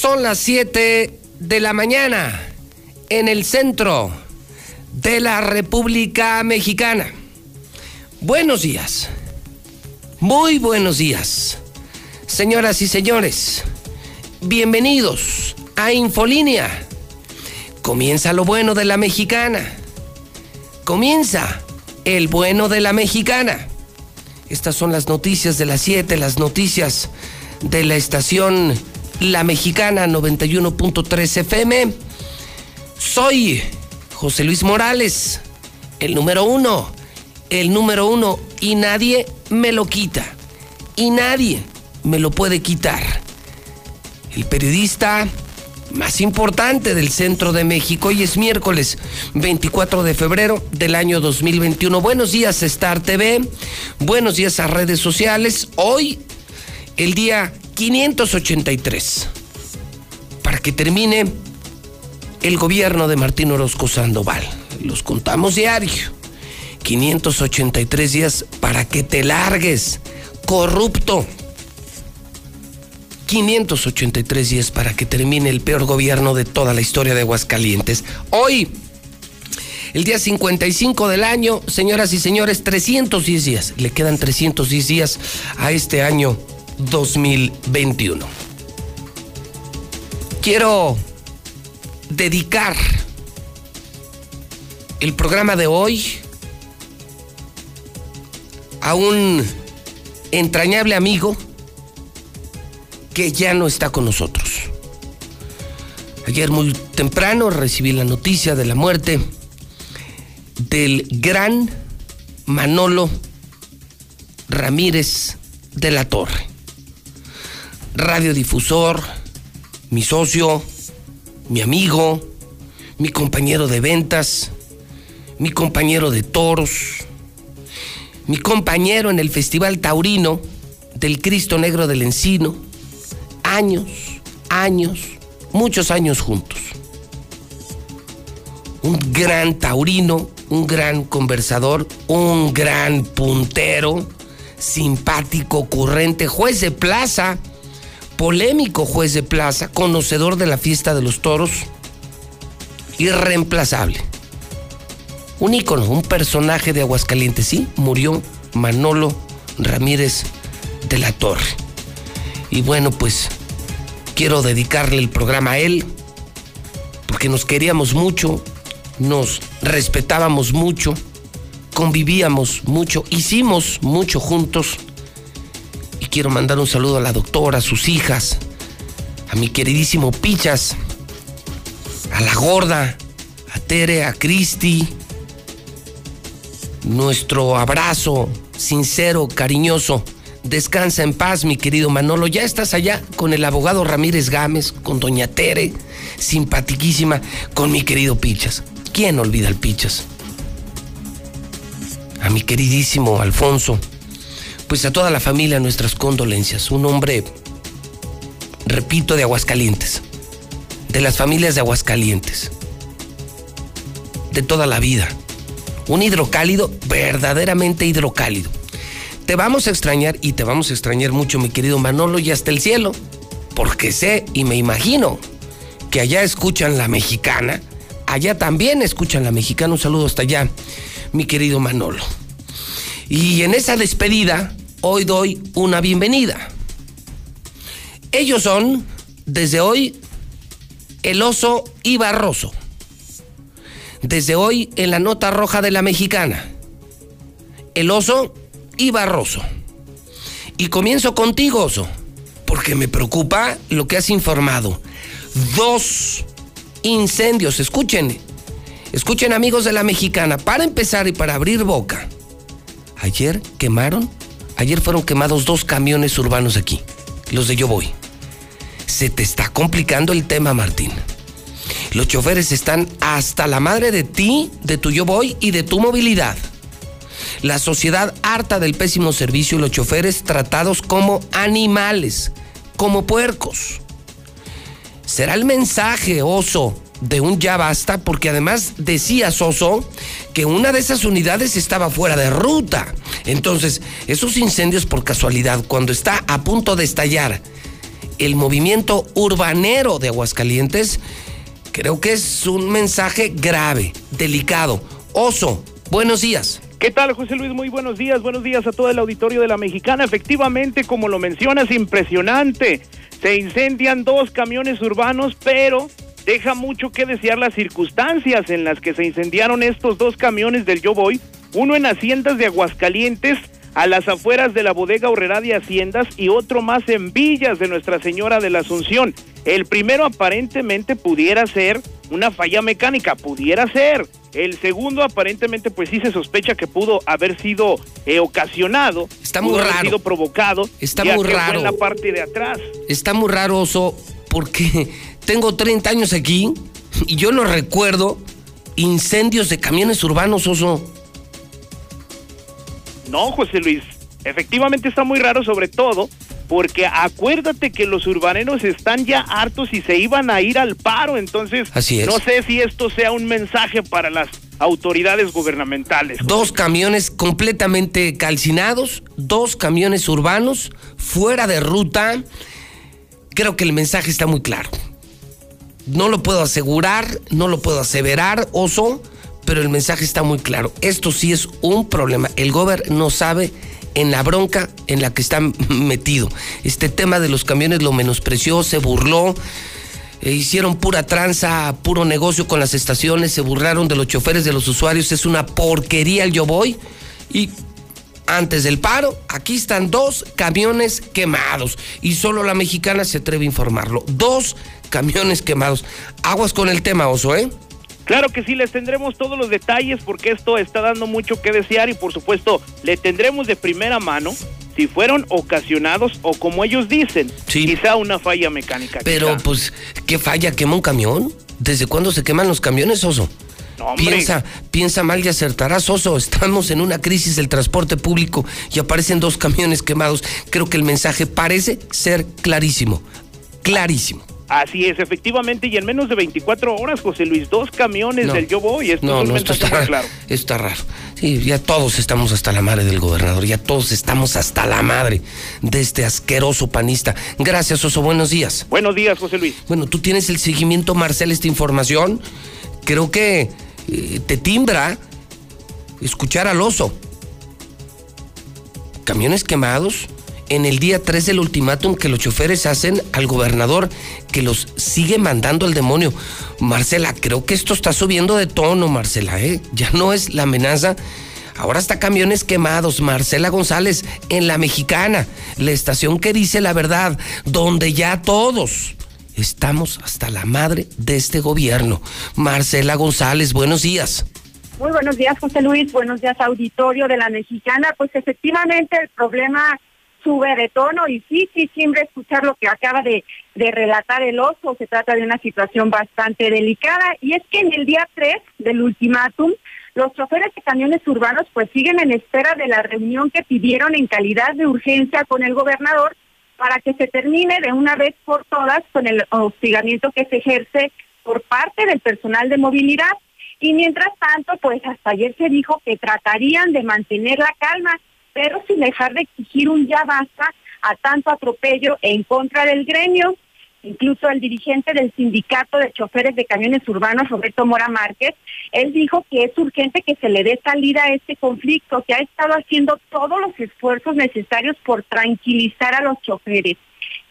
Son las 7 de la mañana en el centro de la República Mexicana. Buenos días. Muy buenos días. Señoras y señores, bienvenidos a Infolínea. Comienza lo bueno de la mexicana. Comienza el bueno de la mexicana. Estas son las noticias de las 7, las noticias de la estación La Mexicana 91.3 FM. Soy José Luis Morales, el número uno, el número uno, y nadie me lo quita, y nadie me lo puede quitar. El periodista más importante del centro de México. Hoy es miércoles 24 de febrero del año 2021. Buenos días Star TV, buenos días a redes sociales. Hoy el día 583 para que termine el gobierno de Martín Orozco Sandoval. Los contamos diario. 583 días para que te largues, corrupto. 583 días para que termine el peor gobierno de toda la historia de Aguascalientes. Hoy, el día 55 del año, señoras y señores, 310 días. Le quedan 310 días a este año 2021. Quiero dedicar el programa de hoy a un entrañable amigo que ya no está con nosotros. Ayer muy temprano recibí la noticia de la muerte del gran Manolo Ramírez de la Torre radiodifusor, mi socio, mi amigo, mi compañero de ventas, mi compañero de toros, mi compañero en el Festival Taurino del Cristo Negro del Encino. Años, años, muchos años juntos. Un gran taurino, un gran conversador, un gran puntero, simpático, ocurrente, juez de plaza polémico juez de plaza, conocedor de la fiesta de los toros, irreemplazable. Un ícono, un personaje de Aguascalientes, sí, murió Manolo Ramírez de la Torre. Y bueno, pues quiero dedicarle el programa a él, porque nos queríamos mucho, nos respetábamos mucho, convivíamos mucho, hicimos mucho juntos quiero mandar un saludo a la doctora, a sus hijas, a mi queridísimo Pichas, a la gorda, a Tere, a Cristi. Nuestro abrazo sincero, cariñoso. Descansa en paz, mi querido Manolo. Ya estás allá con el abogado Ramírez Gámez, con doña Tere, simpatiquísima, con mi querido Pichas. ¿Quién olvida al Pichas? A mi queridísimo Alfonso pues a toda la familia nuestras condolencias. Un hombre, repito, de Aguascalientes, de las familias de Aguascalientes, de toda la vida. Un hidrocálido, verdaderamente hidrocálido. Te vamos a extrañar y te vamos a extrañar mucho, mi querido Manolo, y hasta el cielo, porque sé y me imagino que allá escuchan la mexicana, allá también escuchan la mexicana. Un saludo hasta allá, mi querido Manolo. Y en esa despedida, hoy doy una bienvenida. Ellos son, desde hoy, el oso y Barroso. Desde hoy, en la nota roja de la mexicana, el oso y Barroso. Y comienzo contigo, oso, porque me preocupa lo que has informado. Dos incendios, escuchen, escuchen amigos de la mexicana, para empezar y para abrir boca. Ayer quemaron Ayer fueron quemados dos camiones urbanos aquí, los de Yo Voy. se te está complicando el tema, Martín. Los choferes están hasta la madre de ti, de tu yo voy y de tu movilidad. La sociedad harta del pésimo servicio y los choferes tratados como animales, como puercos. Será el mensaje, oso, de un ya basta, porque además decía Soso que una de esas unidades estaba fuera de ruta. Entonces, esos incendios por casualidad, cuando está a punto de estallar el movimiento urbanero de Aguascalientes, creo que es un mensaje grave, delicado. Oso, buenos días. ¿Qué tal, José Luis? Muy buenos días. Buenos días a todo el auditorio de la Mexicana. Efectivamente, como lo mencionas, impresionante. Se incendian dos camiones urbanos, pero deja mucho que desear las circunstancias en las que se incendiaron estos dos camiones del Yo Voy, uno en Haciendas de Aguascalientes, a las afueras de la bodega Horrera de Haciendas y otro más en Villas de Nuestra Señora de la Asunción. El primero aparentemente pudiera ser una falla mecánica, pudiera ser. El segundo aparentemente pues sí se sospecha que pudo haber sido eh, ocasionado, está muy raro, sido provocado, está muy raro en la parte de atrás. Está muy raro, Oso, porque tengo 30 años aquí y yo no recuerdo incendios de camiones urbanos, oso. No, José Luis. Efectivamente está muy raro, sobre todo porque acuérdate que los urbaneros están ya hartos y se iban a ir al paro, entonces Así es. no sé si esto sea un mensaje para las autoridades gubernamentales. Dos camiones completamente calcinados, dos camiones urbanos fuera de ruta. Creo que el mensaje está muy claro. No lo puedo asegurar, no lo puedo aseverar, oso, pero el mensaje está muy claro. Esto sí es un problema. El gober no sabe en la bronca en la que está metido. Este tema de los camiones lo menospreció, se burló. Eh, hicieron pura tranza, puro negocio con las estaciones, se burlaron de los choferes, de los usuarios. Es una porquería el yo voy. Y antes del paro, aquí están dos camiones quemados. Y solo la mexicana se atreve a informarlo. Dos camiones quemados. Aguas con el tema, Oso, ¿eh? Claro que sí, les tendremos todos los detalles porque esto está dando mucho que desear y por supuesto le tendremos de primera mano si fueron ocasionados o como ellos dicen, quizá una falla mecánica. Pero pues, ¿qué falla? ¿Quema un camión? ¿Desde cuándo se queman los camiones, Oso? No, piensa, piensa mal y acertarás, Oso. Estamos en una crisis del transporte público y aparecen dos camiones quemados. Creo que el mensaje parece ser clarísimo. Clarísimo. Así es, efectivamente, y en menos de 24 horas, José Luis, dos camiones del Yo Voy. Esto no, es no, esto está, claro. está raro. Sí, ya todos estamos hasta la madre del gobernador, ya todos estamos hasta la madre de este asqueroso panista. Gracias, Oso, buenos días. Buenos días, José Luis. Bueno, tú tienes el seguimiento, Marcel, esta información. Creo que eh, te timbra escuchar al oso. Camiones quemados en el día 3 del ultimátum que los choferes hacen al gobernador, que los sigue mandando al demonio. Marcela, creo que esto está subiendo de tono, Marcela, ¿eh? Ya no es la amenaza. Ahora está camiones quemados, Marcela González, en la mexicana, la estación que dice la verdad, donde ya todos estamos hasta la madre de este gobierno. Marcela González, buenos días. Muy buenos días, José Luis. Buenos días, auditorio de la Mexicana. Pues efectivamente el problema sube de tono y sí, sí, siempre escuchar lo que acaba de, relatar el oso. Se trata de una situación bastante delicada y es que en el día 3 del ultimátum, los choferes de camiones urbanos pues siguen en espera de la reunión que pidieron en calidad de urgencia con el gobernador para que se termine de una vez por todas con el hostigamiento que se ejerce por parte del personal de movilidad. Y mientras tanto, pues hasta ayer se dijo que tratarían de mantener la calma pero sin dejar de exigir un ya basta a tanto atropello en contra del gremio. Incluso el dirigente del sindicato de choferes de camiones urbanos, Roberto Mora Márquez, él dijo que es urgente que se le dé salida a este conflicto, que ha estado haciendo todos los esfuerzos necesarios por tranquilizar a los choferes,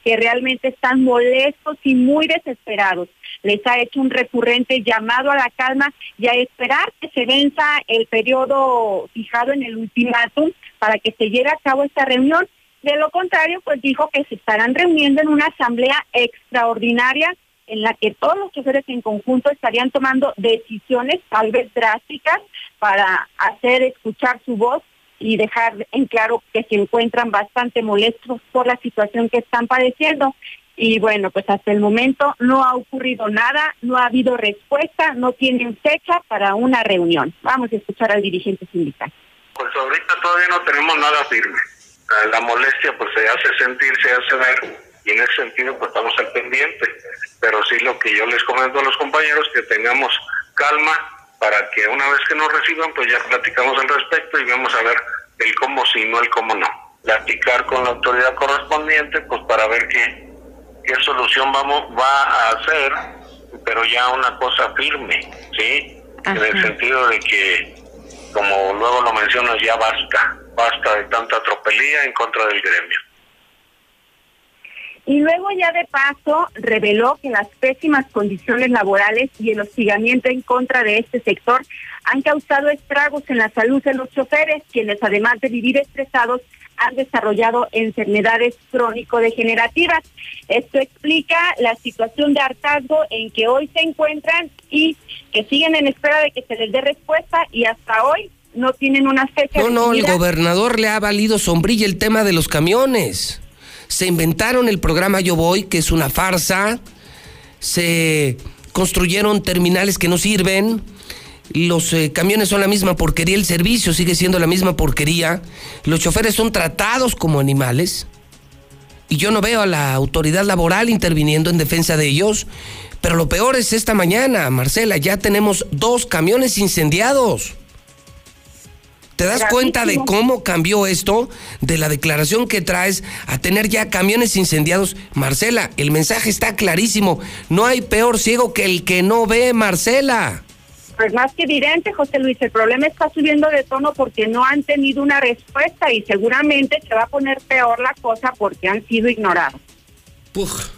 que realmente están molestos y muy desesperados. Les ha hecho un recurrente llamado a la calma y a esperar que se venza el periodo fijado en el ultimátum para que se lleve a cabo esta reunión. De lo contrario, pues dijo que se estarán reuniendo en una asamblea extraordinaria en la que todos los choferes en conjunto estarían tomando decisiones tal vez drásticas para hacer escuchar su voz y dejar en claro que se encuentran bastante molestos por la situación que están padeciendo. y bueno, pues hasta el momento no ha ocurrido nada, no ha habido respuesta, no tienen fecha para una reunión. Vamos a escuchar al dirigente sindical. Pues ahorita todavía no tenemos nada firme. La molestia pues se hace sentir, se hace ver y en ese sentido pues estamos al pendiente. Pero sí lo que yo les comento a los compañeros que tengamos calma para que una vez que nos reciban pues ya platicamos al respecto y vamos a ver el cómo sí, no el cómo no. Platicar con la autoridad correspondiente pues para ver qué qué solución vamos va a hacer, pero ya una cosa firme, ¿sí? En el sentido de que, como luego lo mencionas, ya basta, basta de tanta tropelía en contra del gremio. Y luego ya de paso reveló que las pésimas condiciones laborales y el hostigamiento en contra de este sector han causado estragos en la salud de los choferes, quienes además de vivir estresados han desarrollado enfermedades crónico-degenerativas. Esto explica la situación de hartazgo en que hoy se encuentran y que siguen en espera de que se les dé respuesta y hasta hoy no tienen una fecha. No, no, el gobernador le ha valido sombrilla el tema de los camiones. Se inventaron el programa Yo Voy, que es una farsa. Se construyeron terminales que no sirven los eh, camiones son la misma porquería, el servicio sigue siendo la misma porquería, los choferes son tratados como animales y yo no veo a la autoridad laboral interviniendo en defensa de ellos, pero lo peor es esta mañana, Marcela, ya tenemos dos camiones incendiados. ¿Te das cuenta de cómo cambió esto? De la declaración que traes a tener ya camiones incendiados. Marcela, el mensaje está clarísimo. No hay peor ciego que el que no ve, Marcela pues más que evidente, José Luis, el problema está subiendo de tono porque no han tenido una respuesta y seguramente se va a poner peor la cosa porque han sido ignorados. Uf,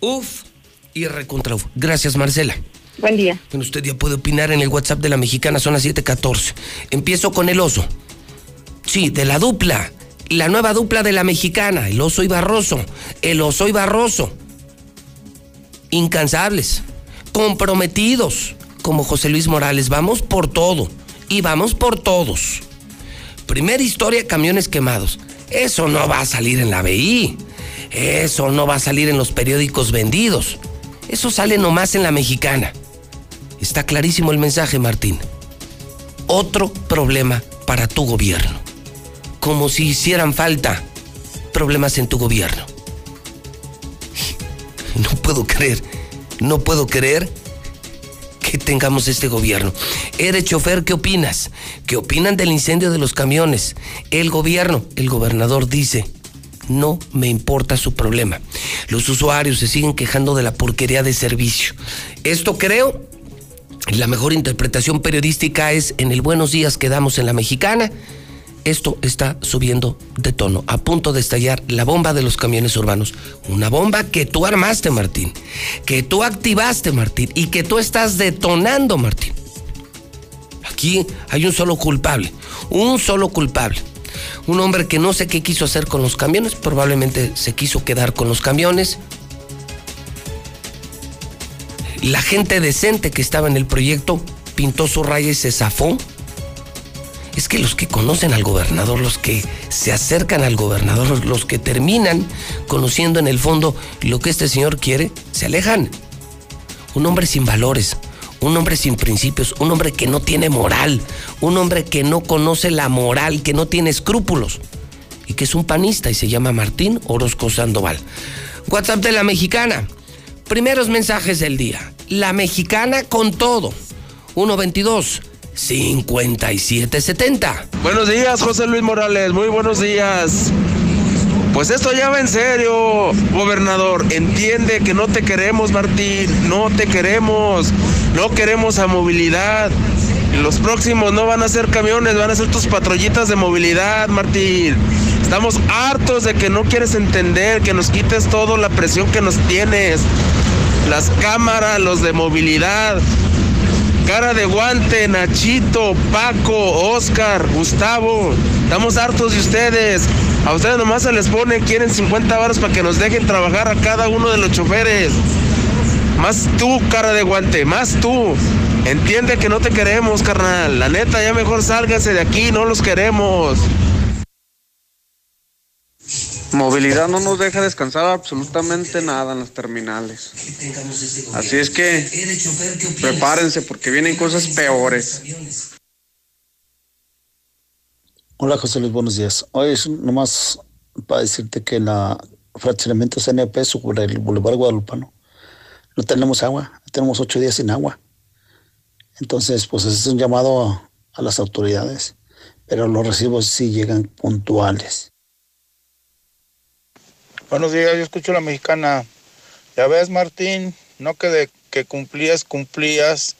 uf y recontra. Gracias, Marcela. Buen día. Bueno, usted ya puede opinar en el WhatsApp de la mexicana, son las 7:14. Empiezo con el oso. Sí, de la dupla. La nueva dupla de la mexicana, el oso y Barroso. El oso y Barroso. Incansables, comprometidos, como José Luis Morales, vamos por todo y vamos por todos. Primera historia, camiones quemados. Eso no va a salir en la BI. Eso no va a salir en los periódicos vendidos. Eso sale nomás en la mexicana. Está clarísimo el mensaje, Martín. Otro problema para tu gobierno. Como si hicieran falta problemas en tu gobierno. No puedo creer, no puedo creer tengamos este gobierno. Eres chofer, ¿qué opinas? ¿Qué opinan del incendio de los camiones? El gobierno, el gobernador dice, no me importa su problema. Los usuarios se siguen quejando de la porquería de servicio. Esto creo, la mejor interpretación periodística es en el buenos días que damos en la mexicana esto está subiendo de tono, a punto de estallar la bomba de los camiones urbanos. Una bomba que tú armaste, Martín, que tú activaste, Martín, y que tú estás detonando, Martín. Aquí hay un solo culpable, un solo culpable. Un hombre que no sé qué quiso hacer con los camiones, probablemente se quiso quedar con los camiones. La gente decente que estaba en el proyecto pintó su raya y se zafó es que los que conocen al gobernador, los que se acercan al gobernador, los que terminan conociendo en el fondo lo que este señor quiere, se alejan. Un hombre sin valores, un hombre sin principios, un hombre que no tiene moral, un hombre que no conoce la moral, que no tiene escrúpulos y que es un panista y se llama Martín Orozco Sandoval. WhatsApp de la mexicana. Primeros mensajes del día. La mexicana con todo. 122 5770. Buenos días, José Luis Morales. Muy buenos días. Pues esto ya va en serio, gobernador. Entiende que no te queremos, Martín. No te queremos. No queremos a movilidad. Los próximos no van a ser camiones, van a ser tus patrullitas de movilidad, Martín. Estamos hartos de que no quieres entender, que nos quites toda la presión que nos tienes. Las cámaras, los de movilidad, Cara de guante, Nachito, Paco, Oscar, Gustavo. Estamos hartos de ustedes. A ustedes nomás se les pone, quieren 50 varos para que nos dejen trabajar a cada uno de los choferes. Más tú, cara de guante, más tú. Entiende que no te queremos, carnal. La neta, ya mejor sálgase de aquí, no los queremos. Movilidad no nos deja descansar absolutamente nada en las terminales. Así es que prepárense porque vienen cosas peores. Hola José Luis, buenos días. Hoy es nomás para decirte que la fraccionamiento CNP sobre el Boulevard Guadalupano no tenemos agua, tenemos ocho días sin agua. Entonces, pues es un llamado a, a las autoridades, pero los recibos sí llegan puntuales. Buenos días, yo escucho la mexicana. Ya ves, Martín, no que de que cumplías, cumplías,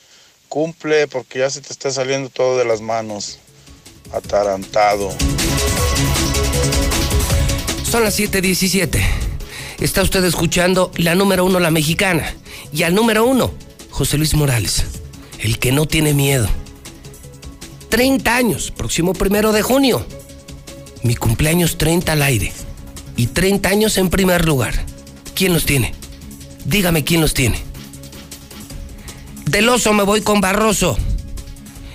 cumple porque ya se te está saliendo todo de las manos. Atarantado. Son las 7:17. Está usted escuchando la número uno, la mexicana. Y al número uno, José Luis Morales, el que no tiene miedo. 30 años, próximo primero de junio. Mi cumpleaños 30 al aire. Y 30 años en primer lugar. ¿Quién los tiene? Dígame quién los tiene. Del oso me voy con Barroso.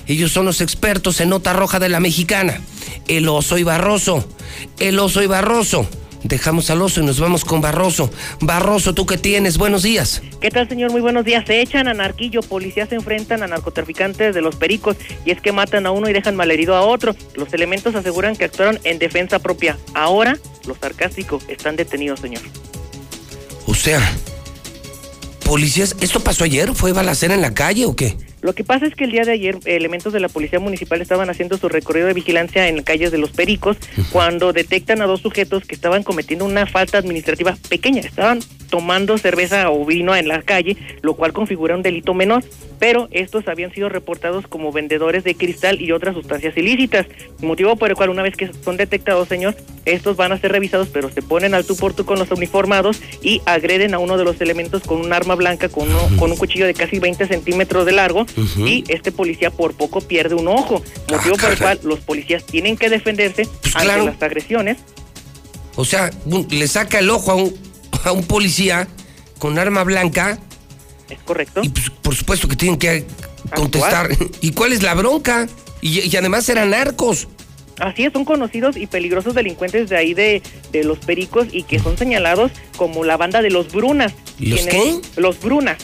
Ellos son los expertos en nota roja de la mexicana. El oso y Barroso. El oso y Barroso. Dejamos al oso y nos vamos con Barroso. Barroso, ¿tú qué tienes? Buenos días. ¿Qué tal, señor? Muy buenos días. Se echan a narquillo, policías se enfrentan a narcotraficantes de los pericos y es que matan a uno y dejan malherido a otro. Los elementos aseguran que actuaron en defensa propia. Ahora, los sarcásticos están detenidos, señor. O sea, policías, ¿esto pasó ayer? ¿Fue balacera en la calle o qué? Lo que pasa es que el día de ayer elementos de la Policía Municipal estaban haciendo su recorrido de vigilancia en calles de Los Pericos cuando detectan a dos sujetos que estaban cometiendo una falta administrativa pequeña. Estaban tomando cerveza o vino en la calle, lo cual configura un delito menor, pero estos habían sido reportados como vendedores de cristal y otras sustancias ilícitas, motivo por el cual una vez que son detectados, señor, estos van a ser revisados, pero se ponen al tú por tú con los uniformados y agreden a uno de los elementos con un arma blanca, con, uno, con un cuchillo de casi 20 centímetros de largo, y este policía por poco pierde un ojo, motivo por el cual los policías tienen que defenderse Pues ante claro. las agresiones. O sea, le saca el ojo a un, a un policía con arma blanca Es correcto. y pues, por supuesto que tienen que contestar. ¿Y cuál es la bronca? Y, y además eran narcos. Así es, son conocidos y peligrosos delincuentes de ahí de, de los pericos y que son señalados como la banda de los Brunas. ¿Los Quienes- Los Brunas.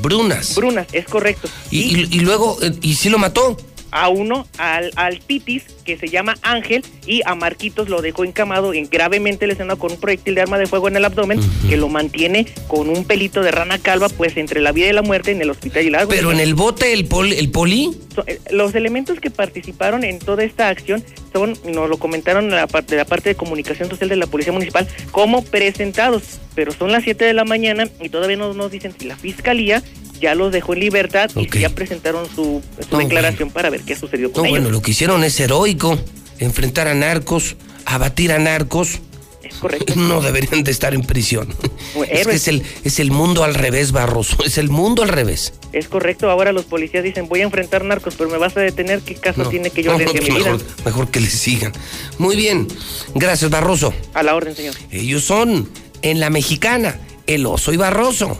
Brunas. Brunas, es correcto. y, y- y luego, eh, ¿y si lo mató? A uno, al, al Titis, que se llama Ángel, y a Marquitos lo dejó encamado y gravemente lesionado con un proyectil de arma de fuego en el abdomen, que lo mantiene con un pelito de rana calva, pues entre la vida y la muerte en el hospital y la Pero en el bote, el, pol- el poli. Eh, Los elementos que participaron en toda esta acción son, nos lo comentaron la parte, de la parte de comunicación social de la Policía Municipal, como presentados, pero son las 7 de la mañana y todavía no nos dicen si la Fiscalía ya los dejó en libertad y ya presentaron su, su No, declaración para ver qué ha sucedido con No, ellos. bueno, lo que hicieron es heroico. Enfrentar a narcos, abatir a narcos. Es correcto. No deberían de estar en prisión. Es que héroes. es el, es el mundo al revés, Barroso. Es el mundo al revés. Es correcto, ahora los policías dicen voy a enfrentar narcos, pero me vas a detener, ¿qué caso No, tiene que yo no, pues mi vida? mejor, mejor que les sigan. Muy bien. Gracias, Barroso. A la orden, señor. Ellos son en la mexicana, el oso y Barroso.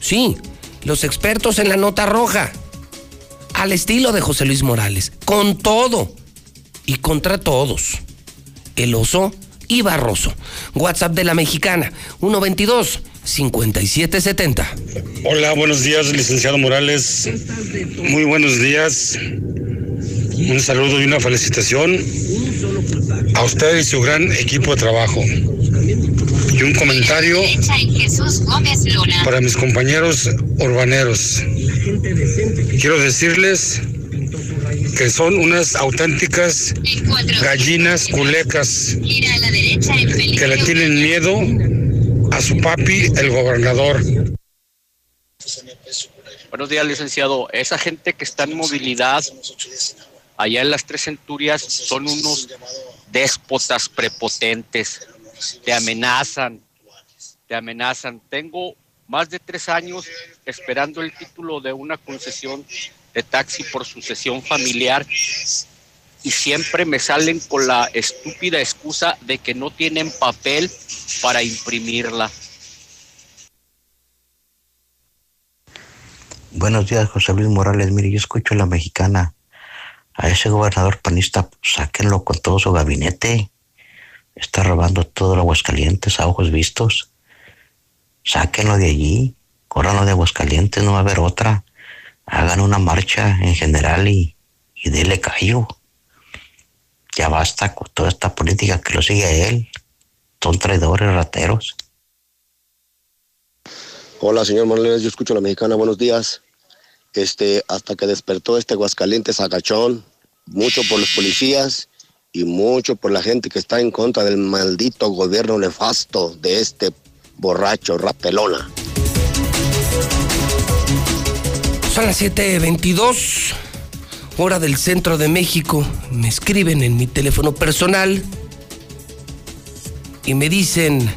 Sí, los expertos en la nota roja. Al estilo de José Luis Morales. Con todo y contra todos. El oso y Barroso. WhatsApp de la mexicana, 122-5770. Hola, buenos días, licenciado Morales. Muy buenos días. Un saludo y una felicitación a usted y su gran equipo de trabajo. Y un comentario para mis compañeros urbaneros. Quiero decirles que son unas auténticas gallinas culecas que le tienen miedo a su papi, el gobernador. Buenos días, licenciado. Esa gente que está en movilidad allá en las tres centurias son unos déspotas prepotentes. Te amenazan, te amenazan. Tengo más de tres años esperando el título de una concesión de taxi por sucesión familiar y siempre me salen con la estúpida excusa de que no tienen papel para imprimirla. Buenos días, José Luis Morales. Mire, yo escucho a la mexicana. A ese gobernador panista, pues, sáquenlo con todo su gabinete. Está robando todo el Aguascalientes a ojos vistos. Sáquenlo de allí, córranlo de Aguascalientes, no va a haber otra. Hagan una marcha en general y, y dele callo. Ya basta con toda esta política que lo sigue él. Son traidores, rateros. Hola, señor Morales, yo escucho a la mexicana, buenos días. Este, hasta que despertó este Aguascalientes agachón, mucho por los policías y mucho por la gente que está en contra del maldito gobierno nefasto de este borracho rapelona. Son las 7:22, hora del centro de México. Me escriben en mi teléfono personal y me dicen,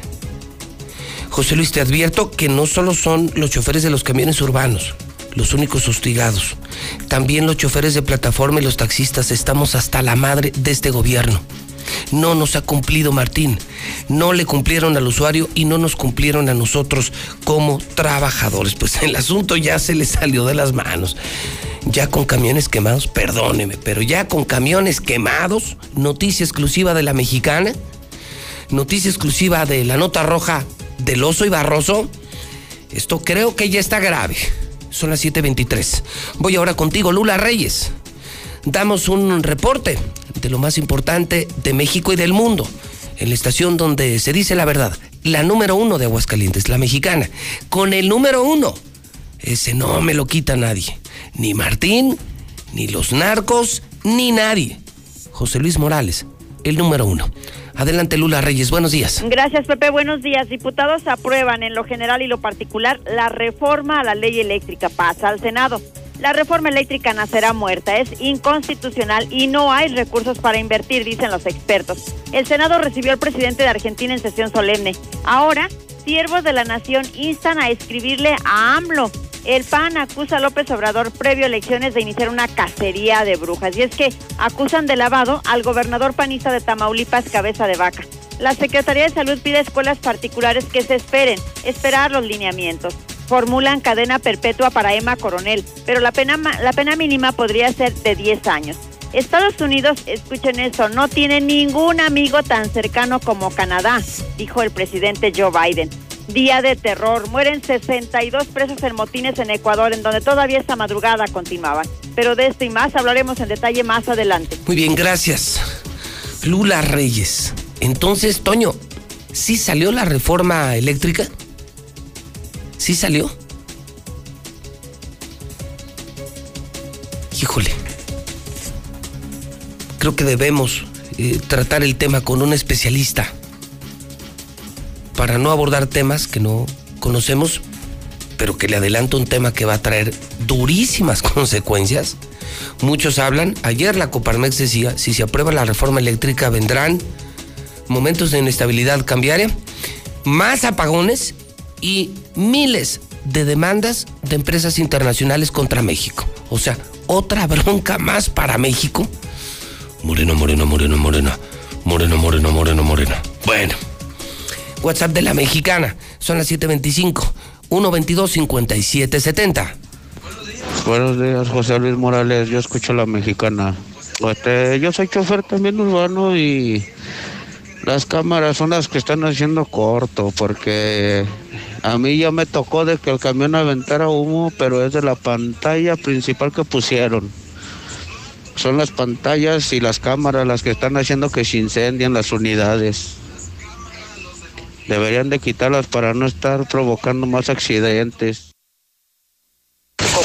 José Luis, te advierto que no solo son los choferes de los camiones urbanos los únicos hostigados. También los choferes de plataforma y los taxistas estamos hasta la madre de este gobierno. No nos ha cumplido Martín, no le cumplieron al usuario y no nos cumplieron a nosotros como trabajadores. Pues el asunto ya se le salió de las manos. Ya con camiones quemados, perdóneme, pero ya con camiones quemados, noticia exclusiva de la mexicana, noticia exclusiva de la nota roja del oso y barroso, esto creo que ya está grave. Son las 7:23. Voy ahora contigo, Lula Reyes. Damos un reporte de lo más importante de México y del mundo. En la estación donde se dice la verdad, la número uno de Aguascalientes, la mexicana. Con el número uno. Ese no me lo quita nadie. Ni Martín, ni los narcos, ni nadie. José Luis Morales, el número uno. Adelante, Lula Reyes. Buenos días. Gracias, Pepe. Buenos días. Diputados aprueban en lo general y lo particular la reforma a la ley eléctrica. Pasa al Senado. La reforma eléctrica nacerá muerta, es inconstitucional y no hay recursos para invertir, dicen los expertos. El Senado recibió al presidente de Argentina en sesión solemne. Ahora, siervos de la nación instan a escribirle a AMLO el PAN acusa a López Obrador previo a elecciones de iniciar una cacería de brujas. Y es que acusan de lavado al gobernador panista de Tamaulipas, Cabeza de Vaca. La Secretaría de Salud pide a escuelas particulares que se esperen, esperar los lineamientos. Formulan cadena perpetua para Emma Coronel, pero la pena, la pena mínima podría ser de 10 años. Estados Unidos, escuchen esto, no tiene ningún amigo tan cercano como Canadá, dijo el presidente Joe Biden. Día de terror. Mueren 62 presos en motines en Ecuador, en donde todavía esta madrugada continuaban. Pero de esto y más hablaremos en detalle más adelante. Muy bien, gracias. Lula Reyes. Entonces, Toño, ¿sí salió la reforma eléctrica? ¿Sí salió? Híjole. Creo que debemos eh, tratar el tema con un especialista para no abordar temas que no conocemos, pero que le adelanto un tema que va a traer durísimas consecuencias. Muchos hablan, ayer la Coparmex decía, si se aprueba la reforma eléctrica vendrán momentos de inestabilidad cambiaria, más apagones y miles de demandas de empresas internacionales contra México. O sea, otra bronca más para México. Moreno, moreno, moreno, moreno. Moreno, moreno, moreno, moreno. Bueno. WhatsApp de la mexicana. Son las 725 122 5770. Buenos días, José Luis Morales. Yo escucho la mexicana. Este, yo soy chofer también urbano y las cámaras son las que están haciendo corto porque a mí ya me tocó de que el camión aventara humo, pero es de la pantalla principal que pusieron. Son las pantallas y las cámaras las que están haciendo que se incendien las unidades. Deberían de quitarlas para no estar provocando más accidentes.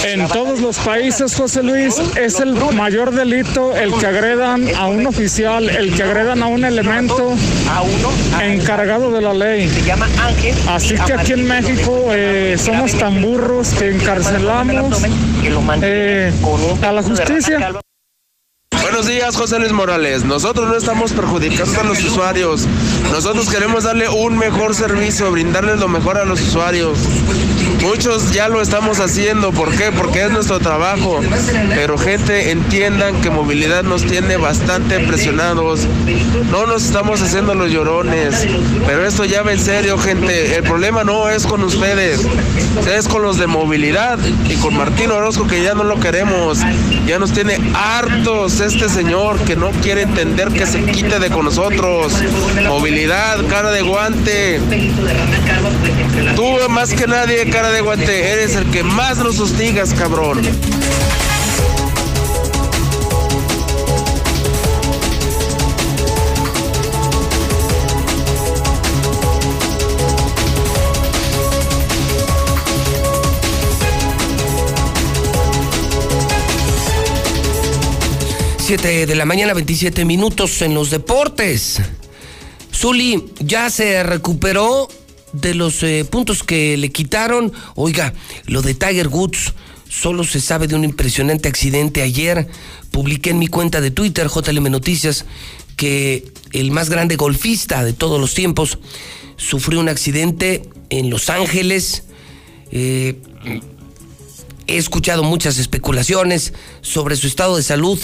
En todos los países, José Luis, es el mayor delito el que agredan a un oficial, el que agredan a un elemento encargado de la ley. Así que aquí en México eh, somos tan burros que encarcelamos eh, a la justicia. Buenos días, José Luis Morales. Nosotros no estamos perjudicando a los usuarios. Nosotros queremos darle un mejor servicio, brindarles lo mejor a los usuarios. Muchos ya lo estamos haciendo, ¿por qué? Porque es nuestro trabajo. Pero gente, entiendan que movilidad nos tiene bastante presionados. No nos estamos haciendo los llorones. Pero esto ya va en serio, gente. El problema no es con ustedes, es con los de movilidad y con Martín Orozco que ya no lo queremos. Ya nos tiene hartos este señor que no quiere entender que se quite de con nosotros. Movilidad, cara de guante. Tú más que nadie, cara de guante, eres el que más nos hostigas, cabrón. Siete de la mañana, 27 minutos en los deportes. Zuli ya se recuperó de los eh, puntos que le quitaron. Oiga, lo de Tiger Woods, solo se sabe de un impresionante accidente. Ayer publiqué en mi cuenta de Twitter, JLM Noticias, que el más grande golfista de todos los tiempos sufrió un accidente en Los Ángeles. Eh, he escuchado muchas especulaciones sobre su estado de salud.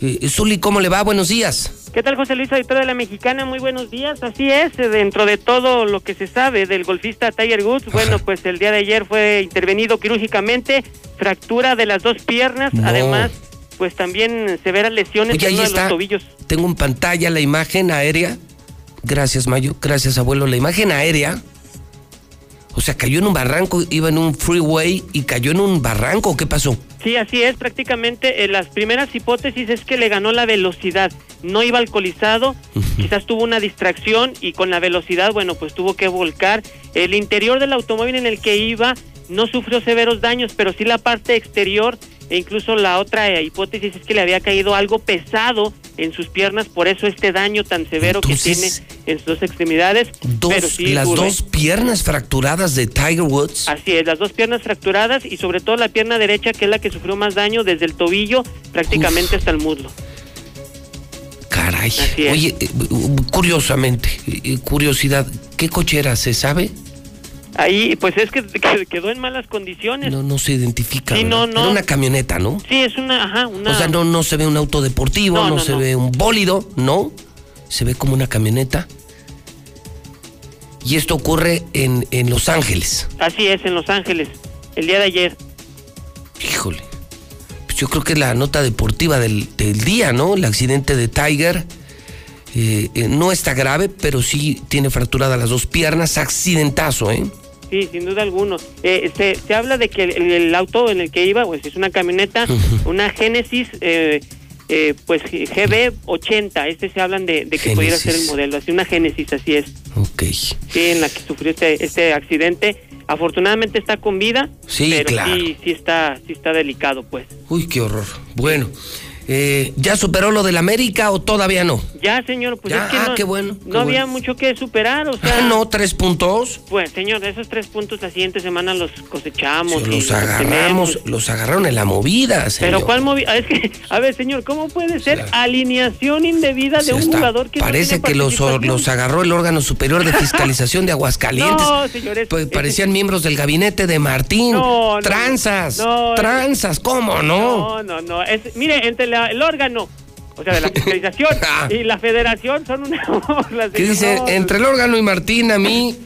Eh, Zuli, ¿cómo le va? Buenos días. ¿Qué tal, José Luis, auditor de la Mexicana? Muy buenos días. Así es, eh, dentro de todo lo que se sabe del golfista Tiger Woods, bueno, pues el día de ayer fue intervenido quirúrgicamente, fractura de las dos piernas, No. además, pues también severas lesiones Oye, en uno de está. los tobillos. Tengo en pantalla la imagen aérea. Gracias, Mayo. Gracias, abuelo. La imagen aérea. O sea, cayó en un barranco, iba en un freeway y cayó en un barranco. ¿Qué pasó? Sí, así es, prácticamente eh, las primeras hipótesis es que le ganó la velocidad, no iba alcoholizado, quizás tuvo una distracción y con la velocidad, bueno, pues tuvo que volcar. El interior del automóvil en el que iba no sufrió severos daños, pero sí la parte exterior e incluso la otra eh, hipótesis es que le había caído algo pesado en sus piernas, por eso este daño tan severo que tiene en sus dos extremidades. Dos, pero sí las ocurre. dos piernas fracturadas de Tiger Woods. Así es, las dos piernas fracturadas y sobre todo la pierna derecha que es la que sufrió más daño desde el tobillo prácticamente hasta el muslo. Caray. Oye, eh, curiosamente, eh, curiosidad, ¿qué cochera se sabe? Ahí pues es que, que quedó en malas condiciones. No, no se identifica. Sí, no, no. Era una camioneta, ¿no? Sí, es una, ajá, una O sea, no, no se ve un auto deportivo, no, se ve un bólido, no. Se ve como una camioneta. Y esto ocurre en, en Los Ángeles. Así es, en Los Ángeles, el día de ayer. Híjole. Pues yo creo que es la nota deportiva del, del día, ¿no? El accidente de Tiger. eh, eh, no está grave, pero sí tiene fracturadas las dos piernas. Accidentazo, ¿eh? Sí, sin duda alguno. Eh, se, se habla de que el, el auto en el que iba, pues es una camioneta, una Genesis, eh, eh, pues GB80. Este se hablan de, de que pudiera ser el modelo, así una Genesis, así es. Ok. Sí, en la que sufrió este, este accidente. Afortunadamente está con vida, Sí, pero claro. sí, sí está, sí está delicado, pues. Uy, qué horror. Bueno, eh, ¿ya superó lo del América o todavía no? Ya, señor, pues Ya, es que ah, no, qué bueno, qué no había mucho que superar, o sea. Ah, no, tres puntos. Pues, señor, esos tres puntos la siguiente semana los cosechamos. Los agarramos, los agarraron en la movida, señor. Pero ¿cuál movi- ah, Es que, a ver, señor, ¿cómo puede ser alineación indebida de Sí, un está. jugador que no Parece tiene que los, los agarró el órgano superior de fiscalización de Aguascalientes. No, señores. Pues parecían miembros del gabinete de Martín. No, no, tranzas, no, tranzas, ¿cómo no? No, no, no. Es, mire, entre la- el órgano, o sea, de la fiscalización y la federación son una burla, ¿Qué dice? No, Entre el órgano y Martín, a mí.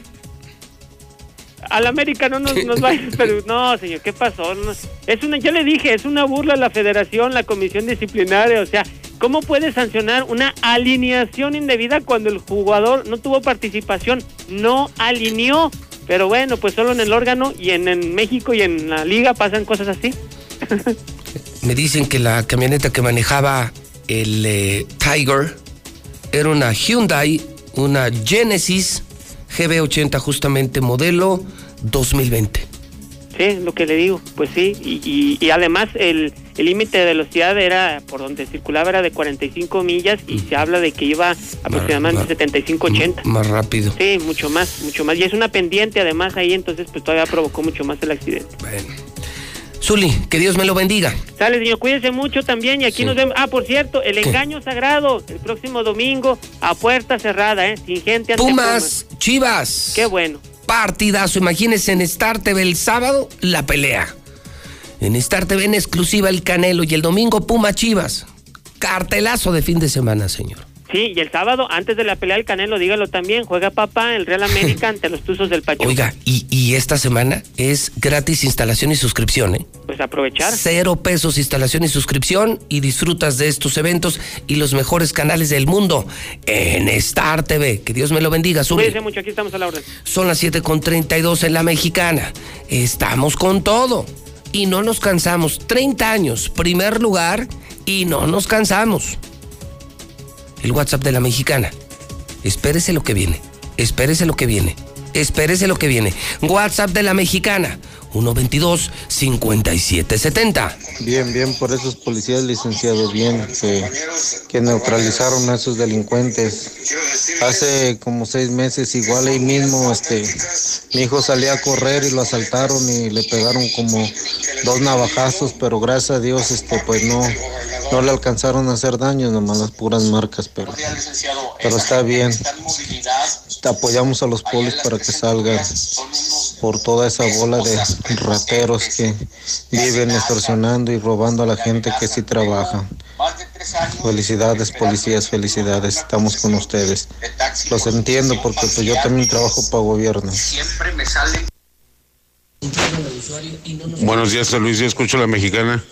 Al América no nos, nos va a ir, pero no, señor, ¿qué pasó? No, es una, yo le dije, es una burla la federación, la comisión disciplinaria, o sea, ¿cómo puede sancionar una alineación indebida cuando el jugador no tuvo participación, no alineó? Pero bueno, pues solo en el órgano y en, en México y en la liga pasan cosas así. Me dicen que la camioneta que manejaba el eh, Tiger era una Hyundai, una Genesis GB80 justamente modelo 2020. Sí, lo que le digo, pues sí, y, y- y además el el límite de velocidad era, por donde circulaba era de 45 millas y se habla de que iba aproximadamente 75-80. Más rápido. Sí, mucho más, mucho más. Y es una pendiente además ahí, entonces pues todavía provocó mucho más el accidente. Zuli, que Dios me lo bendiga. Sale, señor, cuídese mucho también y aquí Sí. nos vemos. Ah, por cierto, el ¿Qué? engaño sagrado, el próximo domingo a puerta cerrada, ¿eh? Sin gente Pumas, Chivas. Qué bueno. Partidazo. Imagínense en Star TV el sábado, la pelea. En Star TV en exclusiva el Canelo y el domingo Puma Chivas. Cartelazo de fin de semana, señor. Sí, y el sábado, antes de la pelea del Canelo, dígalo también, juega papá el Real América ante los Tuzos del Pachuca. Oiga, y, y esta semana es gratis instalación y suscripción, ¿eh? Pues aprovechar. Cero pesos instalación y suscripción y disfrutas de estos eventos y los mejores canales del mundo en Star TV. Que Dios me lo bendiga, Zuli. Cuídense mucho, aquí estamos a la orden. Son las 7.32 en la mexicana. Estamos con todo. Y no nos cansamos. 30 años, primer lugar, y no nos cansamos. El WhatsApp de la mexicana. Espérese lo que viene. Espérese lo que viene. Espérese lo que viene. WhatsApp de la mexicana. 122-5770. Bien, bien por esos policías licenciados, bien, que, neutralizaron a esos delincuentes. Hace como seis meses, igual ahí mismo, este, mi hijo salía a correr y lo asaltaron y le pegaron como dos navajazos, pero gracias a Dios, este, pues no, no le alcanzaron a hacer daño, nomás las puras marcas, pero, pero está bien. Apoyamos a los polis para que salgan por toda esa bola de rateros que viven extorsionando y robando a la gente que sí trabaja. Felicidades, policías, felicidades. Estamos con ustedes. Los entiendo porque pues yo también trabajo para gobierno. Buenos días, Luis. Yo escucho la mexicana.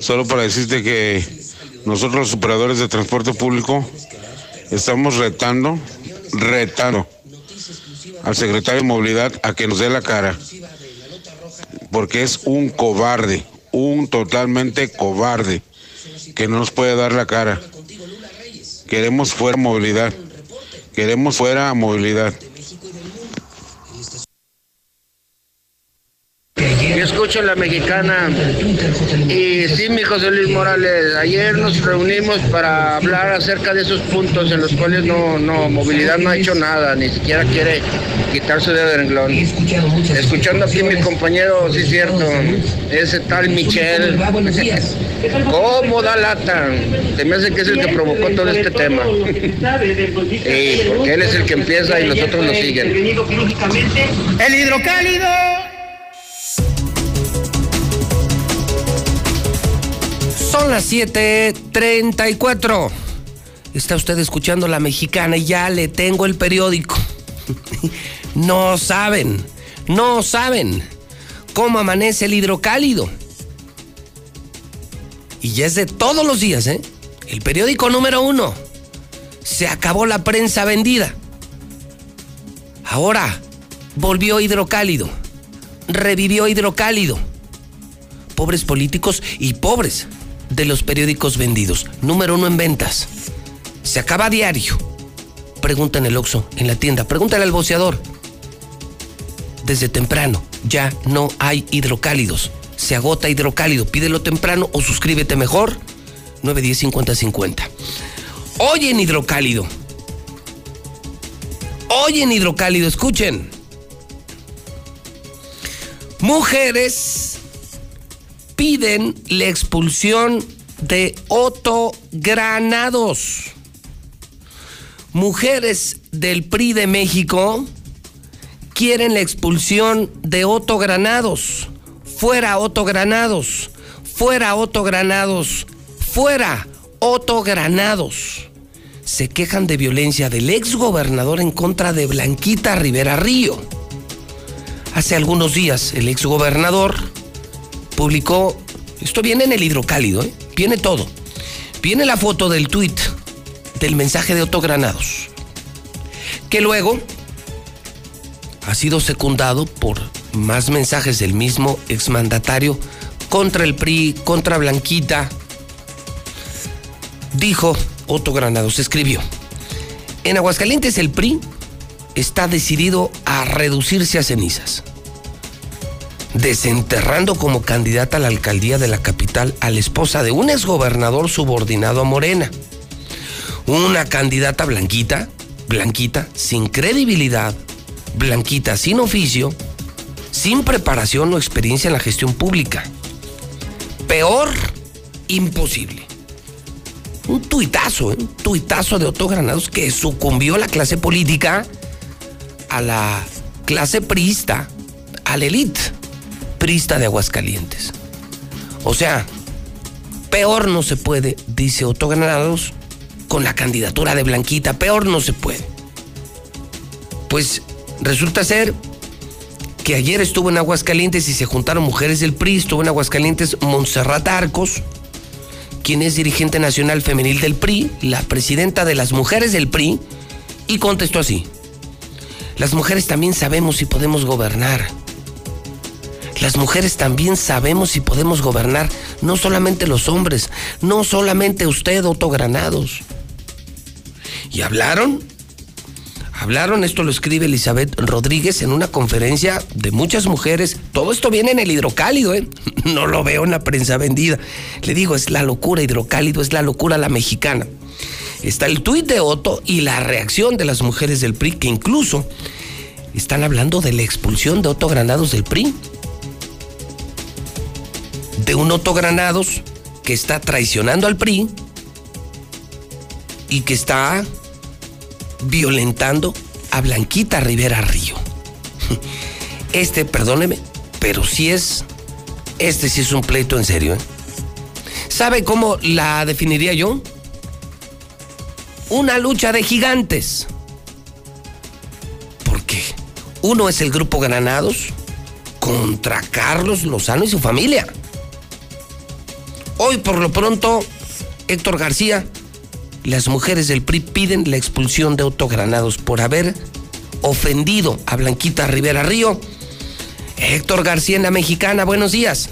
Solo para decirte que nosotros, los operadores de transporte público, estamos retando, retando al secretario de Movilidad a que nos dé la cara. Porque es un cobarde, un totalmente cobarde, que no nos puede dar la cara. Queremos fuera movilidad. Queremos fuera movilidad. Yo escucho la mexicana y sí, mi José Luis Morales, ayer nos reunimos para hablar acerca de esos puntos en los cuales no, no, movilidad no ha hecho nada, ni siquiera quiere quitarse de renglón. Escuchando aquí mi compañero, sí es cierto, ese tal Michel, ¿cómo da lata? Se me hace que es el que provocó todo este tema. Sí, porque él es el que empieza y los otros lo siguen. El hidrocálido. Son las 7:34. Está usted escuchando la mexicana y ya le tengo el periódico. No saben, no saben cómo amanece el hidrocálido. Y ya es de todos los días, ¿eh? El periódico número uno. Se acabó la prensa vendida. Ahora volvió hidrocálido. Revivió hidrocálido. Pobres políticos y pobres de los periódicos vendidos. Número uno en ventas. Se acaba a diario. Pregunta en el Oxxo, en la tienda. Pregúntale al boceador. Desde temprano ya no hay hidrocálidos. Se agota hidrocálido. Pídelo temprano o suscríbete mejor. 910 50 50. Hoy en hidrocálido. Hoy en hidrocálido, escuchen. Mujeres piden la expulsión de Otto Granados. Mujeres del PRI de México quieren la expulsión de Otto Granados. Fuera Otto Granados. Fuera Otto Granados. Fuera Otto Granados. Se quejan de violencia del ex gobernador en contra de Blanquita Rivera Río. Hace algunos días el ex gobernador publicó, esto viene en el hidrocálido, ¿eh? viene todo. Viene la foto del tuit del mensaje de Otto Granados, que luego ha sido secundado por más mensajes del mismo exmandatario contra el PRI, contra Blanquita. Dijo Otto Granados, escribió, en Aguascalientes el PRI está decidido a reducirse a cenizas desenterrando como candidata a la alcaldía de la capital a la esposa de un exgobernador subordinado a Morena. Una candidata blanquita, blanquita, sin credibilidad, blanquita, sin oficio, sin preparación o experiencia en la gestión pública. Peor, imposible. Un tuitazo, ¿eh? un tuitazo de Otto Granados que sucumbió la clase política a la clase priista, a la elite prista de Aguascalientes. O sea, peor no se puede, dice Otto Granados, con la candidatura de Blanquita, peor no se puede. Pues resulta ser que ayer estuvo en Aguascalientes y se juntaron mujeres del PRI, estuvo en Aguascalientes Montserrat Arcos, quien es dirigente nacional femenil del PRI, la presidenta de las mujeres del PRI, y contestó así. Las mujeres también sabemos si podemos gobernar. Las mujeres también sabemos si podemos gobernar, no solamente los hombres, no solamente usted, Otto Granados. Y hablaron, hablaron, esto lo escribe Elizabeth Rodríguez en una conferencia de muchas mujeres. Todo esto viene en el hidrocálido, ¿eh? No lo veo en la prensa vendida. Le digo, es la locura hidrocálido, es la locura la mexicana. Está el tuit de Otto y la reacción de las mujeres del PRI, que incluso están hablando de la expulsión de Otto Granados del PRI. De un Otto Granados que está traicionando al PRI y que está violentando a Blanquita Rivera Río. Este, perdóneme, pero sí es, este sí es un pleito en serio. ¿eh? ¿Sabe cómo la definiría yo? Una lucha de gigantes. Porque uno es el grupo Granados contra Carlos Lozano y su familia. Hoy por lo pronto, Héctor García las mujeres del PRI piden la expulsión de Otto Granados por haber ofendido a Blanquita Rivera Río. Héctor García en la Mexicana, buenos días.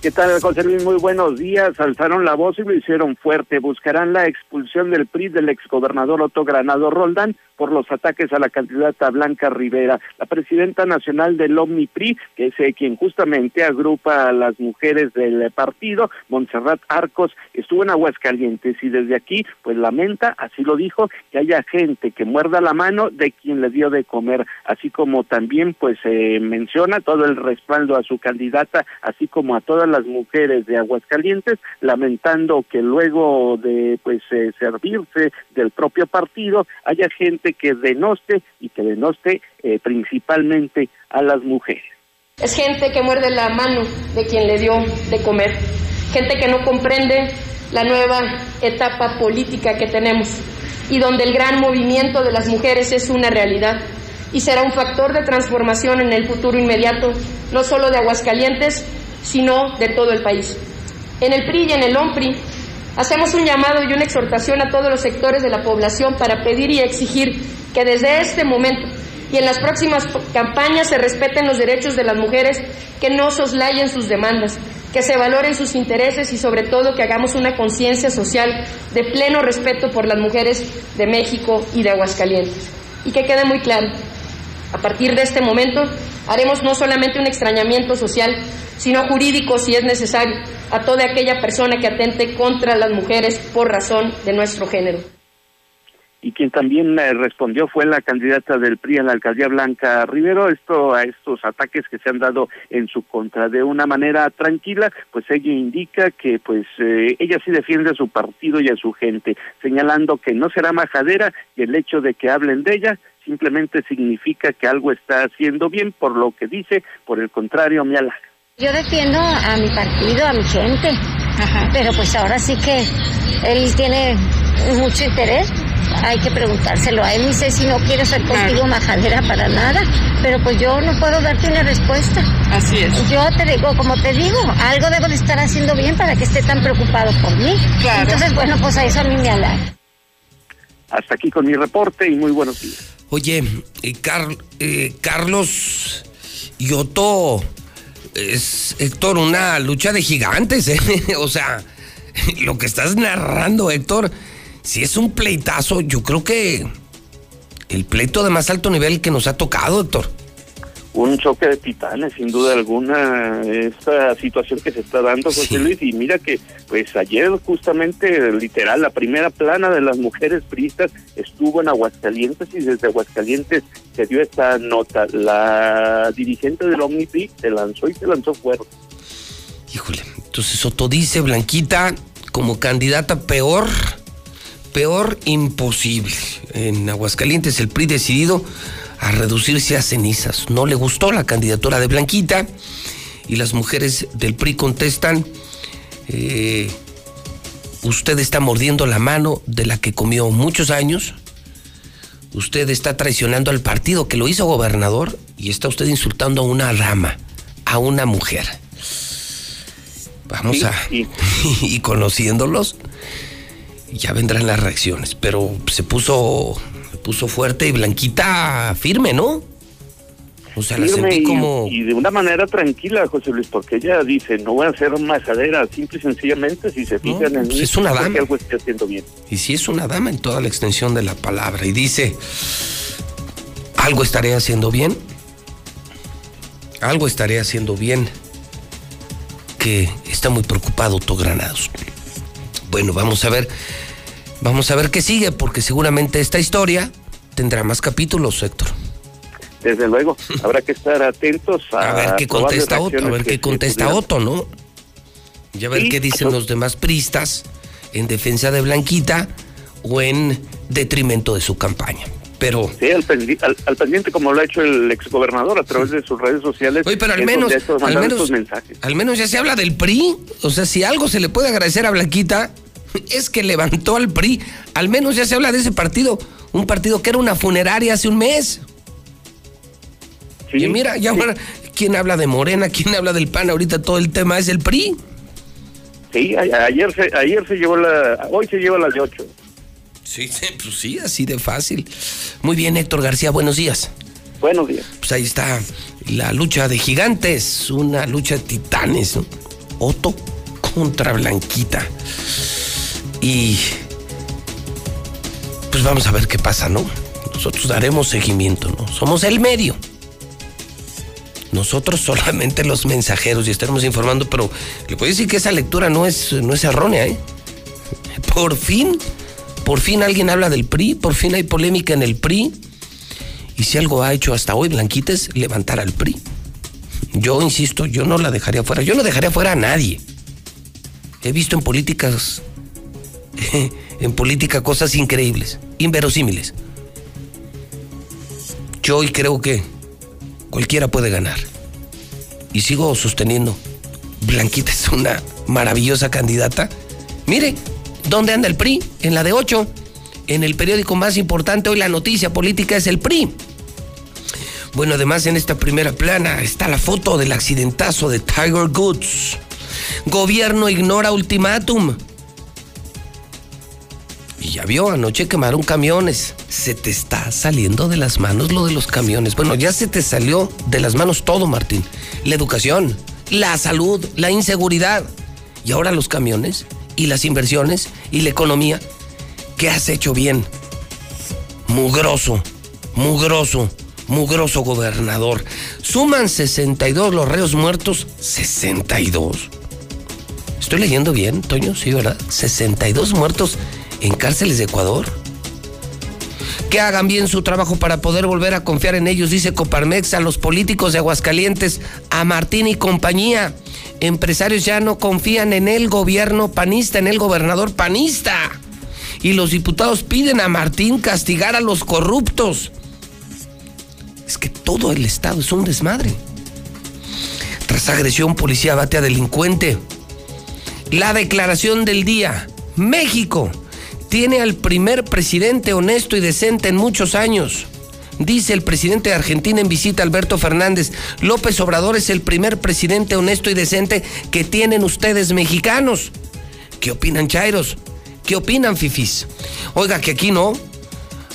¿Qué tal, José Luis? Muy buenos días. Alzaron la voz y lo hicieron fuerte. Buscarán la expulsión del PRI del exgobernador Otto Granado Roldán por los ataques a la candidata Blanca Rivera. La presidenta nacional del OmniPRI, que es eh, quien justamente agrupa a las mujeres del partido, Montserrat Arcos, estuvo en Aguascalientes y desde aquí, pues lamenta, así lo dijo, que haya gente que muerda la mano de quien le dio de comer, así como también pues eh, menciona todo el respaldo a su candidata, así como a todas las mujeres de Aguascalientes, lamentando que luego de pues eh, servirse del propio partido haya gente que denoste y que denoste eh, principalmente a las mujeres. Es gente que muerde la mano de quien le dio de comer, gente que no comprende la nueva etapa política que tenemos y donde el gran movimiento de las mujeres es una realidad y será un factor de transformación en el futuro inmediato, no solo de Aguascalientes, sino de todo el país. En el PRI y en el OMPRI hacemos un llamado y una exhortación a todos los sectores de la población para pedir y exigir que desde este momento y en las próximas campañas se respeten los derechos de las mujeres, que no soslayen sus demandas, que se valoren sus intereses y sobre todo que hagamos una conciencia social de pleno respeto por las mujeres de México y de Aguascalientes. Y que quede muy claro, a partir de este momento haremos no solamente un extrañamiento social, sino jurídico si es necesario, a toda aquella persona que atente contra las mujeres por razón de nuestro género. Y quien también eh, respondió fue la candidata del PRI en la alcaldía Blanca Rivero, esto a estos ataques que se han dado en su contra. De una manera tranquila, pues ella indica que pues eh, ella sí defiende a su partido y a su gente, señalando que no será majadera y el hecho de que hablen de ella simplemente significa que algo está haciendo bien, por lo que dice, por el contrario me halaga. Yo defiendo a mi partido, a mi gente, pero pues ahora sí que él tiene mucho interés hay que preguntárselo a él. Dice, si no quiero ser contigo majadera para nada, pero pues yo no puedo darte una respuesta. Así es. Yo te digo, como te digo, algo debo de estar haciendo bien para que esté tan preocupado por mí. Entonces, bueno, pues a eso a mí me halaga. Hasta aquí con mi reporte y muy buenos días. Oye, eh, eh, Carlos Yoto es, Héctor, una lucha de gigantes, ¿eh? o sea, lo que estás narrando, Héctor, si es un pleitazo, yo creo que el pleito de más alto nivel que nos ha tocado, doctor. Un choque de titanes, sin duda alguna, esta situación que se está dando, José Luis, y mira que, pues ayer justamente, literal, la primera plana de las mujeres priistas estuvo en Aguascalientes y desde Aguascalientes se dio esta nota. La dirigente del OmniPri se lanzó y se lanzó fuerte. Híjole, entonces Soto dice, Blanquita, como candidata peor peor imposible. En Aguascalientes el PRI decidido a reducirse a cenizas. No le gustó la candidatura de Blanquita y las mujeres del PRI contestan, eh, usted está mordiendo la mano de la que comió muchos años, usted está traicionando al partido que lo hizo gobernador y está usted insultando a una rama, a una mujer. Vamos a... y conociéndolos, ya vendrán las reacciones, pero se puso, puso fuerte y Blanquita firme, ¿no? O sea, la sentí como... y, de una manera tranquila, José Luis, porque ella dice, no voy a hacer majadera, simple y sencillamente, si se fijan en pues mí, es una dama. algo estoy haciendo bien. Y si es una dama en toda la extensión de la palabra y dice, algo estaré haciendo bien, algo estaré haciendo bien, que está muy preocupado Otto Granados. Bueno, vamos a ver, vamos a ver qué sigue, porque seguramente esta historia tendrá más capítulos, Héctor. Desde luego, habrá que estar atentos a, A ver qué contesta Otto, a ver qué contesta pudieran- Otto, ¿no? Y a ver Sí, qué dicen los demás pristas en defensa de Blanquita o en detrimento de su campaña. Pero Sí, al, pendi- al- al pendiente como lo ha hecho el exgobernador a través de sus redes sociales. Oye, pero al menos, al menos, mensajes. al menos ya se habla del PRI. O sea, si algo se le puede agradecer a Blanquita, es que levantó al PRI. Al menos ya se habla de ese partido. Un partido que era una funeraria hace un mes. y mira, ya ahora, ¿quién habla de Morena? ¿Quién habla del PAN? Ahorita todo el tema es el PRI. Sí, a- ayer se, ayer se llevó la, hoy se lleva las de ocho. Sí, sí, pues sí, así de fácil. Muy bien, Héctor García, buenos días. Buenos días. Pues ahí está la lucha de gigantes, una lucha de titanes, ¿no? Otto contra Blanquita. Y pues vamos a ver qué pasa, ¿no? Nosotros daremos seguimiento, ¿no? Somos el medio. Nosotros solamente los mensajeros y estaremos informando, pero le puedo decir que esa lectura no es, no es errónea, ¿eh? Por fin, por fin alguien habla del PRI, por fin hay polémica en el PRI. Y si algo ha hecho hasta hoy Blanquita es levantar al PRI. Yo insisto, yo no la dejaría fuera. Yo no dejaría fuera a nadie. He visto en políticas, en política cosas increíbles, inverosímiles. Yo hoy creo que cualquiera puede ganar. Y sigo sosteniendo, Blanquita es una maravillosa candidata. Mire, ¿dónde anda el PRI? En la de 8. En el periódico más importante hoy la noticia política es el PRI. Bueno, además en esta primera plana está la foto del accidentazo de Tiger Goods. Gobierno ignora ultimátum. Y ya vio, anoche quemaron camiones. Se te está saliendo de las manos lo de los camiones. Bueno, ya se te salió de las manos todo, Martín. La educación, la salud, la inseguridad. Y ahora los camiones y las inversiones y la economía. ¿Qué has hecho bien? Mugroso, mugroso, mugroso gobernador. Suman 62 los reos muertos. 62. Estoy leyendo bien, Toño, sí, ¿verdad? 62 muertos en cárceles de Ecuador. Que hagan bien su trabajo para poder volver a confiar en ellos, dice Coparmex, a los políticos de Aguascalientes, a Martín y compañía. Empresarios ya no confían en el gobierno panista, en el gobernador panista. Y los diputados piden a Martín castigar a los corruptos. Es que todo el Estado es un desmadre. Tras agresión, policía bate a delincuente. La declaración del día. México tiene al primer presidente honesto y decente en muchos años. Dice el presidente de Argentina en visita, Alberto Fernández. López Obrador es el primer presidente honesto y decente que tienen ustedes mexicanos. ¿Qué opinan, Chairos? ¿Qué opinan, Fifis? Oiga, que aquí no.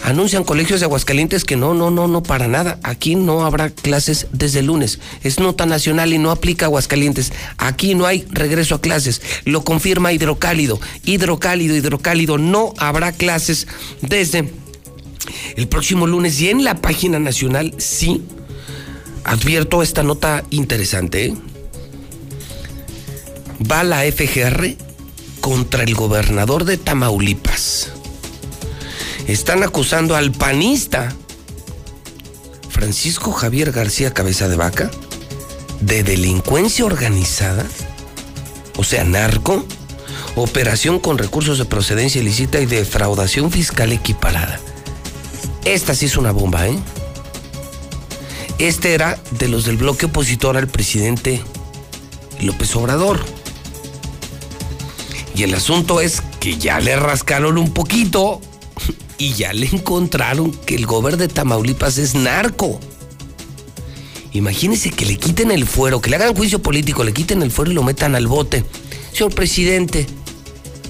Anuncian colegios de Aguascalientes que no, no, no, no, para nada. Aquí no habrá clases desde el lunes. Es nota nacional y no aplica Aguascalientes. Aquí no hay regreso a clases. Lo confirma Hidrocálido. Hidrocálido, hidrocálido. No habrá clases desde el próximo lunes. Y en la página nacional, sí, advierto esta nota interesante. ¿eh? Va la FGR contra el gobernador de Tamaulipas. Están acusando al panista Francisco Javier García Cabeza de Vaca de delincuencia organizada, o sea, narco, operación con recursos de procedencia ilícita y defraudación fiscal equiparada. Esta sí es una bomba, ¿eh? Este era de los del bloque opositor al presidente López Obrador. Y el asunto es que ya le rascaron un poquito y ya le encontraron que el gobernador de Tamaulipas es narco. Imagínense que le quiten el fuero, que le hagan juicio político, le quiten el fuero y lo metan al bote. Señor presidente,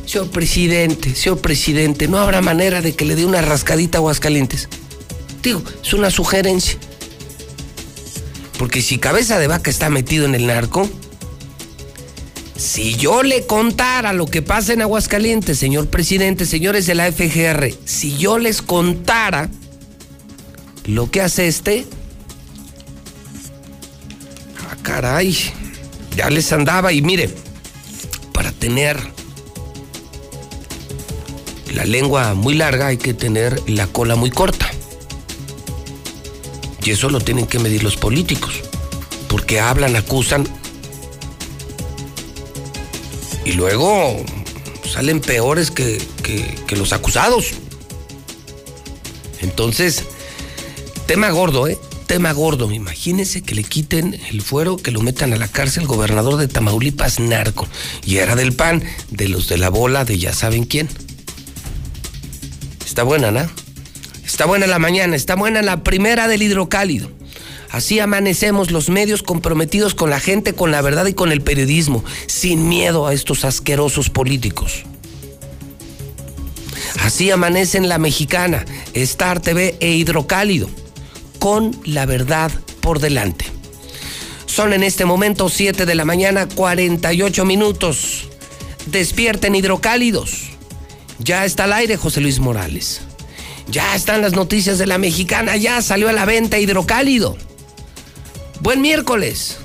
señor presidente, señor presidente, no habrá manera de que le dé una rascadita a Aguascalientes. Digo, es una sugerencia. Porque si cabeza de vaca está metido en el narco, si yo le contara lo que pasa en Aguascalientes, señor presidente, señores de la FGR, si yo les contara lo que hace este, ah, caray, ya les andaba y mire, para tener la lengua muy larga hay que tener la cola muy corta. Y eso lo tienen que medir los políticos, porque hablan, acusan y luego salen peores que, que, los acusados. Entonces, tema gordo, ¿eh? Tema gordo. Imagínense que le quiten el fuero, que lo metan a la cárcel, gobernador de Tamaulipas, narco. Y era del PAN, de los de la bola, de ya saben quién. Está buena, ¿no? Está buena la mañana, está buena la primera del hidrocálido. Así amanecemos los medios comprometidos con la gente, con la verdad y con el periodismo, sin miedo a estos asquerosos políticos. Así amanecen la mexicana, Star TV e Hidrocálido, con la verdad por delante. Son en este momento 7 de la mañana, 48 minutos. Despierten hidrocálidos. Ya está al aire José Luis Morales. Ya están las noticias de la mexicana, ya salió a la venta hidrocálido. Buen miércoles.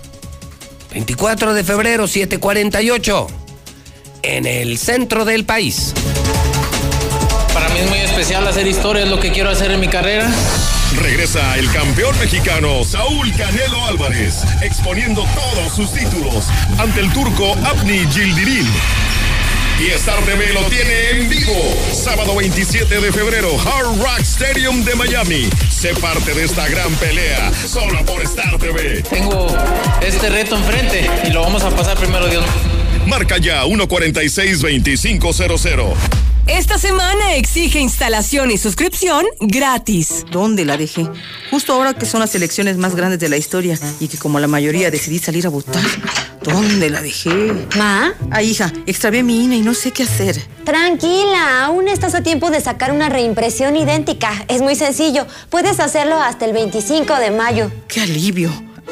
24 de febrero, 748. En el centro del país. Para mí es muy especial hacer historia, es lo que quiero hacer en mi carrera. Regresa el campeón mexicano Saúl Canelo Álvarez, exponiendo todos sus títulos ante el turco Abni Gildirim y Star TV lo tiene en vivo. Sábado 27 de febrero, Hard Rock Stadium de Miami. Sé parte de esta gran pelea, solo por Star TV. Tengo este reto enfrente y lo vamos a pasar primero, Dios. Marca ya 146-2500. Esta semana exige instalación y suscripción gratis. ¿Dónde la dejé? Justo ahora que son las elecciones más grandes de la historia y que como la mayoría decidí salir a votar. ¿Dónde la dejé? ¿Ma? Ah, hija, extravié mi INE y no sé qué hacer. Tranquila, aún estás a tiempo de sacar una reimpresión idéntica. Es muy sencillo. Puedes hacerlo hasta el 25 de mayo. ¡Qué alivio!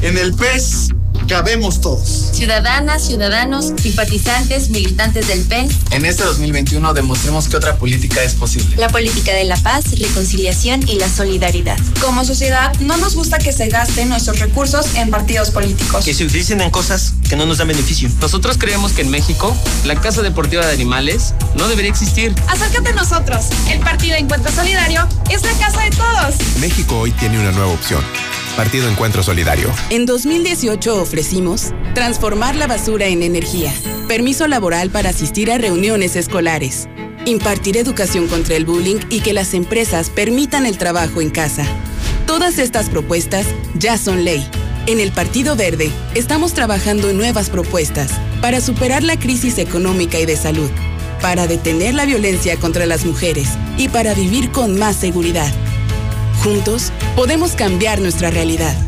En el PES cabemos todos. Ciudadanas, ciudadanos, simpatizantes, militantes del PES. En este 2021 demostremos que otra política es posible. La política de la paz, reconciliación y la solidaridad. Como sociedad, no nos gusta que se gasten nuestros recursos en partidos políticos. Que se utilicen en cosas que no nos dan beneficio. Nosotros creemos que en México, la Casa Deportiva de Animales no debería existir. Acércate a nosotros. El Partido Encuentro Solidario es la casa de todos. México hoy tiene una nueva opción Partido Encuentro Solidario. En 2018 ofrecimos transformar la basura en energía, permiso laboral para asistir a reuniones escolares, impartir educación contra el bullying y que las empresas permitan el trabajo en casa. Todas estas propuestas ya son ley. En el Partido Verde estamos trabajando en nuevas propuestas para superar la crisis económica y de salud, para detener la violencia contra las mujeres y para vivir con más seguridad. Juntos podemos cambiar nuestra realidad.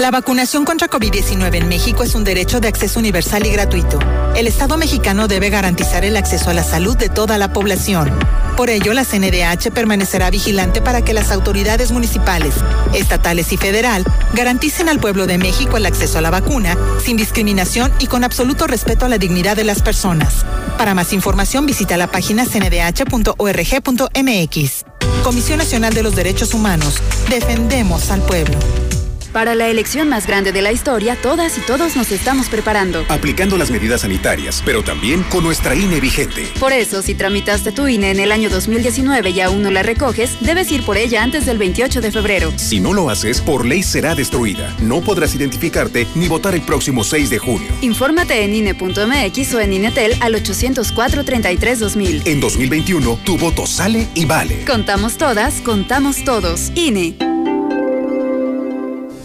La vacunación contra COVID-19 en México es un derecho de acceso universal y gratuito. El Estado mexicano debe garantizar el acceso a la salud de toda la población. Por ello, la CNDH permanecerá vigilante para que las autoridades municipales, estatales y federal garanticen al pueblo de México el acceso a la vacuna sin discriminación y con absoluto respeto a la dignidad de las personas. Para más información visita la página cndh.org.mx. Comisión Nacional de los Derechos Humanos. Defendemos al pueblo. Para la elección más grande de la historia, todas y todos nos estamos preparando. Aplicando las medidas sanitarias, pero también con nuestra INE vigente. Por eso, si tramitaste tu INE en el año 2019 y aún no la recoges, debes ir por ella antes del 28 de febrero. Si no lo haces, por ley será destruida. No podrás identificarte ni votar el próximo 6 de junio. Infórmate en INE.mx o en INETEL al 804-33-2000. En 2021, tu voto sale y vale. Contamos todas, contamos todos. INE.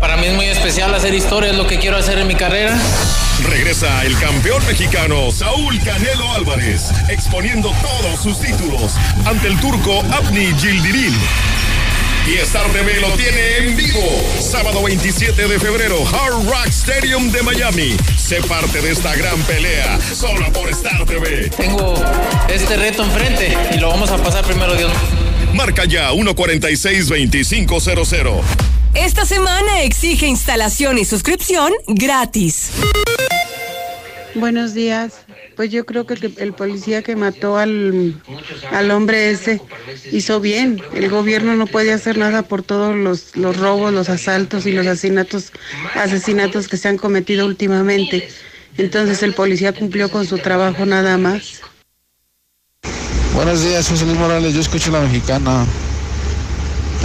Para mí es muy especial hacer historia, es lo que quiero hacer en mi carrera. Regresa el campeón mexicano Saúl Canelo Álvarez, exponiendo todos sus títulos ante el turco Abni Gildirim. Y Star TV lo tiene en vivo. Sábado 27 de febrero, Hard Rock Stadium de Miami. Sé parte de esta gran pelea, solo por Star TV. Tengo este reto enfrente y lo vamos a pasar primero, Dios. Marca ya 146-2500. Esta semana exige instalación y suscripción gratis. Buenos días. Pues yo creo que el, el policía que mató al, al, hombre ese hizo bien. El gobierno no puede hacer nada por todos los, los robos, los asaltos y los asesinatos, asesinatos que se han cometido últimamente. Entonces el policía cumplió con su trabajo nada más. Buenos días, José Luis Morales. Yo escucho la mexicana.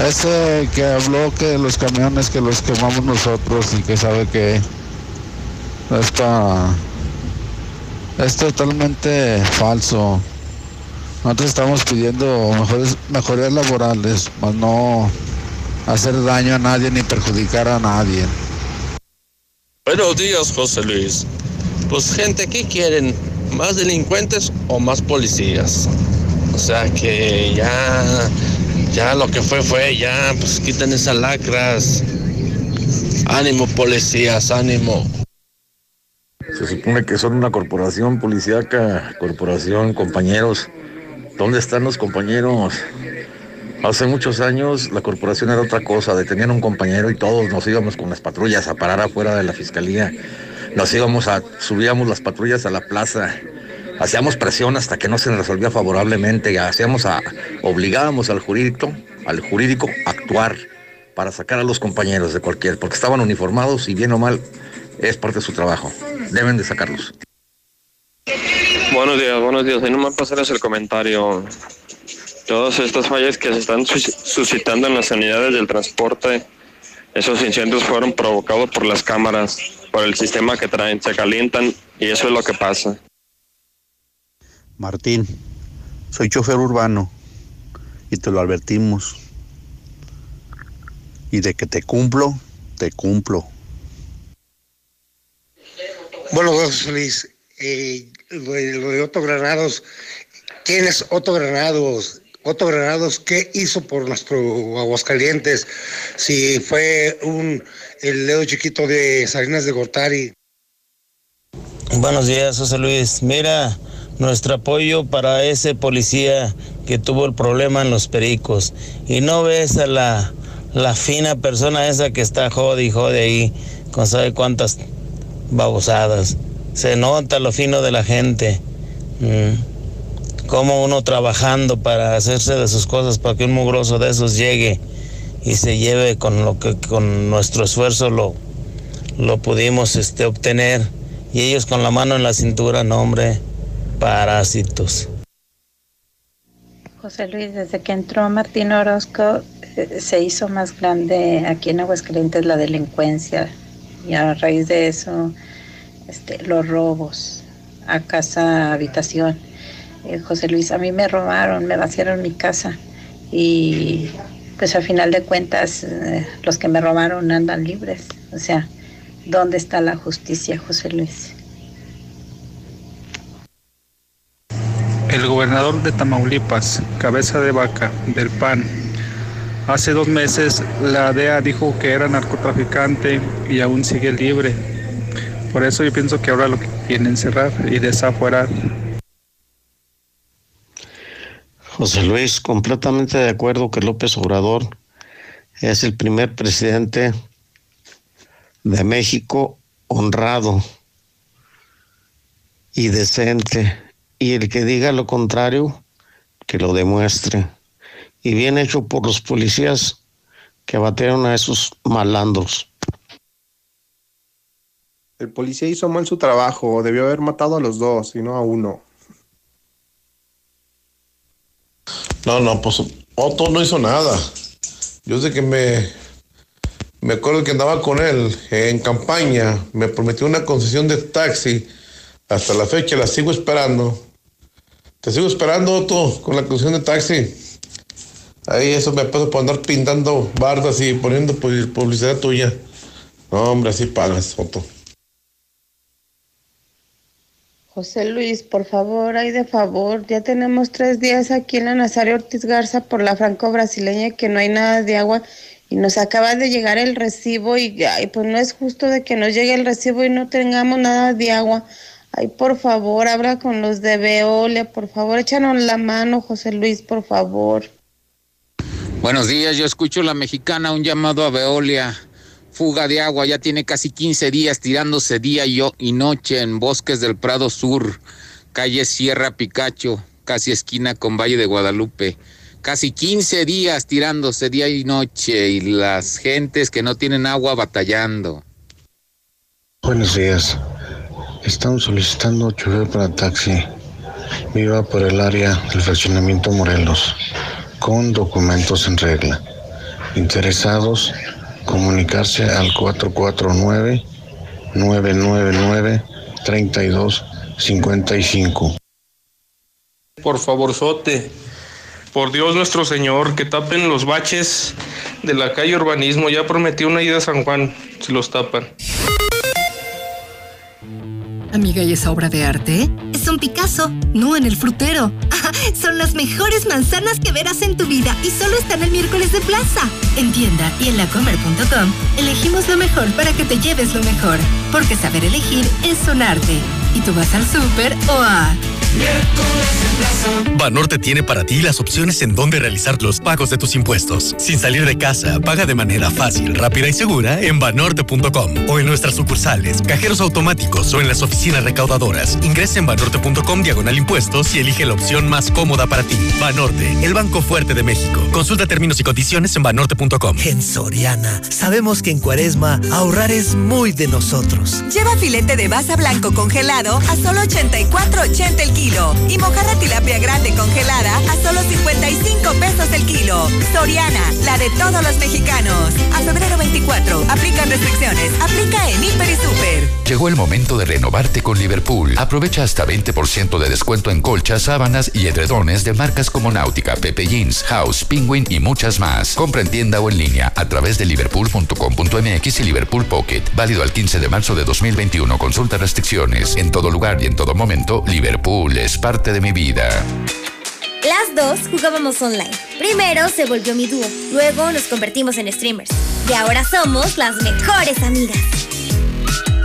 Ese que habló que los camiones que los quemamos nosotros y que sabe que está es totalmente falso. Nosotros estamos pidiendo mejores, mejorías laborales, más no hacer daño a nadie ni perjudicar a nadie. Buenos días, José Luis. Pues gente, ¿qué quieren? ¿Más delincuentes o más policías? O sea que ya ya lo que fue fue, ya pues quiten esas lacras. Ánimo policías, ánimo. Se supone que son una corporación policíaca, corporación, compañeros. ¿Dónde están los compañeros? Hace muchos años la corporación era otra cosa, detenían un compañero y todos nos íbamos con las patrullas a parar afuera de la fiscalía. Nos íbamos a, subíamos las patrullas a la plaza hacíamos presión hasta que no se resolvía favorablemente, hacíamos a, obligábamos al jurídico, al jurídico a actuar para sacar a los compañeros de cualquier, porque estaban uniformados y bien o mal es parte de su trabajo. Deben de sacarlos. Buenos días, buenos días. Y no me pasarás el comentario. Todas estas fallas que se están suscitando en las unidades del transporte, esos incendios fueron provocados por las cámaras, por el sistema que traen, se calientan y eso es lo que pasa. Martín, soy chofer urbano y te lo advertimos. Y de que te cumplo, te cumplo. Bueno, José Luis, eh, lo, de Otto Granados, ¿quién es Otto Granados? Otto Granados, ¿qué hizo por nuestro Aguascalientes? Si fue un el dedo chiquito de Salinas de Gortari. Buenos días, José Luis. Mira, nuestro apoyo para ese policía que tuvo el problema en los pericos. Y no ves a la, la fina persona esa que está jode y jode ahí, con sabe cuántas babosadas. Se nota lo fino de la gente. Mm. Como uno trabajando para hacerse de sus cosas para que un mugroso de esos llegue y se lleve con lo que con nuestro esfuerzo lo, lo pudimos este, obtener. Y ellos con la mano en la cintura, no hombre, parásitos. José Luis, desde que entró Martín Orozco, eh, se hizo más grande aquí en Aguascalientes la delincuencia y a raíz de eso este, los robos a casa, habitación. Eh, José Luis, a mí me robaron, me vaciaron mi casa y pues al final de cuentas eh, los que me robaron andan libres. O sea, ¿dónde está la justicia, José Luis? El gobernador de Tamaulipas, cabeza de vaca del PAN, hace dos meses la DEA dijo que era narcotraficante y aún sigue libre. Por eso yo pienso que ahora lo quieren cerrar y desafuerar. José Luis, completamente de acuerdo que López Obrador es el primer presidente de México honrado y decente. Y el que diga lo contrario, que lo demuestre. Y bien hecho por los policías que abatieron a esos malandros. El policía hizo mal su trabajo, debió haber matado a los dos y no a uno. No, no, pues Otto no hizo nada. Yo sé que me, me acuerdo que andaba con él en campaña, me prometió una concesión de taxi. Hasta la fecha la sigo esperando. Te sigo esperando, Otto, con la concesión de taxi. Ahí eso me pasa por andar pintando bardas y poniendo publicidad tuya. No, hombre, así pagas, Otto. José Luis, por favor, ay de favor, ya tenemos tres días aquí en la Nazario Ortiz Garza por la franco-brasileña que no hay nada de agua y nos acaba de llegar el recibo y ay, pues no es justo de que nos llegue el recibo y no tengamos nada de agua. Ay, por favor, habla con los de Veolia, por favor, échanos la mano, José Luis, por favor. Buenos días, yo escucho la mexicana, un llamado a Veolia fuga de agua, ya tiene casi 15 días tirándose día y, y noche en bosques del Prado Sur, calle Sierra Picacho, casi esquina con Valle de Guadalupe. Casi 15 días tirándose día y noche y las gentes que no tienen agua batallando. Buenos días. Estamos solicitando chofer para taxi. Viva por el área del fraccionamiento Morelos, con documentos en regla. Interesados comunicarse al 449-999-3255. Por favor, Sote, por Dios nuestro Señor, que tapen los baches de la calle Urbanismo. Ya prometió una ida a San Juan, si los tapan. Amiga, ¿y esa obra de arte? Es un Picasso, no en el frutero. Son las mejores manzanas que verás en tu vida y solo están el miércoles de plaza. En tienda y en lacomer.com elegimos lo mejor para que te lleves lo mejor. Porque saber elegir es un arte. Y tú vas al súper o. Banorte tiene para ti las opciones en donde realizar los pagos de tus impuestos. Sin salir de casa, paga de manera fácil, rápida y segura en banorte.com o en nuestras sucursales, cajeros automáticos o en las oficinas recaudadoras. Ingresa en banorte.com diagonal impuestos y elige la opción más cómoda para ti. Banorte, el banco fuerte de México. Consulta términos y condiciones en banorte.com. En Soriana, sabemos que en Cuaresma ahorrar es muy de nosotros. Lleva filete de basa blanco congelado a solo 84.80 el kilo y mojarra tilapia grande congelada a solo 55 pesos el kilo. Soriana, la de todos los mexicanos. A febrero 24, aplican restricciones. Aplica en Hiper y Super. Llegó el momento de renovarte con Liverpool. Aprovecha hasta 20% de descuento en colchas, sábanas y edredones de marcas como Náutica, Pepe Jeans, House, Penguin y muchas más. Compra en tienda o en línea a través de liverpool.com.mx y Liverpool Pocket. Válido al 15 de marzo de 2021. Consulta restricciones. En todo lugar y en todo momento, Liverpool es parte de mi vida. Las dos jugábamos online. Primero se volvió mi dúo, luego nos convertimos en streamers. Y ahora somos las mejores amigas.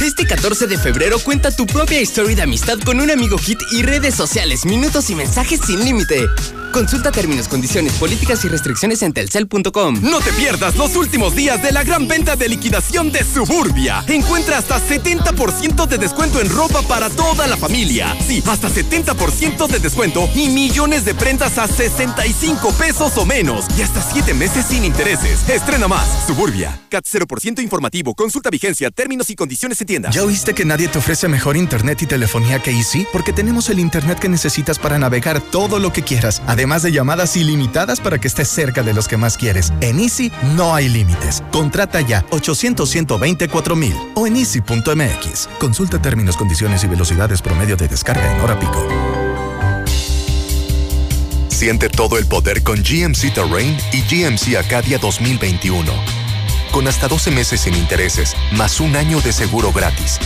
Este 14 de febrero cuenta tu propia historia de amistad con un amigo kit y redes sociales, minutos y mensajes sin límite. Consulta términos, condiciones, políticas y restricciones en telcel.com. No te pierdas los últimos días de la gran venta de liquidación de Suburbia. Encuentra hasta 70% de descuento en ropa para toda la familia. Sí, hasta 70% de descuento y millones de prendas a 65 pesos o menos. Y hasta 7 meses sin intereses. Estrena más. Suburbia. CAT 0% informativo. Consulta vigencia, términos y condiciones en tienda. ¿Ya oíste que nadie te ofrece mejor internet y telefonía que Easy? Porque tenemos el internet que necesitas para navegar todo lo que quieras. Además de llamadas ilimitadas para que estés cerca de los que más quieres. En Easy no hay límites. Contrata ya 800 124 mil o en easy.mx. Consulta términos, condiciones y velocidades promedio de descarga en hora pico. Siente todo el poder con GMC Terrain y GMC Acadia 2021. Con hasta 12 meses sin intereses, más un año de seguro gratis.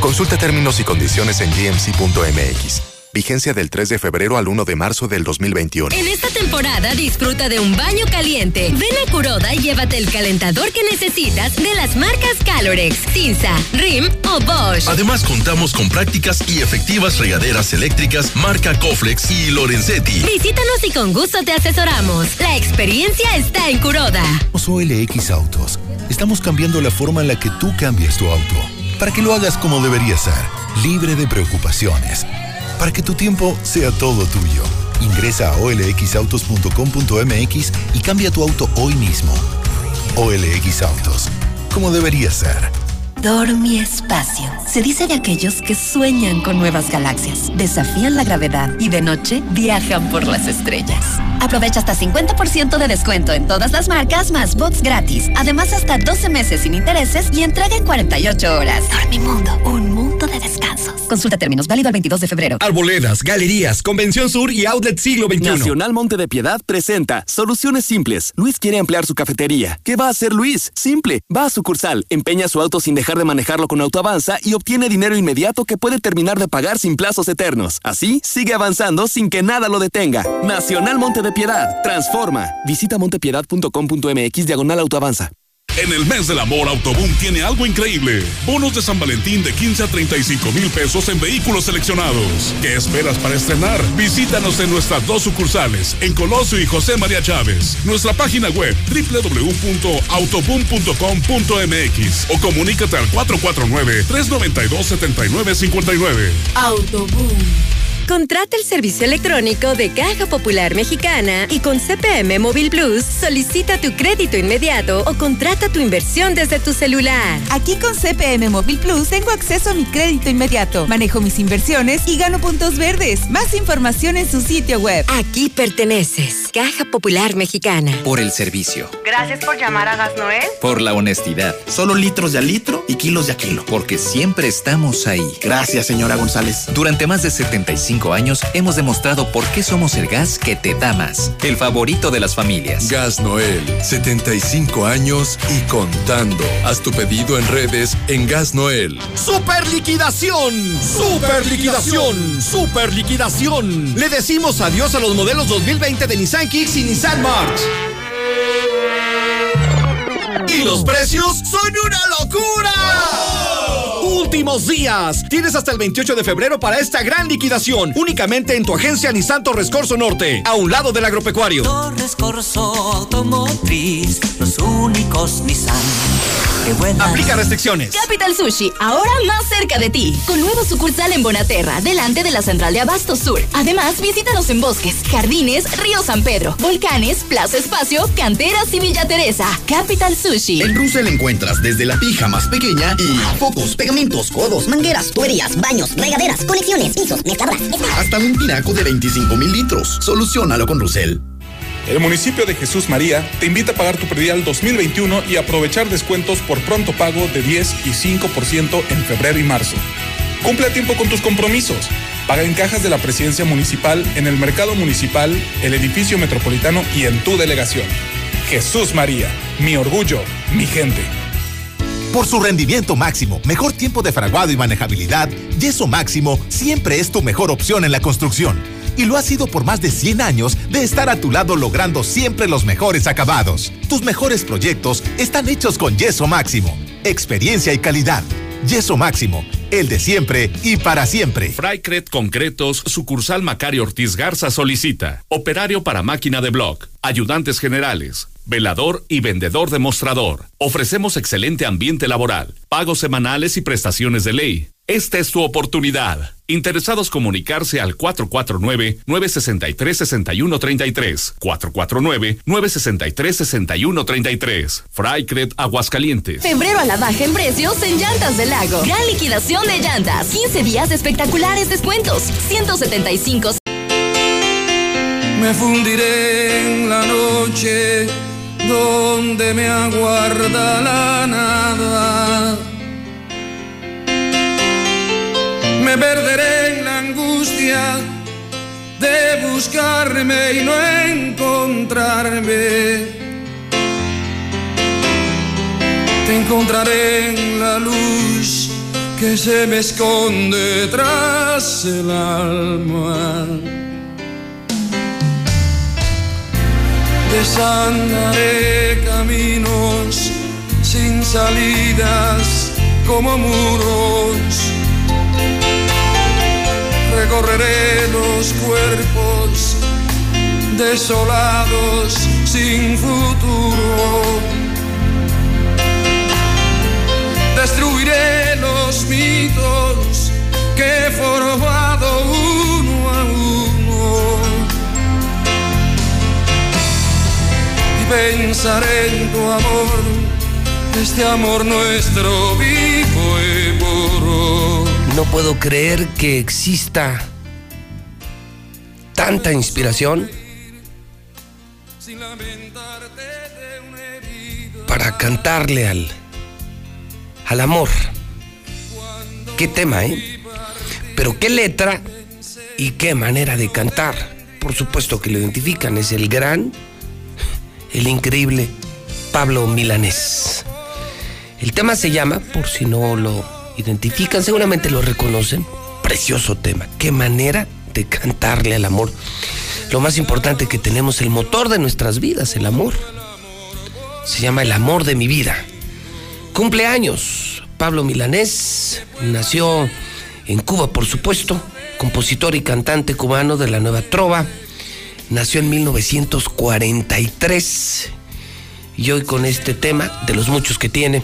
Consulta términos y condiciones en gmc.mx. Vigencia del 3 de febrero al 1 de marzo del 2021. En esta temporada disfruta de un baño caliente. Ven a Curoda y llévate el calentador que necesitas de las marcas Calorex, Cinza, Rim o Bosch. Además contamos con prácticas y efectivas regaderas eléctricas marca Coflex y Lorenzetti. Visítanos y con gusto te asesoramos. La experiencia está en Curoda. OLX Autos. Estamos cambiando la forma en la que tú cambias tu auto. Para que lo hagas como debería ser, libre de preocupaciones para que tu tiempo sea todo tuyo. Ingresa a olxautos.com.mx y cambia tu auto hoy mismo. OLX Autos, como debería ser. Dormi Espacio. Se dice de aquellos que sueñan con nuevas galaxias, desafían la gravedad y de noche viajan por las estrellas. Aprovecha hasta 50% de descuento en todas las marcas más bots gratis. Además, hasta 12 meses sin intereses y entrega en 48 horas. Dormimundo, un mundo de descansos. Consulta términos, válido el 22 de febrero. Arboledas, galerías, Convención Sur y Outlet Siglo XXI. Nacional Monte de Piedad presenta Soluciones Simples. Luis quiere ampliar su cafetería. ¿Qué va a hacer Luis? Simple. Va a sucursal, empeña su auto sin dejar de manejarlo con autoavanza y obtiene dinero inmediato que puede terminar de pagar sin plazos eternos. Así, sigue avanzando sin que nada lo detenga. Nacional Monte de Piedad. Transforma. Visita montepiedad.com.mx diagonal autoavanza. En el mes del amor, Autoboom tiene algo increíble. Bonos de San Valentín de 15 a 35 mil pesos en vehículos seleccionados. ¿Qué esperas para estrenar? Visítanos en nuestras dos sucursales, en Colosio y José María Chávez. Nuestra página web www.autoboom.com.mx o comunícate al 449-392-7959. Autoboom. Contrata el servicio electrónico de Caja Popular Mexicana y con CPM Móvil Plus solicita tu crédito inmediato o contrata tu inversión desde tu celular. Aquí con CPM Móvil Plus tengo acceso a mi crédito inmediato, manejo mis inversiones y gano puntos verdes. Más información en su sitio web. Aquí perteneces. Caja Popular Mexicana. Por el servicio. Gracias por llamar a Gas Noel. Por la honestidad. Solo litros de a litro y kilos de a kilo. Porque siempre estamos ahí. Gracias, señora González. Durante más de 75 años hemos demostrado por qué somos el gas que te da más, el favorito de las familias. Gas Noel, 75 años y contando. Haz tu pedido en redes en Gas Noel. ¡Super liquidación! ¡Super liquidación! ¡Super liquidación! Le decimos adiós a los modelos 2020 de Nissan Kicks y Nissan March. Y los precios son una locura. Últimos días. Tienes hasta el 28 de febrero para esta gran liquidación. Únicamente en tu agencia Nissan Torres Corso Norte, a un lado del agropecuario. Torres Corso Automotriz, los únicos Nissan. Aplica restricciones. Capital Sushi, ahora más cerca de ti. Con nuevo sucursal en Bonaterra, delante de la central de Abasto Sur. Además, visítanos en bosques, jardines, Río San Pedro, volcanes, Plaza Espacio, canteras y Villa Teresa. Capital Sushi. En Russell encuentras desde la pija más pequeña y focos, pegamentos, codos, mangueras, tuberías, baños, regaderas, conexiones, pisos, mezcladoras. Hasta un tinaco de 25 mil litros. Solucionalo con Russell. El municipio de Jesús María te invita a pagar tu predial 2021 y aprovechar descuentos por pronto pago de 10 y 5% en febrero y marzo. Cumple a tiempo con tus compromisos. Paga en cajas de la presidencia municipal, en el mercado municipal, el edificio metropolitano y en tu delegación. Jesús María, mi orgullo, mi gente. Por su rendimiento máximo, mejor tiempo de fraguado y manejabilidad, Yeso Máximo siempre es tu mejor opción en la construcción y lo ha sido por más de 100 años de estar a tu lado logrando siempre los mejores acabados. Tus mejores proyectos están hechos con Yeso Máximo. Experiencia y calidad. Yeso Máximo. el de siempre y para siempre. Frycred Concretos, sucursal Macario Ortiz Garza solicita. Operario para máquina de blog, ayudantes generales, velador y vendedor demostrador. Ofrecemos excelente ambiente laboral, pagos semanales y prestaciones de ley. Esta es tu oportunidad. Interesados comunicarse al 449-963-6133. 449-963-6133. Frycred Aguascalientes. Febrero a la baja en precios en Llantas del Lago. Gran liquidación de llantas. 15 días de espectaculares descuentos. 175. Me fundiré en la noche donde me aguarda la nada. Me perderé en la angustia de buscarme y no encontrarme. Te encontraré en la luz que se me esconde tras el alma. Desandaré caminos sin salidas como muros. Recorreré los cuerpos desolados sin futuro. Destruiré los mitos que he formado pensaré en tu amor, este amor nuestro vivo y puro. No puedo creer que exista tanta inspiración para cantarle al, al amor. Qué tema, ¿eh? Pero qué letra y qué manera de cantar. Por supuesto que lo identifican, es el gran el increíble Pablo Milanés. El tema se llama, por si no lo identifican, seguramente lo reconocen, precioso tema. Qué manera de cantarle al amor. Lo más importante que tenemos, el motor de nuestras vidas, el amor. Se llama El amor de mi vida. Cumpleaños. Pablo Milanés nació en Cuba, por supuesto, compositor y cantante cubano de la nueva trova nació en 1943 y hoy con este tema, de los muchos que tiene,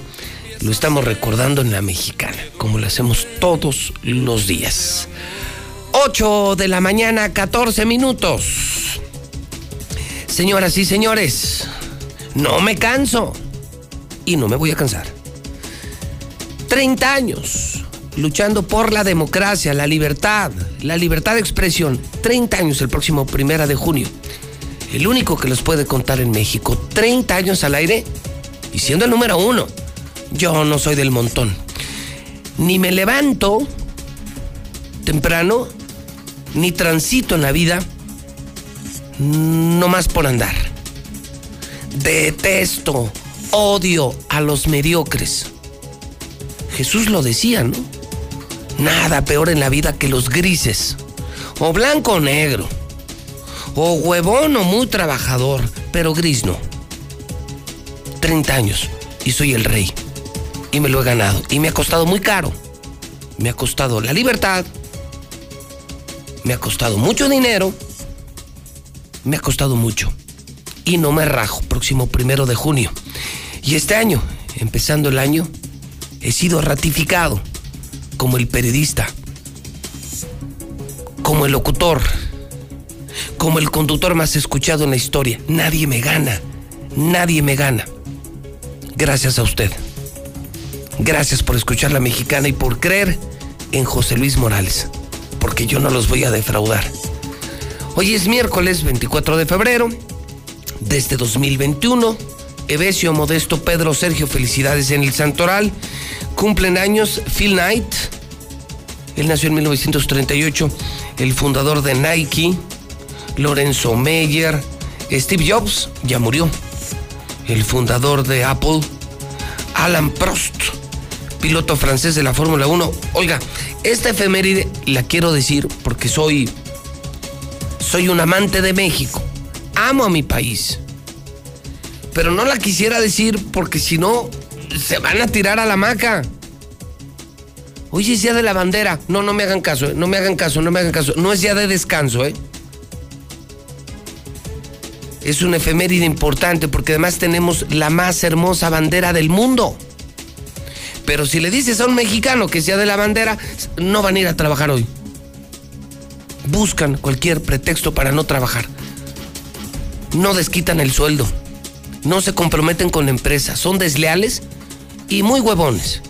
lo estamos recordando en la mexicana, como lo hacemos todos los días. 8 de la mañana, 14 minutos. Señoras y señores, no me canso y no me voy a cansar. 30 años luchando por la democracia, la libertad, la libertad de expresión. 30 años el próximo primera de junio. El único que los puede contar en México. 30 años al aire y siendo el número uno. Yo no soy del montón. Ni me levanto temprano, ni transito en la vida, no más por andar. Detesto, odio a los mediocres. Jesús lo decía, ¿no? Nada peor en la vida que los grises. O blanco o negro. O huevón o muy trabajador, pero gris no. 30 años y soy el rey. Y me lo he ganado. Y me ha costado muy caro. Me ha costado la libertad. Me ha costado mucho dinero. Me ha costado mucho. Y no me rajo. Próximo primero de junio. Y este año, empezando el año, he sido ratificado como el periodista, como el locutor, como el conductor más escuchado en la historia. Nadie me gana, nadie me gana. Gracias a usted. Gracias por escuchar la mexicana y por creer en José Luis Morales, porque yo no los voy a defraudar. Hoy es miércoles 24 de febrero de este 2021. Evesio Modesto Pedro Sergio, felicidades en el Santoral. Cumplen años Phil Knight. Él nació en 1938, el fundador de Nike. Lorenzo Meyer. Steve Jobs ya murió. El fundador de Apple. Alan Prost, piloto francés de la Fórmula 1. Oiga, esta efeméride la quiero decir porque soy soy un amante de México. Amo a mi país. Pero no la quisiera decir porque si no se van a tirar a la maca. Oye, es día de la bandera. No, no me hagan caso, ¿eh? no me hagan caso, no me hagan caso. No es día de descanso, ¿eh? Es una efeméride importante porque además tenemos la más hermosa bandera del mundo. Pero si le dices a un mexicano que sea de la bandera, no van a ir a trabajar hoy. Buscan cualquier pretexto para no trabajar. No desquitan el sueldo. No se comprometen con la empresa. Son desleales y muy huevones.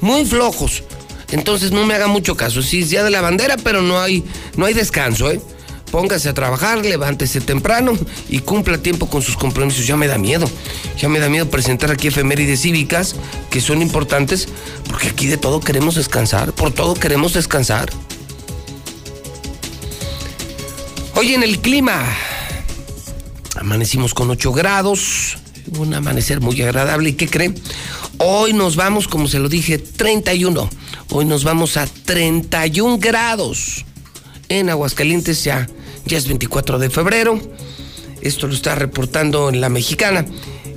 Muy flojos. Entonces no me haga mucho caso. Sí, es día de la bandera, pero no hay, no hay descanso, ¿eh? Póngase a trabajar, levántese temprano y cumpla tiempo con sus compromisos. Ya me da miedo. Ya me da miedo presentar aquí efemérides cívicas que son importantes porque aquí de todo queremos descansar. Por todo queremos descansar. Hoy en el clima. Amanecimos con 8 grados. Un amanecer muy agradable. ¿Y qué creen? Hoy nos vamos, como se lo dije, 31. Hoy nos vamos a 31 grados. En Aguascalientes ya ya es 24 de febrero. Esto lo está reportando en la mexicana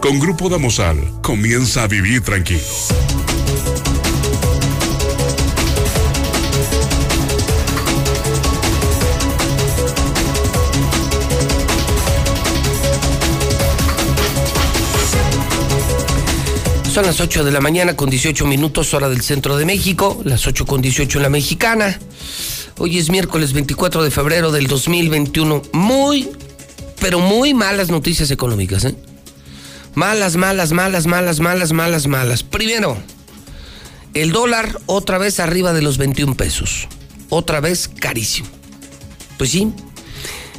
Con Grupo Damosal, comienza a vivir tranquilo. Son las 8 de la mañana con 18 minutos hora del centro de México, las 8 con 18 en la mexicana. Hoy es miércoles 24 de febrero del 2021. Muy, pero muy malas noticias económicas, ¿eh? Malas, malas, malas, malas, malas, malas, malas. Primero, el dólar otra vez arriba de los 21 pesos. Otra vez carísimo. Pues sí,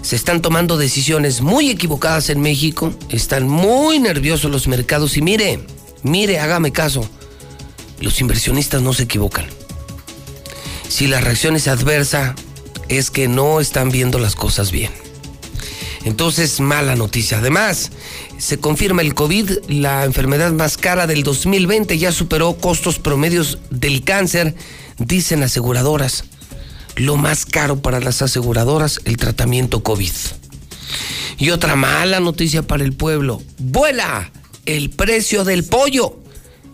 se están tomando decisiones muy equivocadas en México. Están muy nerviosos los mercados. Y mire, mire, hágame caso. Los inversionistas no se equivocan. Si la reacción es adversa, es que no están viendo las cosas bien. Entonces, mala noticia. Además, se confirma el COVID, la enfermedad más cara del 2020, ya superó costos promedios del cáncer, dicen aseguradoras. Lo más caro para las aseguradoras, el tratamiento COVID. Y otra mala noticia para el pueblo. Vuela el precio del pollo.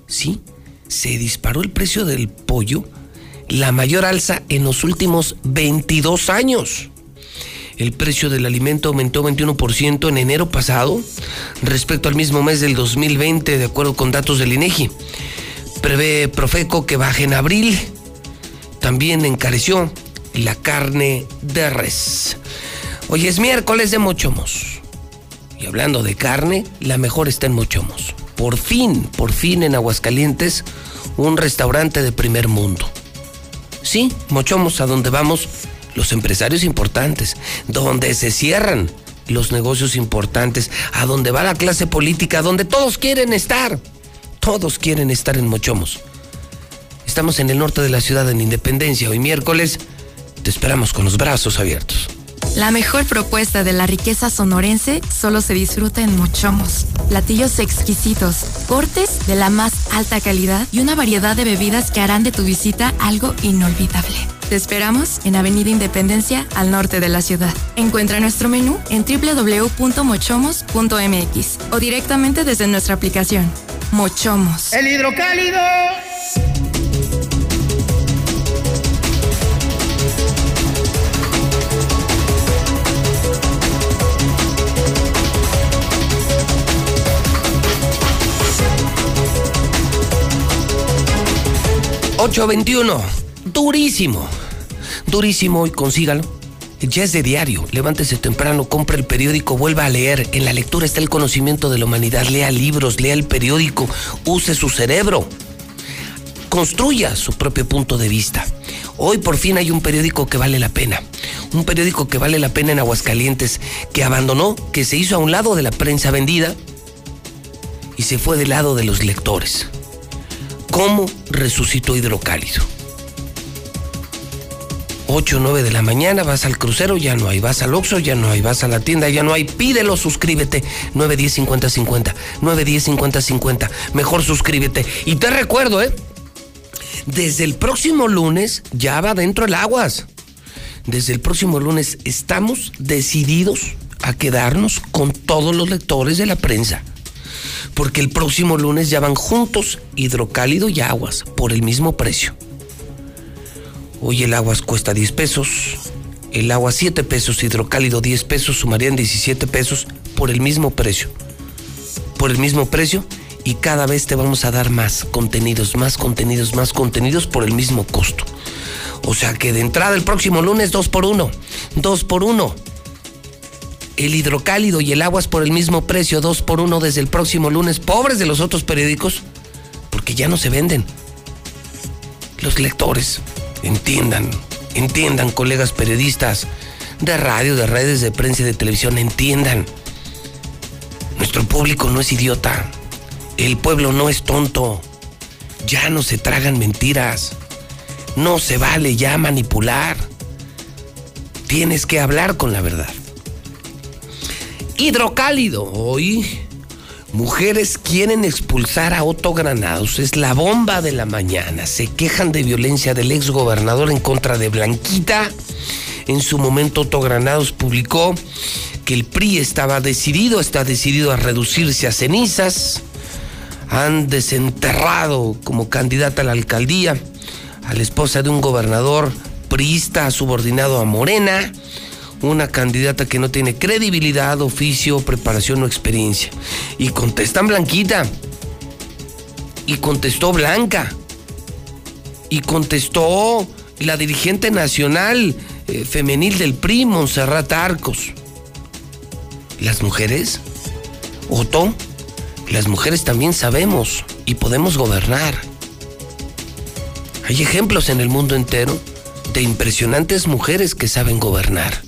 Sí, se disparó el precio del pollo, la mayor alza en los últimos 22 años. El precio del alimento aumentó 21% en enero pasado respecto al mismo mes del 2020, de acuerdo con datos del INEGI. Prevé Profeco que baje en abril. También encareció la carne de res. Hoy es miércoles de Mochomos. Y hablando de carne, la mejor está en Mochomos. Por fin, por fin en Aguascalientes, un restaurante de primer mundo. Sí, Mochomos, a donde vamos los empresarios importantes, donde se cierran los negocios importantes, a donde va la clase política, donde todos quieren estar. Todos quieren estar en Mochomos. Estamos en el norte de la ciudad en Independencia. Hoy miércoles te esperamos con los brazos abiertos. La mejor propuesta de la riqueza sonorense solo se disfruta en Mochomos. Platillos exquisitos, cortes de la más alta calidad y una variedad de bebidas que harán de tu visita algo inolvidable. Te esperamos en Avenida Independencia, al norte de la ciudad. Encuentra nuestro menú en www.mochomos.mx o directamente desde nuestra aplicación. Mochomos. El hidrocálido. ...821... Durísimo. Durísimo y consígalo. Ya es de diario. Levántese temprano, compre el periódico, vuelva a leer. En la lectura está el conocimiento de la humanidad. Lea libros, lea el periódico, use su cerebro. Construya su propio punto de vista. Hoy por fin hay un periódico que vale la pena. Un periódico que vale la pena en Aguascalientes, que abandonó, que se hizo a un lado de la prensa vendida y se fue del lado de los lectores. ¿Cómo resucitó Hidrocálido? 8 o 9 de la mañana, vas al crucero, ya no hay, vas al Oxxo, ya no hay, vas a la tienda, ya no hay, pídelo, suscríbete, 910 50 50, 910 50 50, mejor suscríbete. Y te recuerdo, ¿eh? Desde el próximo lunes ya va dentro el aguas. Desde el próximo lunes estamos decididos a quedarnos con todos los lectores de la prensa. Porque el próximo lunes ya van juntos hidrocálido y aguas por el mismo precio. Hoy el aguas cuesta 10 pesos, el agua 7 pesos, hidrocálido 10 pesos, sumarían 17 pesos por el mismo precio. Por el mismo precio y cada vez te vamos a dar más contenidos, más contenidos, más contenidos por el mismo costo. O sea que de entrada el próximo lunes 2 por 1, 2 por 1. El hidrocálido y el aguas por el mismo precio, 2 por 1 desde el próximo lunes. Pobres de los otros periódicos, porque ya no se venden. Los lectores. Entiendan, entiendan, colegas periodistas de radio, de redes de prensa y de televisión, entiendan. Nuestro público no es idiota. El pueblo no es tonto. Ya no se tragan mentiras. No se vale ya manipular. Tienes que hablar con la verdad. Hidrocálido. Hoy Mujeres quieren expulsar a Otto Granados. Es la bomba de la mañana. Se quejan de violencia del ex gobernador en contra de Blanquita. En su momento Otto Granados publicó que el PRI estaba decidido, está decidido a reducirse a cenizas. Han desenterrado como candidata a la alcaldía a la esposa de un gobernador priista subordinado a Morena una candidata que no tiene credibilidad, oficio, preparación o experiencia. Y contestan Blanquita. Y contestó Blanca. Y contestó la dirigente nacional eh, femenil del PRI, Montserrat Arcos. Las mujeres, Otto, las mujeres también sabemos y podemos gobernar. Hay ejemplos en el mundo entero de impresionantes mujeres que saben gobernar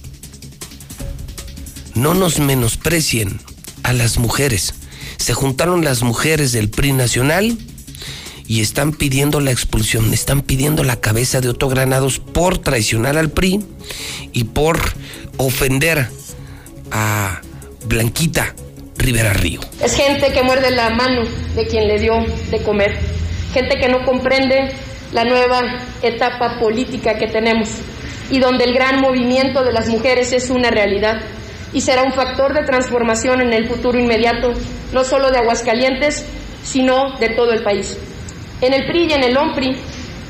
no nos menosprecien a las mujeres. Se juntaron las mujeres del PRI nacional y están pidiendo la expulsión, están pidiendo la cabeza de Otto Granados por traicionar al PRI y por ofender a Blanquita Rivera Río. Es gente que muerde la mano de quien le dio de comer, gente que no comprende la nueva etapa política que tenemos y donde el gran movimiento de las mujeres es una realidad y será un factor de transformación en el futuro inmediato, no solo de Aguascalientes, sino de todo el país. En el PRI y en el OMPRI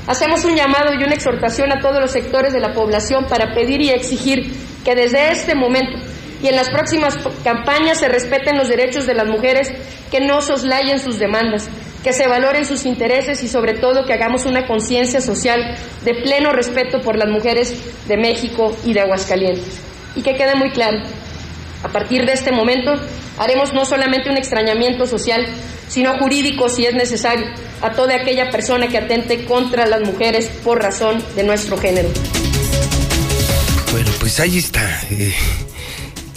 hacemos un llamado y una exhortación a todos los sectores de la población para pedir y exigir que desde este momento y en las próximas campañas se respeten los derechos de las mujeres, que no soslayen sus demandas, que se valoren sus intereses y sobre todo que hagamos una conciencia social de pleno respeto por las mujeres de México y de Aguascalientes. Y que quede muy claro, a partir de este momento haremos no solamente un extrañamiento social, sino jurídico si es necesario, a toda aquella persona que atente contra las mujeres por razón de nuestro género. Bueno, pues ahí está. Eh,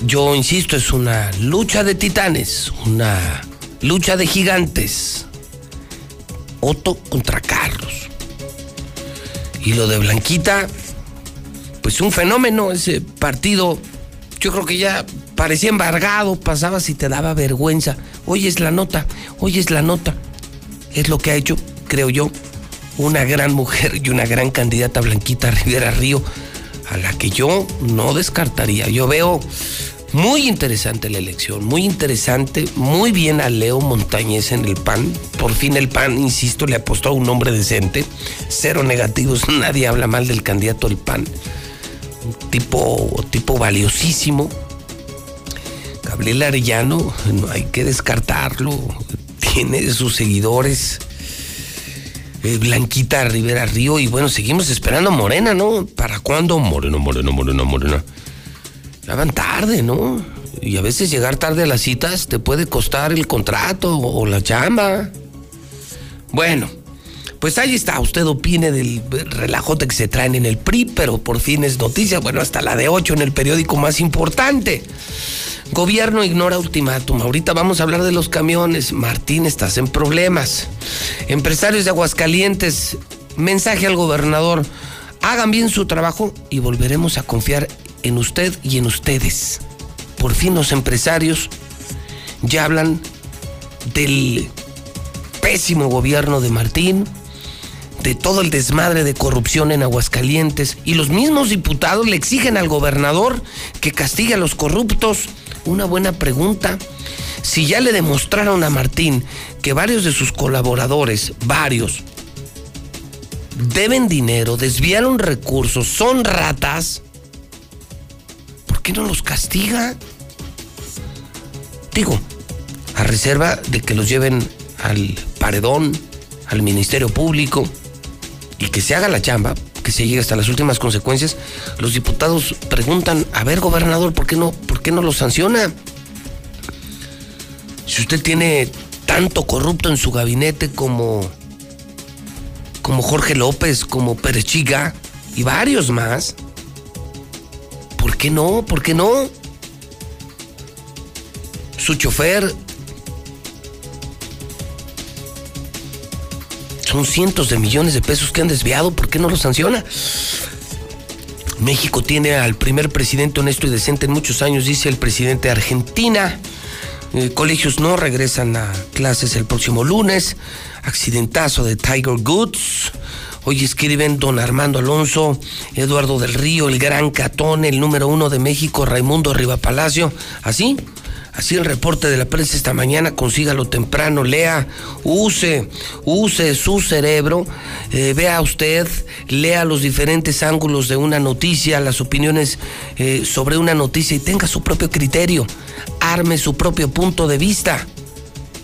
yo insisto, es una lucha de titanes, una lucha de gigantes. Otto contra Carlos. Y lo de Blanquita, pues un fenómeno, ese partido, yo creo que ya parecía embargado, pasabas y te daba vergüenza. Hoy es la nota, hoy es la nota. Es lo que ha hecho, creo yo, una gran mujer y una gran candidata Blanquita Rivera Río, a la que yo no descartaría. Yo veo muy interesante la elección, muy interesante, muy bien a Leo Montañez en el PAN. Por fin el PAN, insisto, le apostó a un hombre decente. Cero negativos, nadie habla mal del candidato del PAN. Un tipo, tipo valiosísimo, Gabriel Arellano, no hay que descartarlo, tiene sus seguidores. Eh, Blanquita Rivera Río y bueno, seguimos esperando a Morena, ¿no? ¿Para cuándo? Moreno, Moreno, Moreno, Morena. Ya van tarde, ¿no? Y a veces llegar tarde a las citas te puede costar el contrato o la chamba. Bueno, pues ahí está, usted opine del relajote que se traen en el PRI, pero por fin es noticia, bueno, hasta la de 8 en el periódico más importante. Gobierno ignora ultimátum. Ahorita vamos a hablar de los camiones. Martín, estás en problemas. Empresarios de Aguascalientes, mensaje al gobernador. Hagan bien su trabajo y volveremos a confiar en usted y en ustedes. Por fin los empresarios ya hablan del pésimo gobierno de Martín, de todo el desmadre de corrupción en Aguascalientes y los mismos diputados le exigen al gobernador que castigue a los corruptos. Una buena pregunta. Si ya le demostraron a Martín que varios de sus colaboradores, varios, deben dinero, desviaron recursos, son ratas, ¿por qué no los castiga? Digo, a reserva de que los lleven al paredón, al Ministerio Público y que se haga la chamba, que se llegue hasta las últimas consecuencias, los diputados preguntan, a ver gobernador, ¿por qué no, por qué no lo sanciona? Si usted tiene tanto corrupto en su gabinete como, como Jorge López, como Perechiga y varios más, ¿por qué no? ¿Por qué no? Su chofer Son cientos de millones de pesos que han desviado. ¿Por qué no lo sanciona? México tiene al primer presidente honesto y decente en muchos años, dice el presidente de Argentina. Eh, colegios no regresan a clases el próximo lunes. Accidentazo de Tiger Goods. Hoy escriben don Armando Alonso, Eduardo del Río, el gran catón, el número uno de México, Raimundo Riva Palacio. Así, Así el reporte de la prensa esta mañana, consígalo temprano, lea, use, use su cerebro, eh, vea usted, lea los diferentes ángulos de una noticia, las opiniones eh, sobre una noticia y tenga su propio criterio, arme su propio punto de vista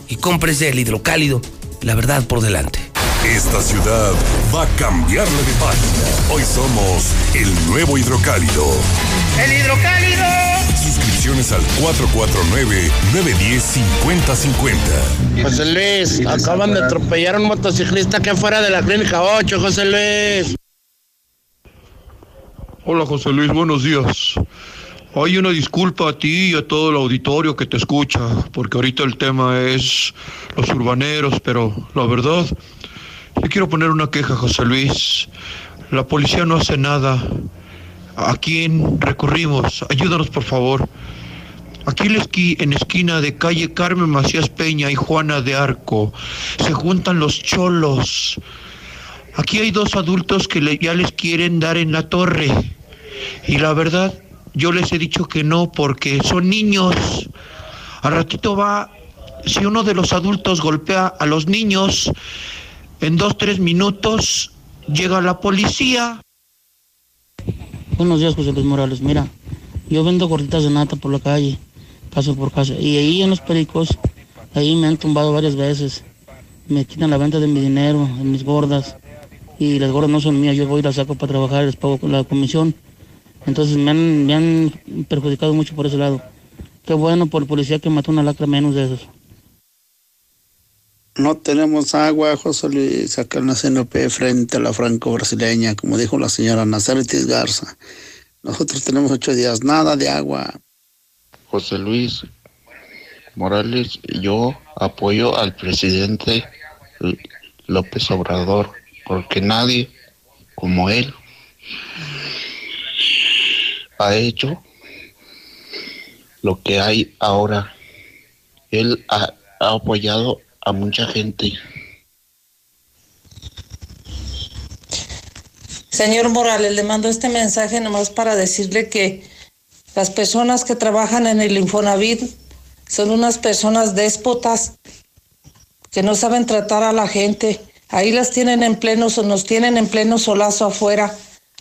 y cómprese el hidrocálido, la verdad por delante. Esta ciudad va a cambiarle de página. Hoy somos el nuevo hidrocálido. ¡El hidrocálido! Suscripciones al 449-910-5050. José Luis, acaban de atropellar a un motociclista que fuera de la clínica 8, José Luis. Hola José Luis, buenos días. Hay una disculpa a ti y a todo el auditorio que te escucha, porque ahorita el tema es los urbaneros, pero la verdad le quiero poner una queja, José Luis. La policía no hace nada. ¿A quién recurrimos? Ayúdanos, por favor. Aquí en esquina de calle Carmen Macías Peña y Juana de Arco se juntan los cholos. Aquí hay dos adultos que ya les quieren dar en la torre. Y la verdad, yo les he dicho que no porque son niños. Al ratito va, si uno de los adultos golpea a los niños, en dos, tres minutos llega la policía. Buenos días, José Luis Morales. Mira, yo vendo gorditas de nata por la calle, casa por casa. Y ahí en los pericos, ahí me han tumbado varias veces. Me quitan la venta de mi dinero, de mis gordas. Y las gordas no son mías, yo voy y las saco para trabajar, les pago la comisión. Entonces me han, me han perjudicado mucho por ese lado. Qué bueno por el policía que mató una lacra menos de esos. No tenemos agua, José Luis, acá en la CNP frente a la franco-brasileña, como dijo la señora Nazaritis Garza. Nosotros tenemos ocho días, nada de agua. José Luis Morales, yo apoyo al presidente López Obrador, porque nadie como él ha hecho lo que hay ahora. Él ha, ha apoyado a mucha gente. Señor Morales, le mando este mensaje nomás para decirle que las personas que trabajan en el Infonavit son unas personas déspotas que no saben tratar a la gente. Ahí las tienen en pleno, nos tienen en pleno solazo afuera.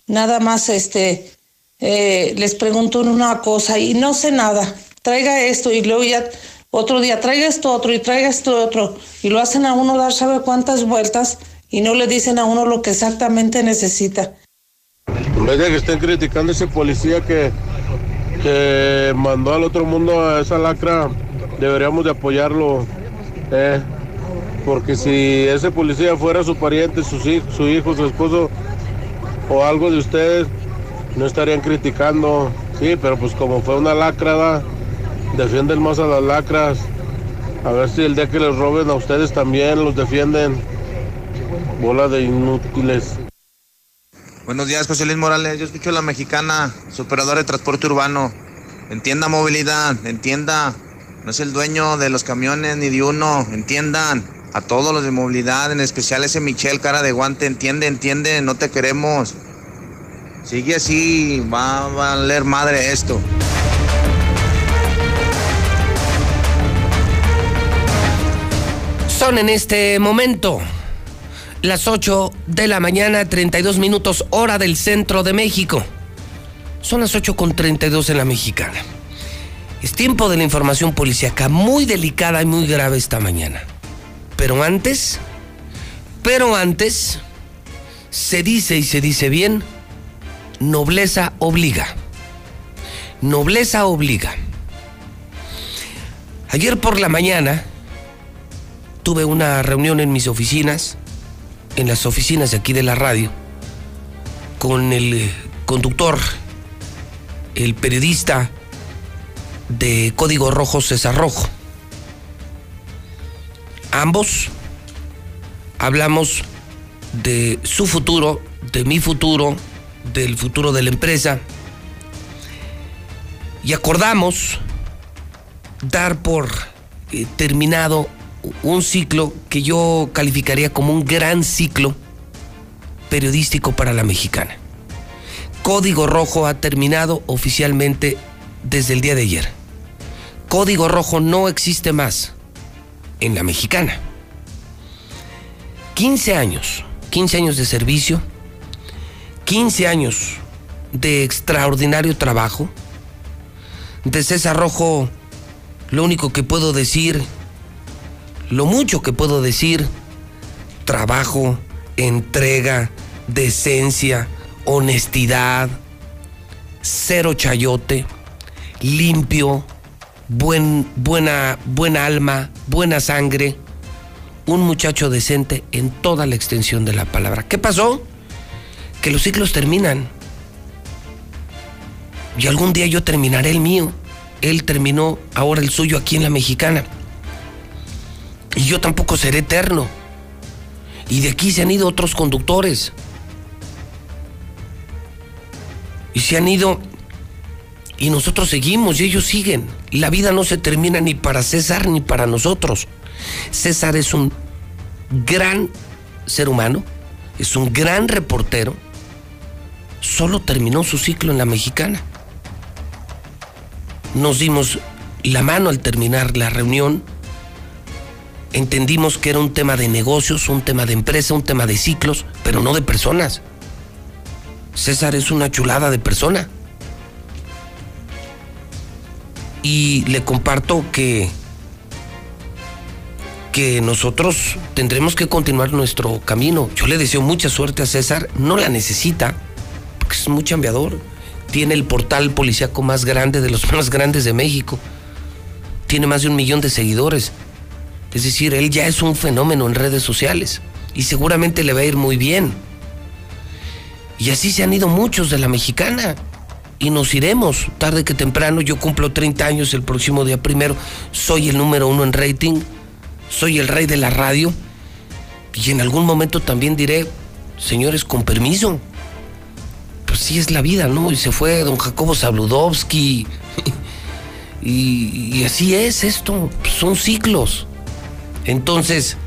Nada más, este, eh, les pregunto una cosa y no sé nada. Traiga esto y luego ya otro día traiga esto otro y traiga esto otro y lo hacen a uno dar sabe cuántas vueltas y no le dicen a uno lo que exactamente necesita. En vez de que estén criticando a ese policía que, que mandó al otro mundo a esa lacra, deberíamos de apoyarlo. Eh, porque si ese policía fuera su pariente, su, su hijo, su esposo o algo de ustedes, no estarían criticando. Sí, pero pues como fue una lacra, defienden más a las lacras. A ver si el día que les roben a ustedes también los defienden. Bola de inútiles. Buenos días, José Luis Morales. Yo escucho a la mexicana, superadora de transporte urbano. Entienda movilidad, entienda. No es el dueño de los camiones ni de uno, entiendan. A todos los de movilidad, en especial ese Michel, cara de guante, entiende, entiende, no te queremos. Sigue así, va a valer madre esto. Son en este momento las 8 de la mañana, 32 minutos, hora del centro de México. Son las 8 con 32 en la mexicana. Es tiempo de la información policíaca, muy delicada y muy grave esta mañana. Pero antes, pero antes, se dice y se dice bien, nobleza obliga. Nobleza obliga. Ayer por la mañana tuve una reunión en mis oficinas, en las oficinas de aquí de la radio, con el conductor, el periodista de Código Rojo César Rojo. Ambos hablamos de su futuro, de mi futuro, del futuro de la empresa y acordamos dar por eh, terminado un ciclo que yo calificaría como un gran ciclo periodístico para la mexicana. Código Rojo ha terminado oficialmente desde el día de ayer. Código Rojo no existe más en la mexicana. 15 años, 15 años de servicio, 15 años de extraordinario trabajo. De César Rojo, lo único que puedo decir, lo mucho que puedo decir, trabajo, entrega, decencia, honestidad, cero chayote, limpio, buen, buena, buena alma, buena sangre, un muchacho decente en toda la extensión de la palabra. ¿Qué pasó? Que los ciclos terminan. Y algún día yo terminaré el mío. Él terminó ahora el suyo aquí en la mexicana. Y yo tampoco seré eterno. Y de aquí se han ido otros conductores. Y se han ido y nosotros seguimos y ellos siguen. La vida no se termina ni para César ni para nosotros. César es un gran ser humano, es un gran reportero. Solo terminó su ciclo en la mexicana. Nos dimos la mano al terminar la reunión. Entendimos que era un tema de negocios, un tema de empresa, un tema de ciclos, pero no de personas. César es una chulada de persona. Y le comparto que que nosotros tendremos que continuar nuestro camino. Yo le deseo mucha suerte a César, no la necesita, porque es muy chambeador. Tiene el portal policíaco más grande de los más grandes de México. Tiene más de un millón de seguidores. Es decir, él ya es un fenómeno en redes sociales y seguramente le va a ir muy bien. Y así se han ido muchos de la mexicana. Y nos iremos tarde que temprano. Yo cumplo 30 años el próximo día primero. Soy el número uno en rating. Soy el rey de la radio. Y en algún momento también diré, señores, con permiso. Pues sí es la vida, ¿no? Y se fue don Jacobo Zabludovsky. y, y así es esto. Son ciclos. Entonces,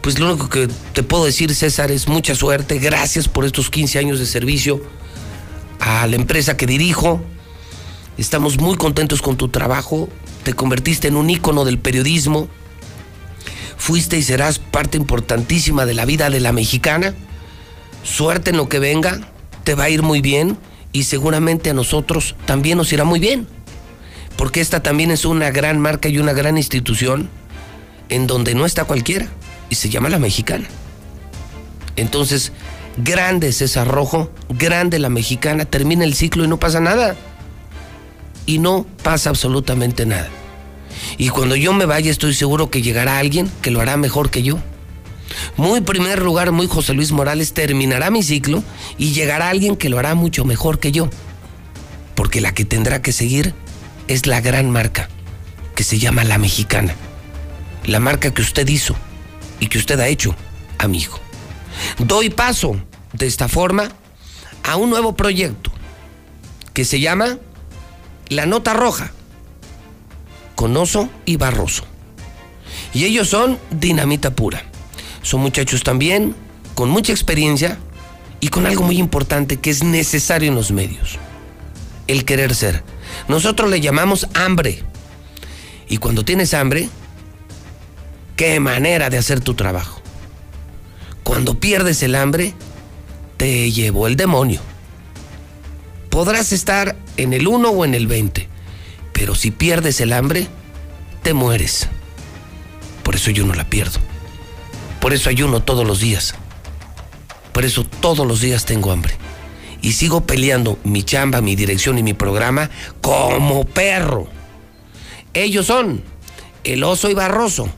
pues lo único que te puedo decir, César, es mucha suerte. Gracias por estos 15 años de servicio a la empresa que dirijo. Estamos muy contentos con tu trabajo. Te convertiste en un ícono del periodismo. Fuiste y serás parte importantísima de la vida de la mexicana. Suerte en lo que venga. Te va a ir muy bien y seguramente a nosotros también nos irá muy bien. Porque esta también es una gran marca y una gran institución en donde no está cualquiera y se llama la mexicana. Entonces, grande César Rojo, grande la mexicana, termina el ciclo y no pasa nada. Y no pasa absolutamente nada. Y cuando yo me vaya estoy seguro que llegará alguien que lo hará mejor que yo. Muy primer lugar, muy José Luis Morales, terminará mi ciclo y llegará alguien que lo hará mucho mejor que yo. Porque la que tendrá que seguir es la gran marca, que se llama La Mexicana. La marca que usted hizo y que usted ha hecho, amigo. Doy paso de esta forma a un nuevo proyecto que se llama La Nota Roja con Oso y Barroso. Y ellos son dinamita pura. Son muchachos también con mucha experiencia y con algo muy importante que es necesario en los medios. El querer ser. Nosotros le llamamos hambre. Y cuando tienes hambre, qué manera de hacer tu trabajo. Cuando pierdes el hambre, te llevó el demonio. Podrás estar en el 1 o en el 20, pero si pierdes el hambre, te mueres. Por eso yo no la pierdo. Por eso ayuno todos los días. Por eso todos los días tengo hambre. Y sigo peleando mi chamba, mi dirección y mi programa como perro. Ellos son el oso y Barroso.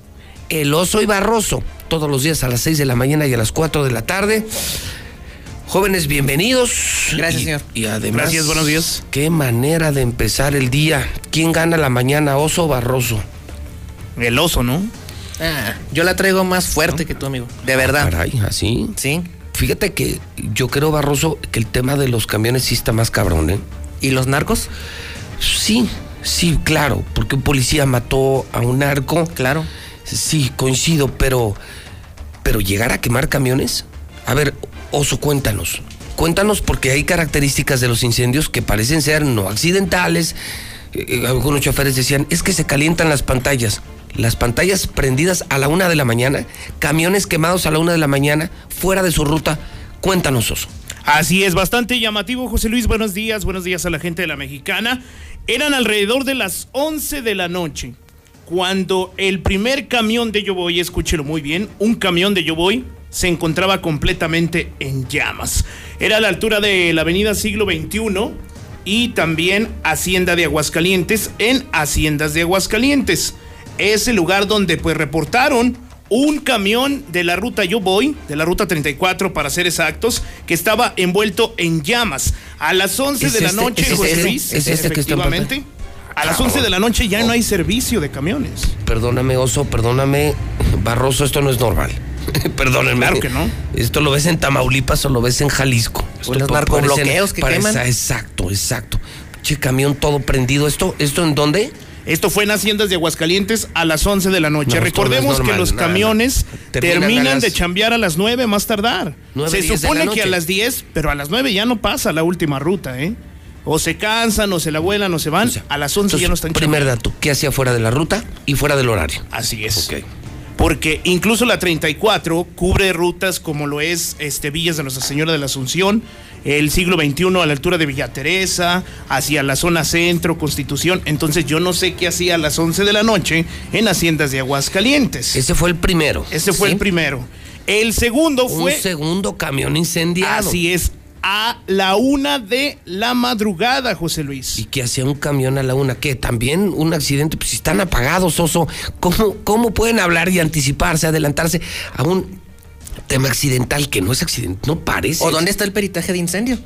El oso y Barroso. Todos los días a las 6 de la mañana y a las 4 de la tarde. Jóvenes, bienvenidos. Gracias, Y- señor. Y además. Gracias, buenos días. Qué manera de empezar el día. ¿Quién gana la mañana, oso o Barroso? El oso, ¿no? Ah, yo la traigo más fuerte que tú, amigo. De verdad. Caray, ¿así? Sí. Fíjate que yo creo, Barroso, que el tema de los camiones sí está más cabrón, ¿eh? ¿Y los narcos? Sí, sí, claro, porque un policía mató a un narco. Claro. Sí, coincido, pero. Pero llegar a quemar camiones. A ver, Oso, cuéntanos. Cuéntanos porque hay características de los incendios que parecen ser no accidentales. Eh, eh, algunos choferes decían, es que se calientan las pantallas. Las pantallas prendidas a la una de la mañana, camiones quemados a la una de la mañana, fuera de su ruta. Cuéntanos, Oso. Así es, bastante llamativo, José Luis. Buenos días, buenos días a la gente de la mexicana. Eran alrededor de las 11 de la noche cuando el primer camión de Yo Voy, escúchelo muy bien, un camión de Yo Voy se encontraba completamente en llamas. Era a la altura de la avenida Siglo XXI y también Hacienda de Aguascalientes en Haciendas de Aguascalientes. Es el lugar donde pues reportaron un camión de la ruta Yo Voy, de la ruta 34 para ser exactos, que estaba envuelto en llamas. A las 11 ¿Es de la este? noche, ¿Es José este? Luis, ¿Es este que efectivamente, a las 11 de la noche ya no hay servicio de camiones. Perdóname, Oso, perdóname, Barroso, esto no es normal. Perdónenme. Claro que no. Esto lo ves en Tamaulipas o lo ves en Jalisco. O Esto los narcobloqueos que parece- queman. Exacto, exacto. Che, camión todo prendido. ¿Esto, esto en dónde? Esto fue en Haciendas de Aguascalientes a las 11 de la noche. No, Recordemos que los nada, camiones nada. Terminan terminan, a las- de chambear a las 9 más tardar. Se supone que a las 10, pero a las 9 ya no pasa la última ruta, ¿eh? O se cansan, o se la vuelan, o se van. a las 11 ya no están Primer dato, ¿qué hacía fuera de la ruta y fuera del horario? Así es. Porque incluso la 34 cubre rutas como lo es este, Villas de Nuestra Señora de la Asunción, el siglo XXI a la altura de Villa Teresa, hacia la zona centro, Constitución. Entonces yo no sé qué hacía a las 11 de la noche en Haciendas de Aguascalientes. Ese fue el primero. Ese fue ¿sí? el primero. El segundo Un fue... segundo camión incendiado. Así es, a la una de la madrugada, José Luis. ¿Y qué hacía un camión a la una? ¿Qué? ¿También un accidente? Pues si están apagados, Oso. ¿Cómo, ¿Cómo pueden hablar y anticiparse, adelantarse a un tema accidental que no es accidente? No parece. ¿O dónde está el peritaje de incendio?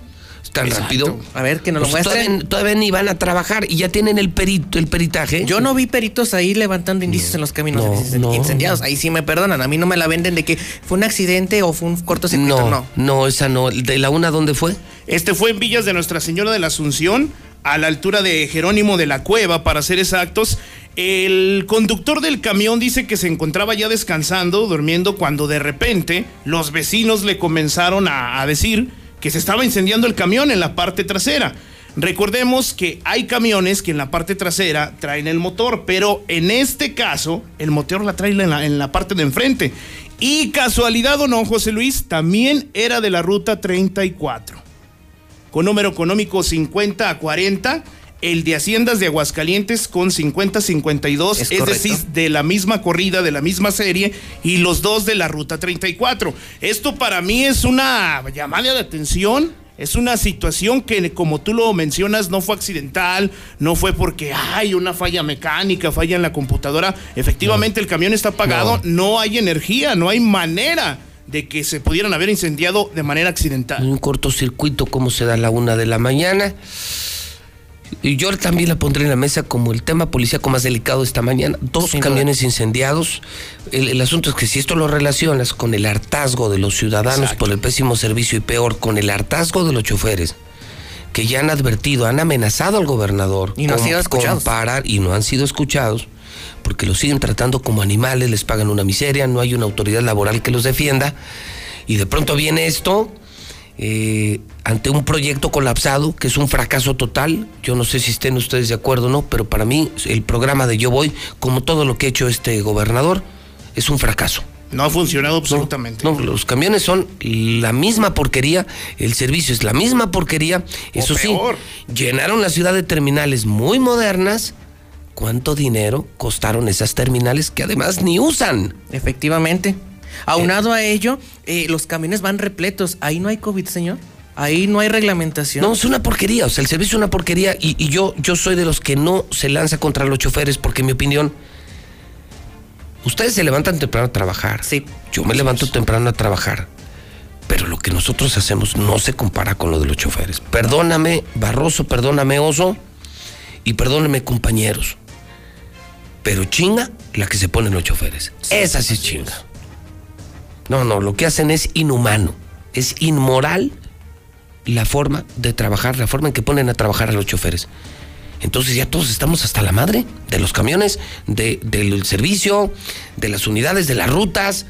Tan Exacto. rápido. A ver, que nos lo Pues muestren. todavía, todavía ni van a trabajar y ya tienen el perito, el peritaje. Yo no vi peritos ahí levantando indicios en los caminos no, incen- no. incendiados. Ahí sí me perdonan. A mí no me la venden de que fue un accidente o fue un cortocircuito. No, No. no, esa no. ¿De la una dónde fue? Este fue en Villas de Nuestra Señora de la Asunción, a la altura de Jerónimo de la Cueva, para ser exactos. El conductor del camión dice que se encontraba ya descansando, durmiendo, cuando de repente los vecinos le comenzaron a, a decir que se estaba incendiando el camión en la parte trasera. Recordemos que hay camiones que en la parte trasera traen el motor, pero en este caso el motor la trae en la, en la parte de enfrente. Y casualidad o no, José Luis, también era de la ruta 34 con número económico 50 a 40, el de Haciendas de Aguascalientes con 50 a 52, Es es, decir, de la misma corrida, de la misma serie, y los dos de la ruta 34. Esto para mí es una llamada de atención. Es una situación que, como tú lo mencionas, no fue accidental, no fue porque hay una falla mecánica, falla en la computadora. Efectivamente, el camión está apagado, no hay energía, no hay manera de que se pudieran haber incendiado de manera accidental. Un cortocircuito, ¿cómo se da a la una de la mañana? Y yo también la pondré en la mesa como el tema policíaco más delicado esta mañana. Dos camiones incendiados. El, el asunto es que si esto lo relacionas con el hartazgo de los ciudadanos por el pésimo servicio y peor, con el hartazgo de los choferes, que ya han advertido, han amenazado al gobernador. Y no han con- sido escuchados. y no han sido escuchados porque los siguen tratando como animales, les pagan una miseria, no hay una autoridad laboral que los defienda. Y de pronto viene esto eh, ante un proyecto colapsado, que es un fracaso total. Yo no sé si estén ustedes de acuerdo o no, pero para mí el programa de Yo Voy, como todo lo que ha hecho este gobernador, es un fracaso. No ha funcionado absolutamente. No, los camiones son la misma porquería, el servicio es la misma porquería. Eso sí, llenaron la ciudad de terminales muy modernas. ¿Cuánto dinero costaron esas terminales que además ni usan? Efectivamente. Aunado a ello, eh, los camiones van repletos. Ahí no hay COVID, señor. Ahí no hay reglamentación. No, es una porquería, o sea, el servicio es una porquería y, y yo, yo soy de los que no se lanza contra los choferes porque en mi opinión, ustedes se levantan temprano a trabajar. Sí. Yo me levanto temprano a trabajar. Pero lo que nosotros hacemos no se compara con lo de los choferes. Perdóname, Barroso, perdóname, Oso, y perdóname, compañeros. Pero chinga la que se ponen los choferes. Esa sí es chinga. No, no, lo que hacen es inhumano, es inmoral la forma de trabajar, la forma en que ponen a trabajar a los choferes. Entonces ya todos estamos hasta la madre de los camiones, de- del servicio, de las unidades, de las rutas.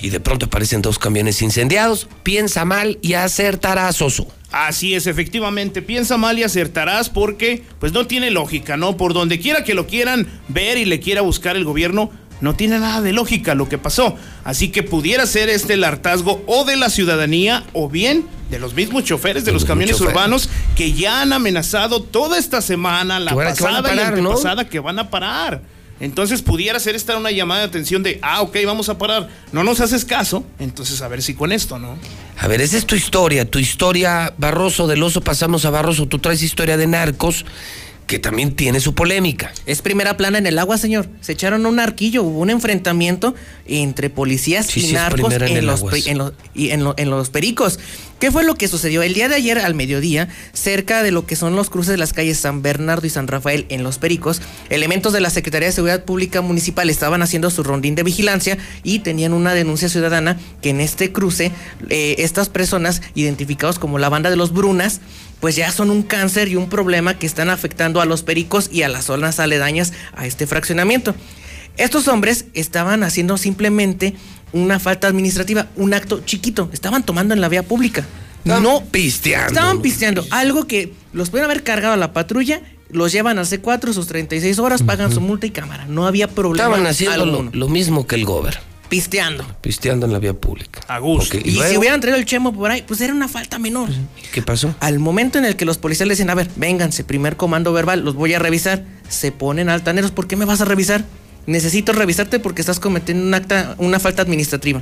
Y de pronto aparecen dos camiones incendiados. Piensa mal y acertarás, oso. Así es, efectivamente, piensa mal y acertarás porque pues no tiene lógica, ¿no? Por donde quiera que lo quieran ver y le quiera buscar el gobierno, no tiene nada de lógica lo que pasó. Así que pudiera ser este el hartazgo o de la ciudadanía o bien de los mismos choferes de los camiones choferes. urbanos que ya han amenazado toda esta semana, la pasada y la antepasada, que van a parar. Entonces pudiera ser esta una llamada de atención de, ah, ok, vamos a parar. No nos haces caso, entonces a ver si con esto, ¿no? A ver, esa es tu historia, tu historia, Barroso del oso, pasamos a Barroso, tú traes historia de narcos que también tiene su polémica. Es primera plana en el agua, señor. Se echaron un arquillo, hubo un enfrentamiento entre policías Sí, y sí, narcos primera en en, el los, aguas. pe- en, los, y en, lo- en los pericos. ¿Qué fue lo que sucedió? El día de ayer al mediodía, cerca de lo que son los cruces de las calles San Bernardo y San Rafael en Los Pericos, elementos de la Secretaría de Seguridad Pública Municipal estaban haciendo su rondín de vigilancia y tenían una denuncia ciudadana que en este cruce eh, estas personas identificados como la banda de los Brunas pues ya son un cáncer y un problema que están afectando a los pericos y a las zonas aledañas a este fraccionamiento. Estos hombres estaban haciendo simplemente una falta administrativa, un acto chiquito, estaban tomando en la vía pública. no pisteando. Estaban pisteando, algo que los pudieron haber cargado a la patrulla, los llevan al C4 sus 36 horas, pagan su multa y cámara. No había problema. Estaban haciendo lo, lo mismo que el gober, Pisteando. pisteando en la vía pública. A gusto. Y, si luego? hubieran traído el chemo por ahí, pues era una falta menor. ¿Qué pasó? Al momento en el que los policías le dicen, a ver, vénganse, primer comando verbal, los voy a revisar, se ponen altaneros, ¿por qué me vas a revisar? Necesito revisarte porque estás cometiendo un acta, una falta administrativa.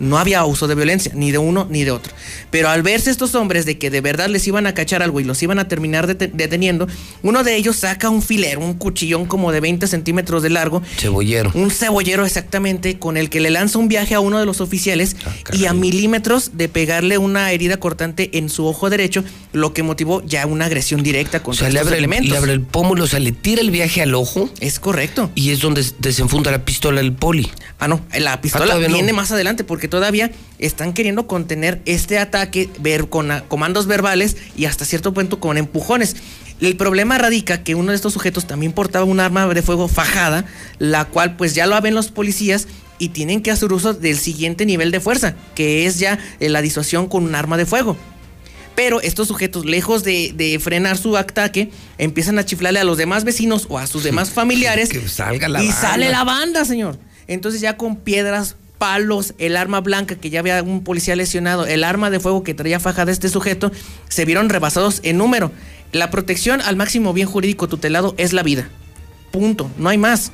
No había uso de violencia, ni de uno ni de otro. Pero al verse estos hombres de que de verdad les iban a cachar algo y los iban a terminar dete- deteniendo, uno de ellos saca un filero, un cuchillón como de 20 centímetros de largo, Cebollero. un cebollero exactamente, con el que le lanza un viaje a uno de los oficiales y a milímetros de pegarle una herida cortante en su ojo derecho, lo que motivó ya una agresión directa O contra sea, le abre, el, elementos. le abre el pómulo, o sea, le tira el viaje al ojo. Es correcto. Y es donde desenfunda la pistola el poli. Ah, no, la pistola todavía no. viene más adelante porque todavía están queriendo contener este ataque ver con ah, comandos verbales y hasta cierto punto con empujones. El problema radica que uno de estos sujetos también portaba un arma de fuego fajada, la cual pues ya lo ven los policías y tienen que hacer uso del siguiente nivel de fuerza, que es ya eh, la disuasión con un arma de fuego. Pero estos sujetos, lejos de, de frenar su ataque, empiezan a chiflarle a los demás vecinos o a sus demás familiares. Que salga la y banda. sale la banda, señor. Entonces ya con piedras, palos, el arma blanca que ya había un policía lesionado, el arma de fuego que traía fajada este sujeto, se vieron rebasados en número. La protección al máximo bien jurídico tutelado es la vida. Punto, no hay más.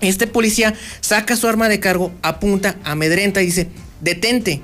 Este policía saca su arma de cargo, apunta, amedrenta y dice, detente.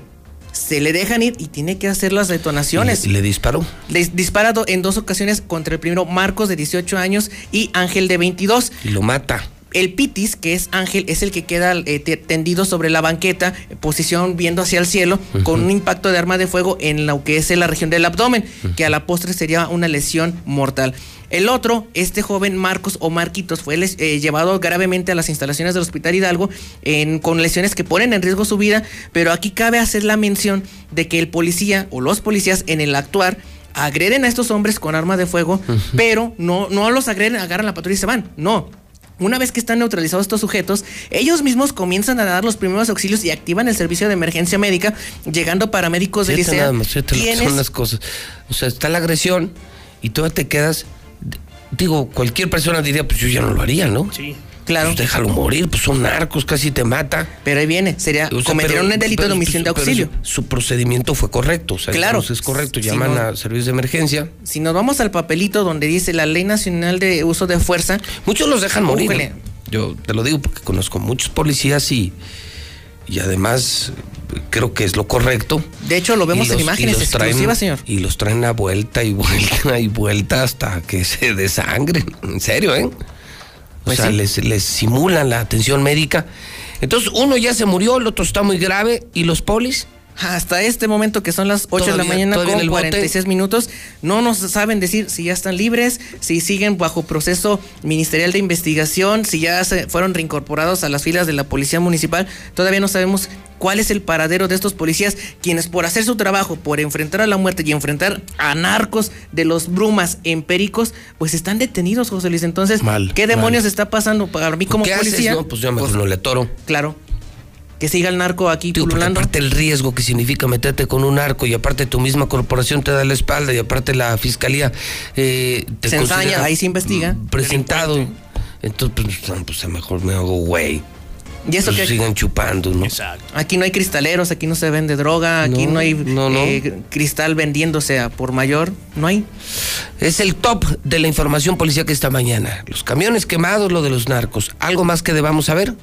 Se le dejan ir y tiene que hacer las detonaciones. Y le disparó. Le dispara en dos ocasiones contra el primero Marcos de 18 años y Ángel de 22. Y lo mata. El Pitis, que es Ángel, es el que queda eh, te- tendido sobre la banqueta, posición viendo hacia el cielo, con un impacto de arma de fuego en lo que es en la región del abdomen, que a la postre sería una lesión mortal. El otro, este joven Marcos o Marquitos, fue les- eh, llevado gravemente a las instalaciones del Hospital Hidalgo en- con lesiones que ponen en riesgo su vida, pero aquí cabe hacer la mención de que el policía o los policías en el actuar agreden a estos hombres con arma de fuego, pero no, no los agreden, agarran la patrulla y se van. No. Una vez que están neutralizados estos sujetos, ellos mismos comienzan a dar los primeros auxilios y activan el servicio de emergencia médica, llegando paramédicos que quienes- son las cosas. O sea, está la agresión y tú te quedas. Digo, cualquier persona diría, pues yo ya no lo haría, ¿no? Sí. Claro. Pues déjalo morir, pues son narcos, casi te mata. Pero ahí viene, sería, O sea, cometieron un delito de omisión de pero auxilio. Su, su procedimiento fue correcto, o sea, Claro. es correcto. Si Llaman no- a servicios de emergencia. Si nos vamos al papelito donde dice la Ley Nacional de Uso de Fuerza. Muchos los dejan morir. Yo te lo digo porque conozco muchos policías y, y además creo que es lo correcto. De hecho, lo vemos en imágenes los traen- exclusivas, señor. Y los traen a vuelta y vuelta y vuelta hasta que se desangren. En serio, ¿eh? O Pues sea, sí. les, les simulan la atención médica. Entonces, uno ya se murió, el otro está muy grave. ¿Y los polis? Hasta este momento que son las 8 de la mañana en con el bote. 46 minutos, no nos saben decir si ya están libres, si siguen bajo proceso ministerial de investigación, si ya se fueron reincorporados a las filas de la policía municipal. Todavía no sabemos cuál es el paradero de estos policías, quienes por hacer su trabajo, por enfrentar a la muerte y enfrentar a narcos de los brumas empéricos, pues están detenidos, José Luis. Entonces, Mal, ¿qué demonios mal. está pasando para mí como ¿Qué policía? haces? No, pues yo mejor no le toro. Claro. Que siga el narco aquí porque pululando. aparte el riesgo que significa meterte con un arco y aparte tu misma corporación te da la espalda y aparte la fiscalía eh, te Se ensaña, ahí se investiga. presentado. Entonces, pues, pues, mejor me hago güey. Y eso Pues que sigan chupando, ¿no? aquí no hay cristaleros, aquí no se vende droga, aquí No, no, hay no, no. eh, cristal vendiéndose a por mayor, no hay. Es el top de la información policial que esta mañana. Los camiones quemados, lo de los narcos. ¿Algo más que debamos saber?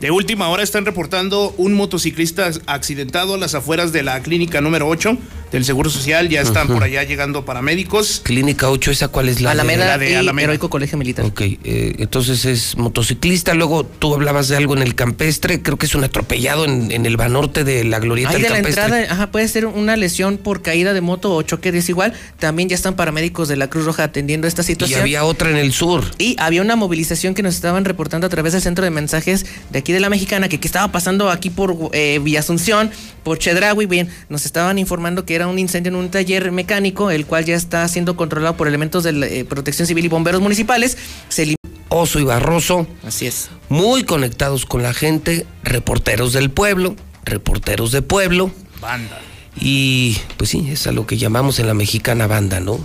De última hora están reportando un motociclista accidentado a las afueras de la clínica número 8 del Seguro Social. Ya están por allá llegando paramédicos. Clínica 8, ¿esa cuál es la de- Alameda, la de y Alameda. Heroico Colegio Militar. Ok, eh, entonces es motociclista, luego tú hablabas de algo en el campestre, creo que es un atropellado en, en el Banorte de la Glorieta Ahí del de la campestre. entrada, ajá, puede ser una lesión por caída de moto o choque desigual. También ya están paramédicos de la Cruz Roja atendiendo esta y situación. había otra en el sur. Y había una movilización que nos estaban reportando a través del centro de mensajes de aquí de la Mexicana, que, que estaba pasando aquí por eh, Villa Asunción, por Chedraui, bien, nos estaban informando que era un incendio en un taller mecánico, el cual ya está siendo controlado por elementos de la, eh, protección civil y bomberos municipales. Se Oso y Barroso, Así es. muy conectados con la gente, reporteros del pueblo, reporteros de pueblo. Banda. Y pues sí, es a lo que llamamos en la mexicana banda, ¿no?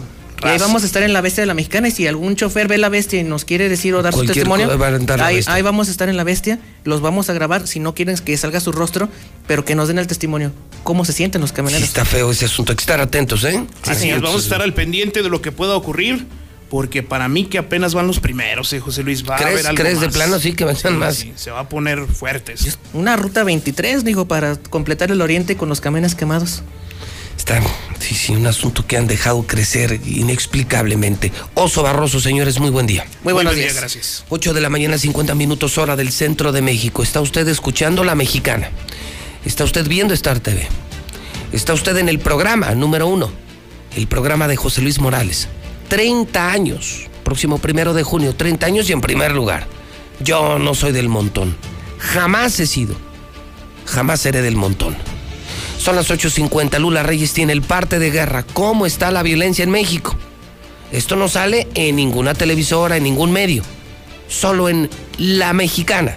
Y ahí vamos a estar en la bestia de la mexicana y si algún chofer ve la bestia y nos quiere decir o dar su testimonio, va a ahí, ahí vamos a estar en la bestia, los vamos a grabar, si no quieren que salga su rostro, pero que nos den el testimonio, cómo se sienten los Sí, camioneros. está feo ese asunto, hay que estar atentos, ¿eh? Así es, vamos a estar al pendiente de lo que pueda ocurrir. Porque para mí que apenas van los primeros, eh, José Luis, va a ¿Crees- haber algo crees de más. plano sí que más? sí, se va a poner fuertes. Una ruta 23, digo, para completar el oriente con los camiones quemados. Está, sí, sí, un asunto que han dejado crecer inexplicablemente. Oso Barroso, señores, muy buen día. Muy buenos buen día, días. gracias. 8 de la mañana, 50 minutos hora del centro de México. Está usted escuchando La Mexicana. Está usted viendo Star TV. Está usted en el programa número uno, el programa de José Luis Morales. 30 años, próximo primero de junio, 30 años y en primer lugar. Yo no soy del montón. Jamás he sido. Jamás seré del montón. Son las 8.50. Lula Reyes tiene el parte de guerra. ¿Cómo está la violencia en México? Esto no sale en ninguna televisora, en ningún medio. Solo en La Mexicana.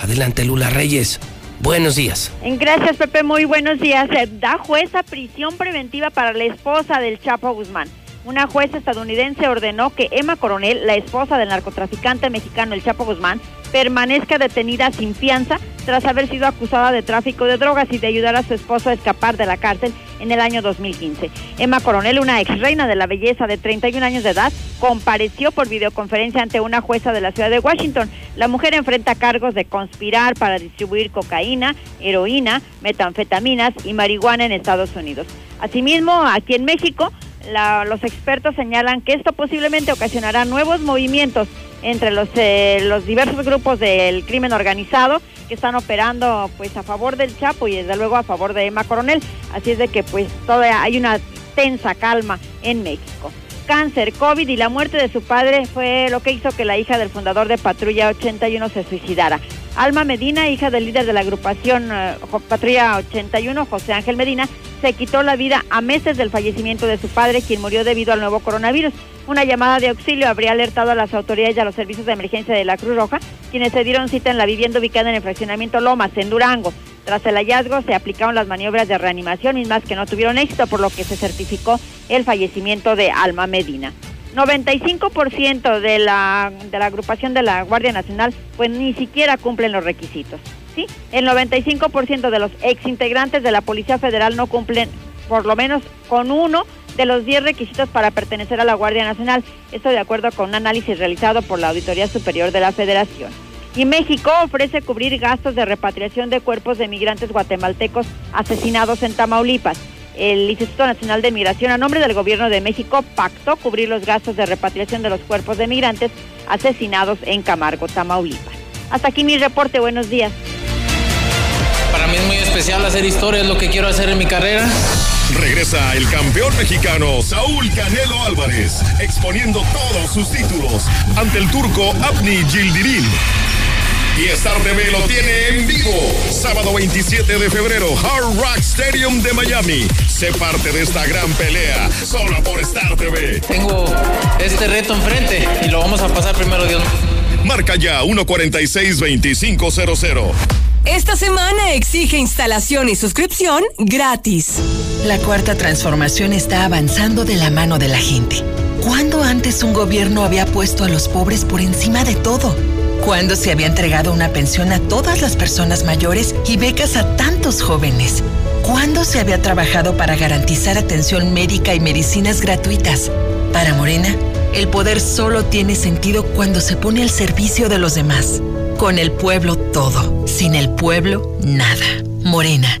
Adelante, Lula Reyes. Buenos días. Gracias, Pepe. Muy buenos días. Da jueza prisión preventiva para la esposa del Chapo Guzmán. Una jueza estadounidense ordenó que Emma Coronel, la esposa del narcotraficante mexicano El Chapo Guzmán, permanezca detenida sin fianza tras haber sido acusada de tráfico de drogas y de ayudar a su esposo a escapar de la cárcel en el año 2015. Emma Coronel, una ex reina de la belleza de 31 años de edad, compareció por videoconferencia ante una jueza de la ciudad de Washington. La mujer enfrenta cargos de conspirar para distribuir cocaína, heroína, metanfetaminas y marihuana en Estados Unidos. Asimismo, aquí en México, los expertos señalan que esto posiblemente ocasionará nuevos movimientos entre los, eh, los diversos grupos del crimen organizado que están operando pues a favor del Chapo y desde luego a favor de Emma Coronel. Así es de que pues todavía hay una tensa calma en México. Cáncer, COVID y la muerte de su padre fue lo que hizo que la hija del fundador de Patrulla 81 se suicidara. Alma Medina, hija del líder de la agrupación eh, Patrulla 81, José Ángel Medina, se quitó la vida a meses del fallecimiento de su padre, quien murió debido al nuevo coronavirus. Una llamada de auxilio habría alertado a las autoridades y a los servicios de emergencia de la Cruz Roja, quienes se dieron cita en la vivienda ubicada en el fraccionamiento Lomas, en Durango. Tras el hallazgo se aplicaron las maniobras de reanimación, mismas que no tuvieron éxito, por lo que se certificó el fallecimiento de Alma Medina. 95% de la, de la agrupación de la Guardia Nacional pues ni siquiera cumplen los requisitos. ¿sí? El 95% de los exintegrantes de la Policía Federal no cumplen por lo menos con uno de los 10 requisitos para pertenecer a la Guardia Nacional. Esto de acuerdo con un análisis realizado por la Auditoría Superior de la Federación. Y México ofrece cubrir gastos de repatriación de cuerpos de migrantes guatemaltecos asesinados en Tamaulipas el Instituto Nacional de Migración, a nombre del Gobierno de México, pactó cubrir los gastos de repatriación de los cuerpos de migrantes asesinados en Camargo, Tamaulipas. Hasta aquí mi reporte, buenos días. Para mí es muy especial hacer historia, es lo que quiero hacer en mi carrera. Regresa el campeón mexicano Saúl Canelo Álvarez, exponiendo todos sus títulos ante el turco Abni Gildirim y Star TV lo tiene en vivo. Sábado 27 de febrero, Hard Rock Stadium de Miami. Sé parte de esta gran pelea, solo por Star TV. Tengo este reto enfrente y lo vamos a pasar primero, Dios. Marca ya 146-2500. Esta semana exige instalación y suscripción gratis. La cuarta transformación está avanzando de la mano de la gente. ¿Cuándo antes un gobierno había puesto a los pobres por encima de todo? ¿Cuándo se había entregado una pensión a todas las personas mayores y becas a tantos jóvenes? ¿Cuándo se había trabajado para garantizar atención médica y medicinas gratuitas? Para Morena, el poder solo tiene sentido cuando se pone al servicio de los demás. Con el pueblo todo, sin el pueblo nada. Morena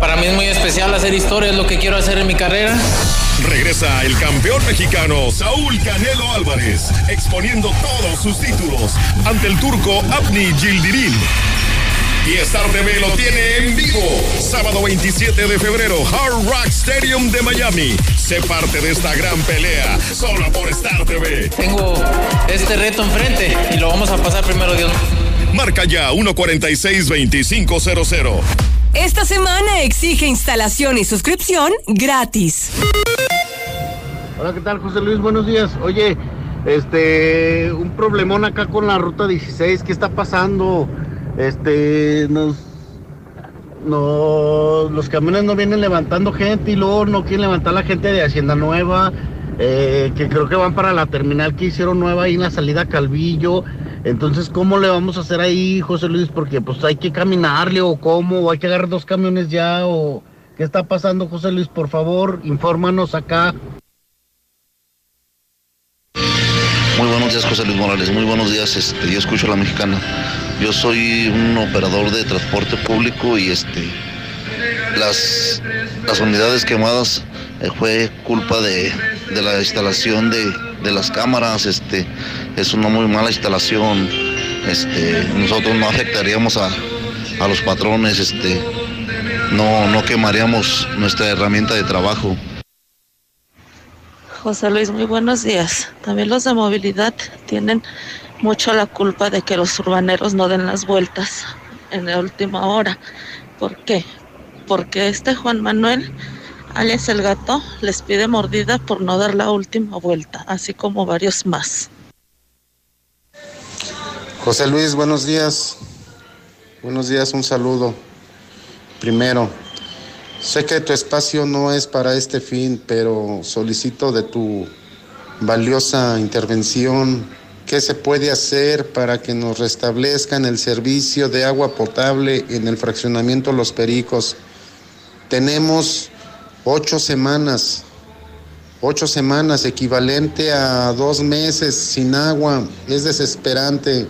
Para mí es muy especial hacer historia, es lo que quiero hacer en mi carrera. Regresa el campeón mexicano Saúl Canelo Álvarez, exponiendo todos sus títulos ante el turco Abni Gildirim. Y Star TV lo tiene en vivo. Sábado 27 de febrero, Hard Rock Stadium de Miami. Sé parte de esta gran pelea, solo por Star TV. Tengo este reto enfrente y lo vamos a pasar primero, Dios. Marca ya 146-2500. Esta semana exige instalación y suscripción gratis. Hola, ¿qué tal, José Luis? Buenos días. Oye, este, un problemón acá con la ruta 16. ¿Qué está pasando? Este, nos, no, los camiones no vienen levantando gente y luego no quieren levantar la gente de Hacienda Nueva, eh, que creo que van para la terminal que hicieron nueva ahí en la salida Calvillo. Entonces, ¿cómo le vamos a hacer ahí, José Luis? Porque pues hay que caminarle o cómo, o hay que agarrar dos camiones ya, o qué está pasando, José Luis, por favor, infórmanos acá. Muy buenos días, José Luis Morales. Muy buenos días. Este, yo escucho a la mexicana. Yo soy un operador de transporte público y este, las, las unidades quemadas eh, fue culpa de, de la instalación de, de las cámaras. Este, es una muy mala instalación. Este, nosotros no afectaríamos a, a los patrones. Este, no, no quemaríamos nuestra herramienta de trabajo. José Luis, muy buenos días. También los de movilidad tienen mucho la culpa de que los urbaneros no den las vueltas en la última hora. ¿Por qué? Porque este Juan Manuel, alias el gato, les pide mordida por no dar la última vuelta, así como varios más. José Luis, buenos días. Buenos días, un saludo. Primero, sé que tu espacio no es para este fin, pero solicito de tu valiosa intervención qué se puede hacer para que nos restablezcan el servicio de agua potable en el fraccionamiento Los Pericos. Tenemos ocho semanas, ocho semanas, equivalente a dos meses sin agua. Es desesperante.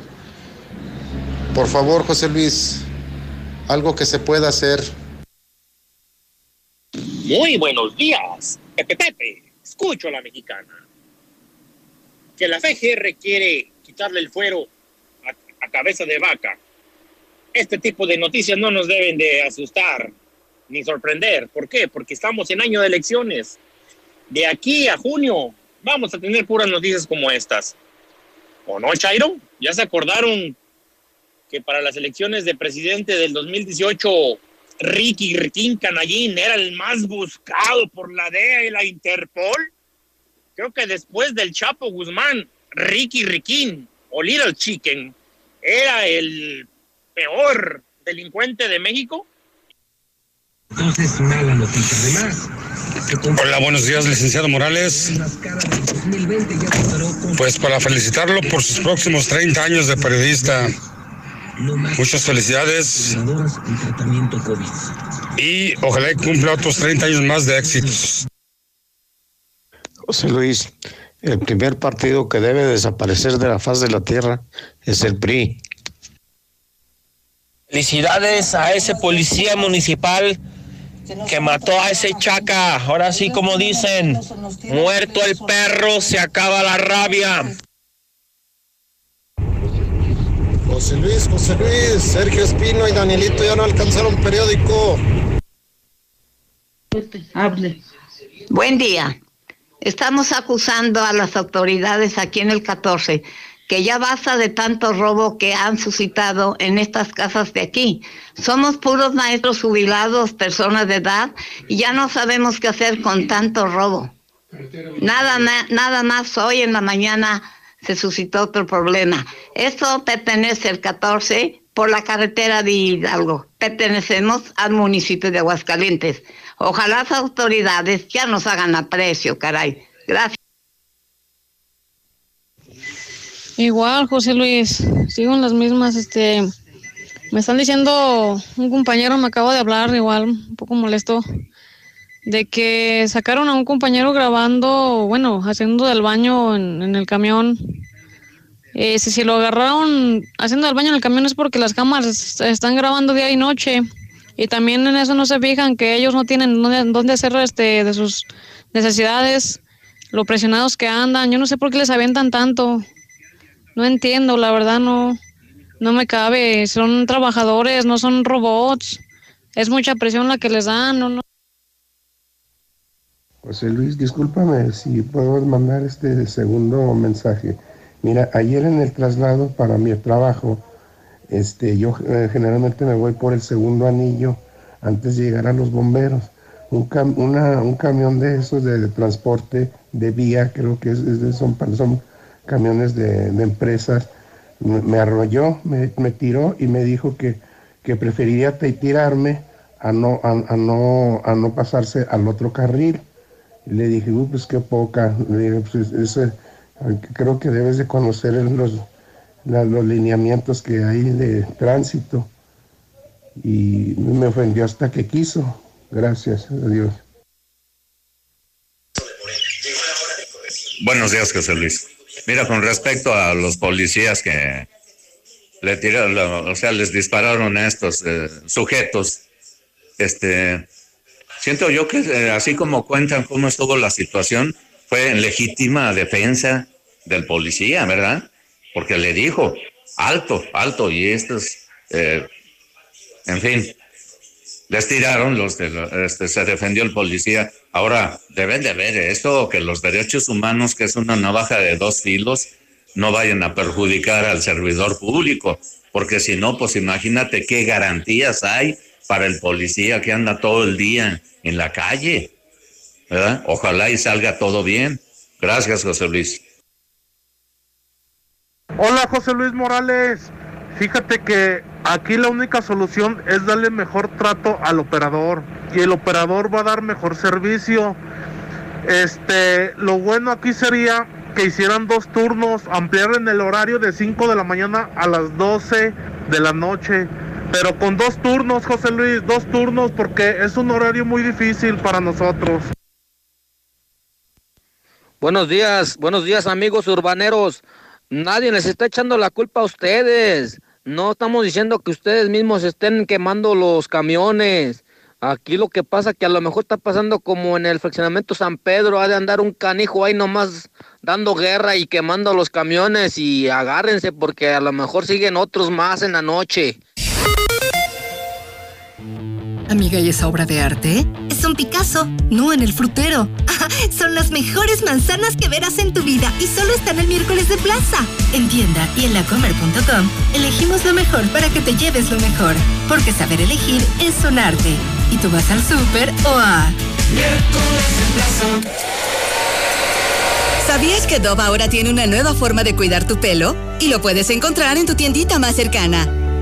Por favor, José Luis, algo que se pueda hacer. Muy buenos días, Pepe Pepe. Escucho a la mexicana. Que la FGR quiere quitarle el fuero a, a cabeza de vaca. Este tipo de noticias no nos deben de asustar ni sorprender. ¿Por qué? Porque estamos en año de elecciones. De aquí a junio vamos a tener puras noticias como estas. ¿O no, Chairo? ¿Ya se acordaron que para las elecciones de presidente del 2018 Ricky Riquín Canallín era el más buscado por la DEA y la Interpol? Creo que después del Chapo Guzmán, Ricky Riquín o Little Chicken era el peor delincuente de México. Entonces, mala noticia. Además, Hola, buenos días, licenciado Morales. Pues para felicitarlo por sus próximos 30 años de periodista. Muchas felicidades. Y ojalá y cumpla otros 30 años más de éxitos. José Luis, el primer partido que debe desaparecer de la faz de la tierra es el PRI. Felicidades a ese policía municipal que mató a ese chaca. Ahora sí, como dicen, muerto el perro, se acaba la rabia. José Luis, José Luis, Sergio Espino y Danielito ya no alcanzaron periódico. Hable. Buen día. Estamos acusando a las autoridades aquí en el 14 que ya basta de tanto robo que han suscitado en estas casas de aquí. Somos puros maestros jubilados, personas de edad, y ya no sabemos qué hacer con tanto robo. Nada, nada más hoy en la mañana se suscitó otro problema. Esto pertenece al 14 por la carretera de Hidalgo. Pertenecemos al municipio de Aguascalientes. Ojalá las autoridades ya nos hagan aprecio, caray. Gracias. Igual, José Luis, sigo en las mismas, este, me están diciendo, un compañero me acaba de hablar, igual, un poco molesto, de que sacaron a un compañero grabando, bueno, haciendo del baño en, el camión. Eh, si, si lo agarraron haciendo del baño en el camión es porque las cámaras están grabando día y noche. Y también en eso no se fijan que ellos no tienen dónde, dónde hacer este, de sus necesidades, lo presionados que andan. Yo no sé por qué les avientan tanto. No entiendo, la verdad no, no me cabe. Son trabajadores, no son robots. Es mucha presión la que les dan, no, no. José Luis, discúlpame si puedo mandar este segundo mensaje. Mira, ayer en el traslado para mi trabajo, este, yo eh, generalmente me voy por el segundo anillo antes de llegar a los bomberos. Un, un camión de esos de, transporte de vía, creo que es, de, son camiones de, empresas, me, arrolló, me, tiró y me dijo que, que preferiría tirarme a no, a, no, a no pasarse al otro carril. le dije, uy, pues qué poca. Le pues, eso, creo que debes de conocer los, los lineamientos que hay de tránsito. Y me ofendió hasta que quiso. Gracias a Dios. Buenos días, José Luis. Mira, con respecto a los policías que le tiraron, o sea, les dispararon a estos eh, sujetos, este, siento yo que eh, así como cuentan cómo estuvo la situación, fue en legítima defensa del policía, ¿verdad? Porque le dijo, alto, alto, y estos, eh, en fin, les tiraron, los este, se defendió el policía. Ahora, deben de ver esto, que los derechos humanos, que es una navaja de dos filos, no vayan a perjudicar al servidor público, porque si no, pues imagínate qué garantías hay para el policía que anda todo el día en la calle. ¿verdad? Ojalá y salga todo bien. Gracias, José Luis. Hola, José Luis Morales. Fíjate que aquí la única solución es darle mejor trato al operador y el operador va a dar mejor servicio. Este, lo bueno aquí sería que hicieran dos turnos, ampliar en el horario de 5 de la mañana a las 12 de la noche. Pero con dos turnos, José Luis, dos turnos porque es un horario muy difícil para nosotros. Buenos días, buenos días amigos urbaneros. Nadie les está echando la culpa a ustedes. No estamos diciendo que ustedes mismos estén quemando los camiones. Aquí lo que pasa que a lo mejor está pasando como en el fraccionamiento San Pedro, ha de andar un canijo ahí nomás dando guerra y quemando los camiones y agárrense porque a lo mejor siguen otros más en la noche. Amiga, ¿y esa obra de arte? Es un Picasso, no en el frutero. Son las mejores manzanas que verás en tu vida y solo están el miércoles de plaza. En tienda y en lacomer.com elegimos lo mejor para que te lleves lo mejor. Porque saber elegir es un arte. Y tú vas al súper o a... Miércoles de plaza. ¿Sabías que Dove ahora tiene una nueva forma de cuidar tu pelo? Y lo puedes encontrar en tu tiendita más cercana.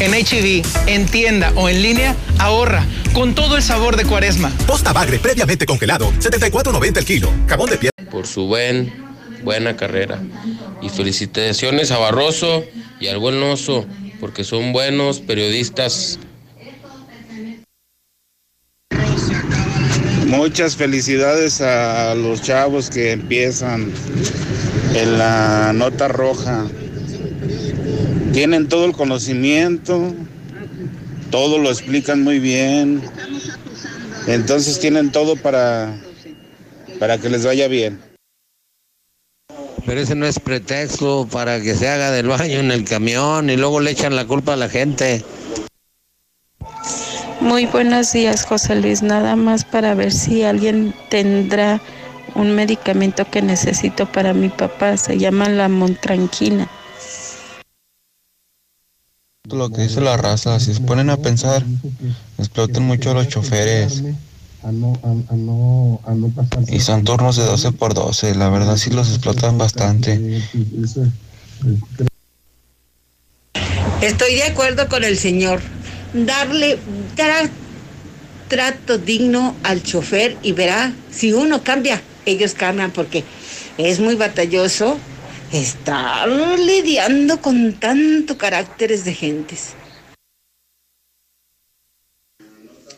En HB, e en tienda o en línea, ahorra con todo el sabor de cuaresma. Posta bagre previamente congelado, 74.90 el kilo. Jabón de piel. Por su buen, buena carrera. Y felicitaciones a Barroso y al buen oso, porque son buenos periodistas. Muchas felicidades a los chavos que empiezan en la nota roja Tienen todo el conocimiento, todo lo explican muy bien. Entonces tienen todo para, para que les vaya bien. Pero ese no es pretexto para que se haga del baño en el camión y luego le echan la culpa a la gente. Muy buenos días, José Luis. Nada más para ver si alguien tendrá un medicamento que necesito para mi papá. Se llama la Montranquina. Lo que dice la raza, si se ponen a pensar, explotan mucho los choferes. Y son turnos de 12 por 12, la verdad sí los explotan bastante. Estoy de acuerdo con el señor. Darle tra- trato digno al chofer y verá, si uno cambia, ellos cambian porque es muy batalloso estar lidiando con tanto caracteres de gentes.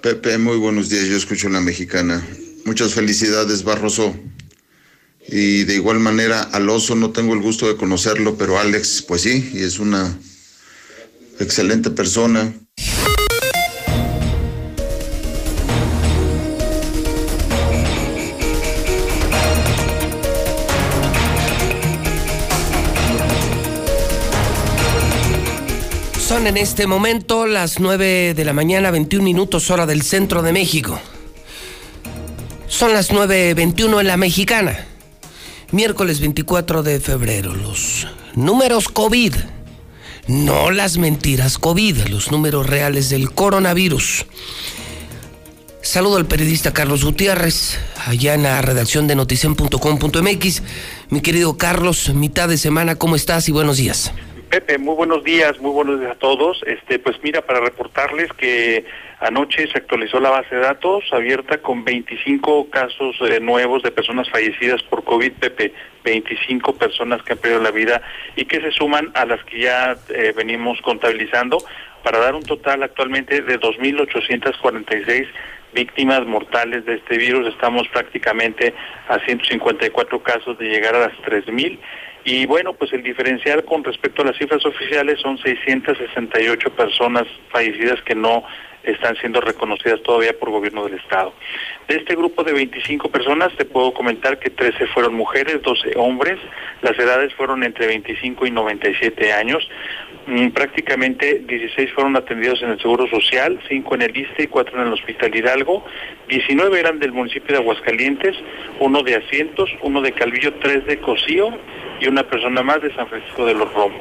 Pepe, muy buenos días. Yo escucho la mexicana. Muchas felicidades, Barroso. Y de igual manera, al oso no tengo el gusto de conocerlo, pero Alex, pues sí, y es una excelente persona. En este momento las 9 de la mañana, 21 minutos hora del centro de México. Son las 9.21 en la mexicana. Miércoles 24 de febrero. Los números COVID. No las mentiras COVID, los números reales del coronavirus. Saludo al periodista Carlos Gutiérrez, allá en la redacción de noticen.com.mx. Mi querido Carlos, mitad de semana, ¿cómo estás y buenos días? Pepe, muy buenos días, muy buenos días a todos. Este, pues mira, para reportarles que anoche se actualizó la base de datos abierta con 25 casos eh, nuevos de personas fallecidas por COVID, Pepe, 25 personas que han perdido la vida y que se suman a las que ya eh, venimos contabilizando para dar un total actualmente de 2.846 víctimas mortales de este virus. Estamos prácticamente a 154 casos de llegar a las 3.000 y bueno, pues el diferencial con respecto a las cifras oficiales son 668 personas fallecidas que no están siendo reconocidas todavía por gobierno del Estado. De este grupo de 25 personas te puedo comentar que 13 fueron mujeres, 12 hombres, las edades fueron entre 25 y 97 años. Mm, prácticamente 16 fueron atendidos en el Seguro Social, 5 en el ISTE y 4 en el Hospital Hidalgo. 19 eran del municipio de Aguascalientes, uno de Asientos, uno de Calvillo, tres de Cocío y una persona más de San Francisco de los Romos.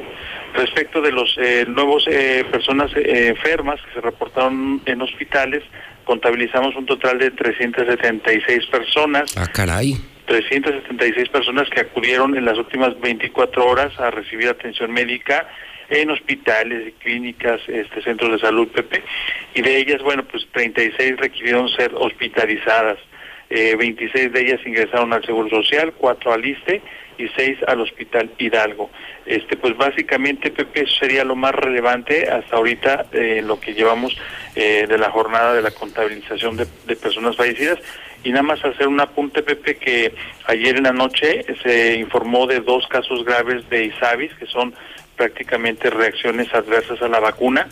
Respecto de los eh, nuevos eh, personas eh, enfermas que se reportaron en hospitales, contabilizamos un total de 376 personas. Ah, caray. 376 personas que acudieron en las últimas 24 horas a recibir atención médica en hospitales y clínicas, este, centros de salud, Pepe, y de ellas, bueno, pues 36 requirieron ser hospitalizadas, eh, 26 de ellas ingresaron al Seguro Social, 4 al ISTE y 6 al Hospital Hidalgo. Este, pues básicamente, Pepe, eso sería lo más relevante hasta ahorita eh, lo que llevamos eh, de la jornada de la contabilización de, de personas fallecidas. Y nada más hacer un apunte, Pepe, que ayer en la noche se informó de dos casos graves de ISAVIS, que son prácticamente reacciones adversas a la vacuna.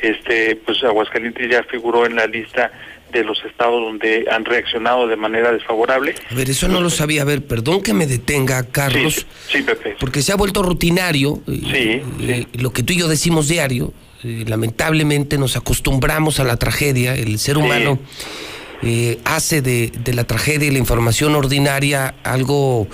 Este, pues Aguascalientes ya figuró en la lista de los estados donde han reaccionado de manera desfavorable. A ver, eso no lo sabía. A ver, perdón que me detenga, Carlos. Sí, Pepe. Porque se ha vuelto rutinario. eh, eh, lo que tú y yo decimos diario. eh, lamentablemente nos acostumbramos a la tragedia. El ser humano eh, hace de, de la tragedia y la información ordinaria algo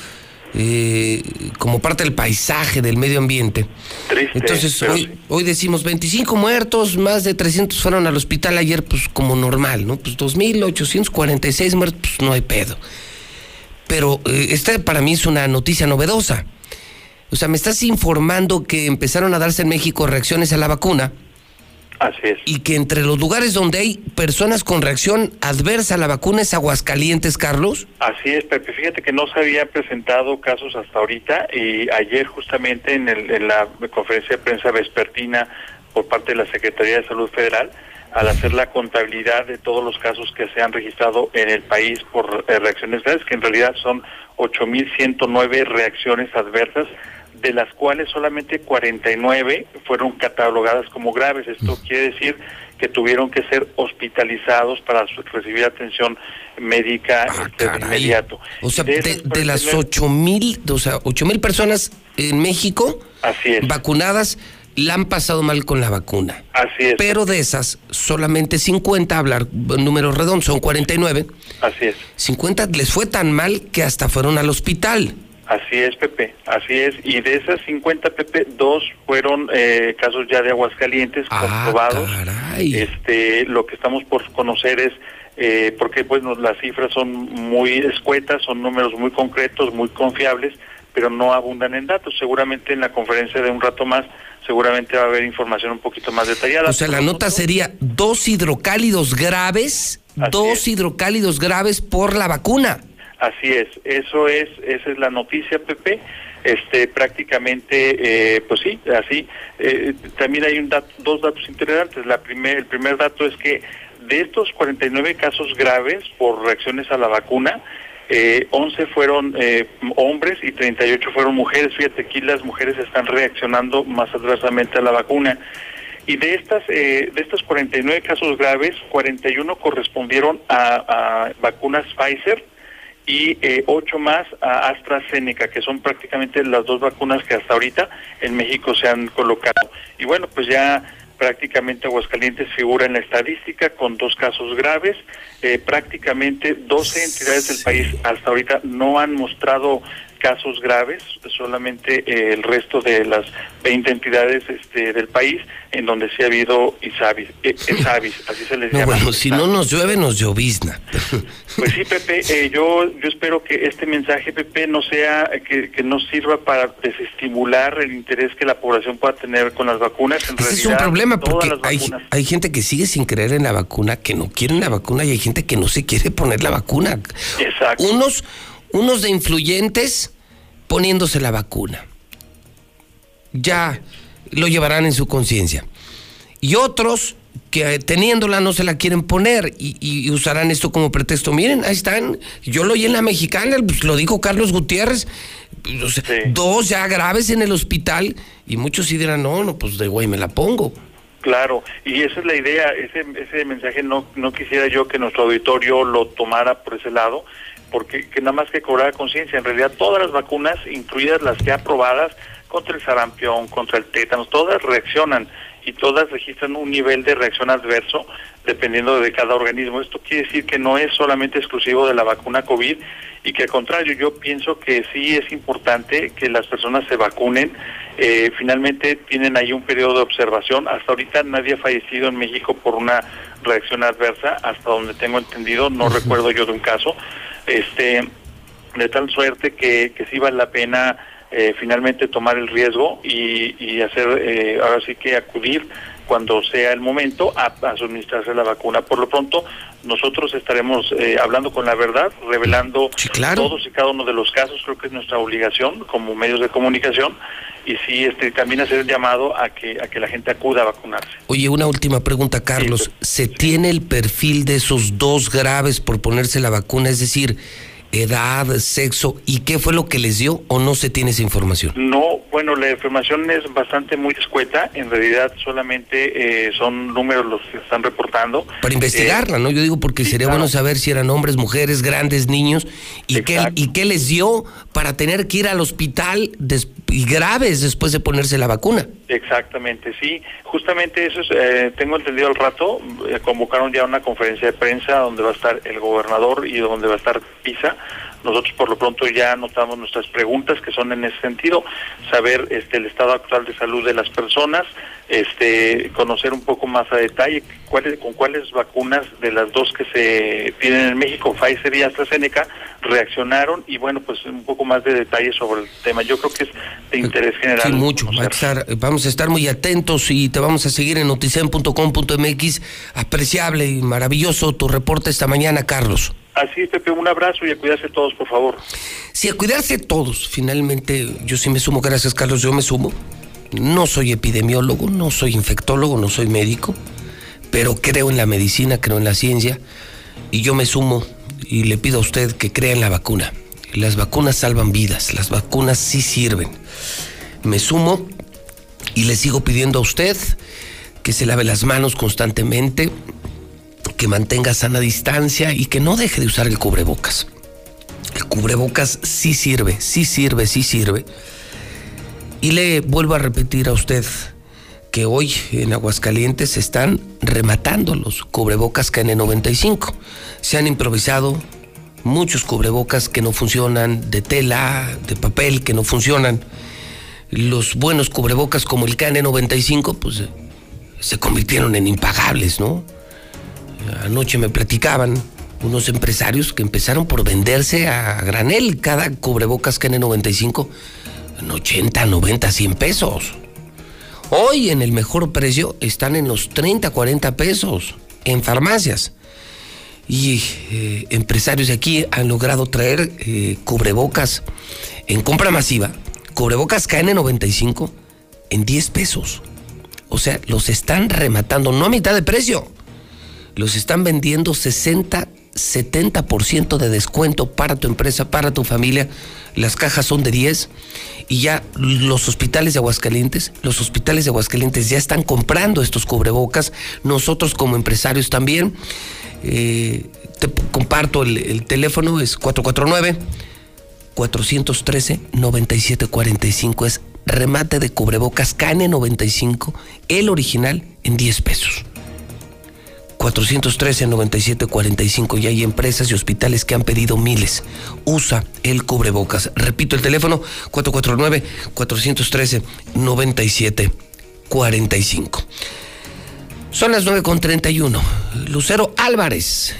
eh, como parte del paisaje, del medio ambiente. Triste, Entonces, hoy decimos 25 muertos, más de 300 fueron al hospital ayer, pues como normal, ¿no? Pues 2.846 muertos, pues no hay pedo. Pero eh, esta para mí es una noticia novedosa. O sea, me estás informando que empezaron a darse en México reacciones a la vacuna. Así es. Y que entre los lugares donde hay personas con reacción adversa a la vacuna es Aguascalientes, Carlos. Así es, Pepe. Fíjate que no se había presentado casos hasta ahorita y ayer justamente en, el- en la conferencia de prensa vespertina por parte de la Secretaría de Salud Federal, al hacer la contabilidad de todos los casos que se han registrado en el país por eh, reacciones graves, que en realidad son 8.109 reacciones adversas de las cuales solamente 49 fueron catalogadas como graves. Esto quiere decir que tuvieron que ser hospitalizados para recibir atención médica este, de inmediato. O sea, De de, esas de las 49 ocho mil, o sea, ocho mil personas en México Así es. vacunadas, la han pasado mal con la vacuna. Así es. Pero de esas, solamente 50, hablar números redondos, son 49, Así es. 50 les fue tan mal que hasta fueron al hospital. Así es, Pepe, así es. Y de esas 50, Pepe, dos fueron eh, casos ya de Aguascalientes comprobados. Este, lo que estamos por conocer es, eh, porque bueno, las cifras son muy escuetas, son números muy concretos, muy confiables, pero no abundan en datos. Seguramente en la conferencia de un rato más, seguramente va a haber información un poquito más detallada. O sea, la nota sería dos hidrocálidos graves, dos hidrocálidos graves por la vacuna. Así es, eso es, esa es la noticia, Pepe. Este, prácticamente, eh, pues sí, así. Eh, también hay un dato- dos datos interesantes. La primer, el primer dato es que de estos 49 casos graves por reacciones a la vacuna, eh, 11 fueron eh, hombres y 38 fueron mujeres. Fíjate, aquí las mujeres están reaccionando más adversamente a la vacuna. Y de estas eh, de estos 49 casos graves, 41 correspondieron a, a vacunas Pfizer y eh, ocho más a AstraZeneca, que son prácticamente las dos vacunas que hasta ahorita en México se han colocado. Y bueno, pues ya prácticamente Aguascalientes figura en la estadística con dos casos graves. Eh, prácticamente 12 entidades del país hasta ahorita no han mostrado casos graves, solamente eh, el resto de las 20 entidades este, del país en donde sí ha habido ISABIS, eh, ESABIS, así se les No, llama. bueno, si no nos llueve, nos llovizna. Pues sí, Pepe, eh, yo, yo espero que este mensaje, Pepe, no sea, que, que no sirva para desestimular el interés que la población pueda tener con las vacunas. En Ese es un realidad, problema porque hay, hay gente que sigue sin creer en la vacuna, que no quieren la vacuna y hay gente que no se quiere poner la vacuna. Exacto. Unos, unos de influyentes poniéndose la vacuna. Ya lo llevarán en su conciencia. Y otros que eh, teniéndola no se la quieren poner y, y usarán esto como pretexto. Miren, ahí están. Yo lo oí en la mexicana, pues, lo dijo Carlos Gutiérrez. O sea, Dos ya graves en el hospital y muchos sí dirán, no, no, pues de güey me la pongo. Claro, y esa es la idea, ese, ese mensaje no, no quisiera yo que nuestro auditorio lo tomara por ese lado, porque que nada más que cobrar conciencia, en realidad todas las vacunas, incluidas las ya aprobadas contra el sarampión, contra el tétanos, todas reaccionan y todas registran un nivel de reacción adverso dependiendo de cada organismo. Esto quiere decir que no es solamente exclusivo de la vacuna COVID y que al contrario, yo pienso que sí es importante que las personas se vacunen. Eh, finalmente tienen ahí un periodo de observación. Hasta ahorita nadie ha fallecido en México por una reacción adversa, hasta donde tengo entendido, no recuerdo yo de un caso. Este, de tal suerte que, que sí vale la pena eh, finalmente tomar el riesgo y, y hacer, eh, ahora sí que acudir cuando sea el momento a, a suministrarse la vacuna. Por lo pronto, nosotros estaremos eh, hablando con la verdad, revelando todos y cada uno de los casos, creo que es nuestra obligación como medios de comunicación, y sí este, también hacer el llamado a que, a que la gente acuda a vacunarse. Oye, una última pregunta, Carlos. ¿Se tiene el perfil de esos dos graves por ponerse la vacuna? Es decir, edad, sexo, ¿y qué fue lo que les dio o no se tiene esa información? No, bueno, la información es bastante muy escueta, en realidad solamente eh, son números los que están reportando. Para investigarla, ¿no? Yo digo porque sería bueno saber si eran hombres, mujeres, grandes, niños, y qué, y qué les dio para tener que ir al hospital des- y graves después de ponerse la vacuna. Exactamente, sí. Justamente eso es, eh, tengo entendido al rato, eh, convocaron ya una conferencia de prensa donde va a estar el gobernador y donde va a estar PISA. Nosotros por lo pronto ya anotamos nuestras preguntas que son en ese sentido, saber este el estado actual de salud de las personas, este conocer un poco más a detalle cuáles con cuáles vacunas de las dos que se tienen en México, Pfizer y AstraZeneca, reaccionaron y bueno, pues un poco más de detalle sobre el tema. Yo creo que es de interés general. Sí, mucho. Va a estar- vamos a estar muy atentos y te vamos a seguir en noticen.com.mx. Apreciable y maravilloso tu reporte esta mañana, Carlos. Así es, Pepe, un abrazo y a cuidarse todos, por favor. Sí, a cuidarse todos. Finalmente, yo sí me sumo, gracias Carlos, yo me sumo. No soy epidemiólogo, no soy infectólogo, no soy médico, pero creo en la medicina, creo en la ciencia y yo me sumo y le pido a usted que crea en la vacuna. Las vacunas salvan vidas, las vacunas sí sirven. me sumo y le sigo pidiendo a usted que se lave las manos constantemente, que mantenga sana distancia y que no deje de usar el cubrebocas. El cubrebocas sí sirve, sí sirve, sí sirve. Y le vuelvo a repetir a usted que hoy en Aguascalientes se están rematando los cubrebocas KN95. Se han improvisado muchos cubrebocas que no funcionan, de tela, de papel, que no funcionan. Los buenos cubrebocas como el KN95, pues se convirtieron en impagables, ¿no? Anoche me platicaban unos empresarios que empezaron por venderse a granel cada cubrebocas KN95 en 80, 90, 100 pesos. Hoy en el mejor precio están en los 30, 40 pesos en farmacias. Y eh, empresarios de aquí han logrado traer eh, cubrebocas en compra masiva, cubrebocas KN95 en 10 pesos. O sea, los están rematando, no a mitad de precio. Los están vendiendo 60, 70% de descuento para tu empresa, para tu familia. Las cajas son de 10 y ya los hospitales de Aguascalientes, los hospitales de Aguascalientes ya están comprando estos cubrebocas. Nosotros como empresarios también. Eh, te comparto el, el teléfono, es 449 413 9745. Es remate de cubrebocas KN95, el original en 10 pesos. 413-9745 y hay empresas y hospitales que han pedido miles. Usa el cubrebocas. Repito el teléfono 449-413-9745. Son las 9.31. Lucero Álvarez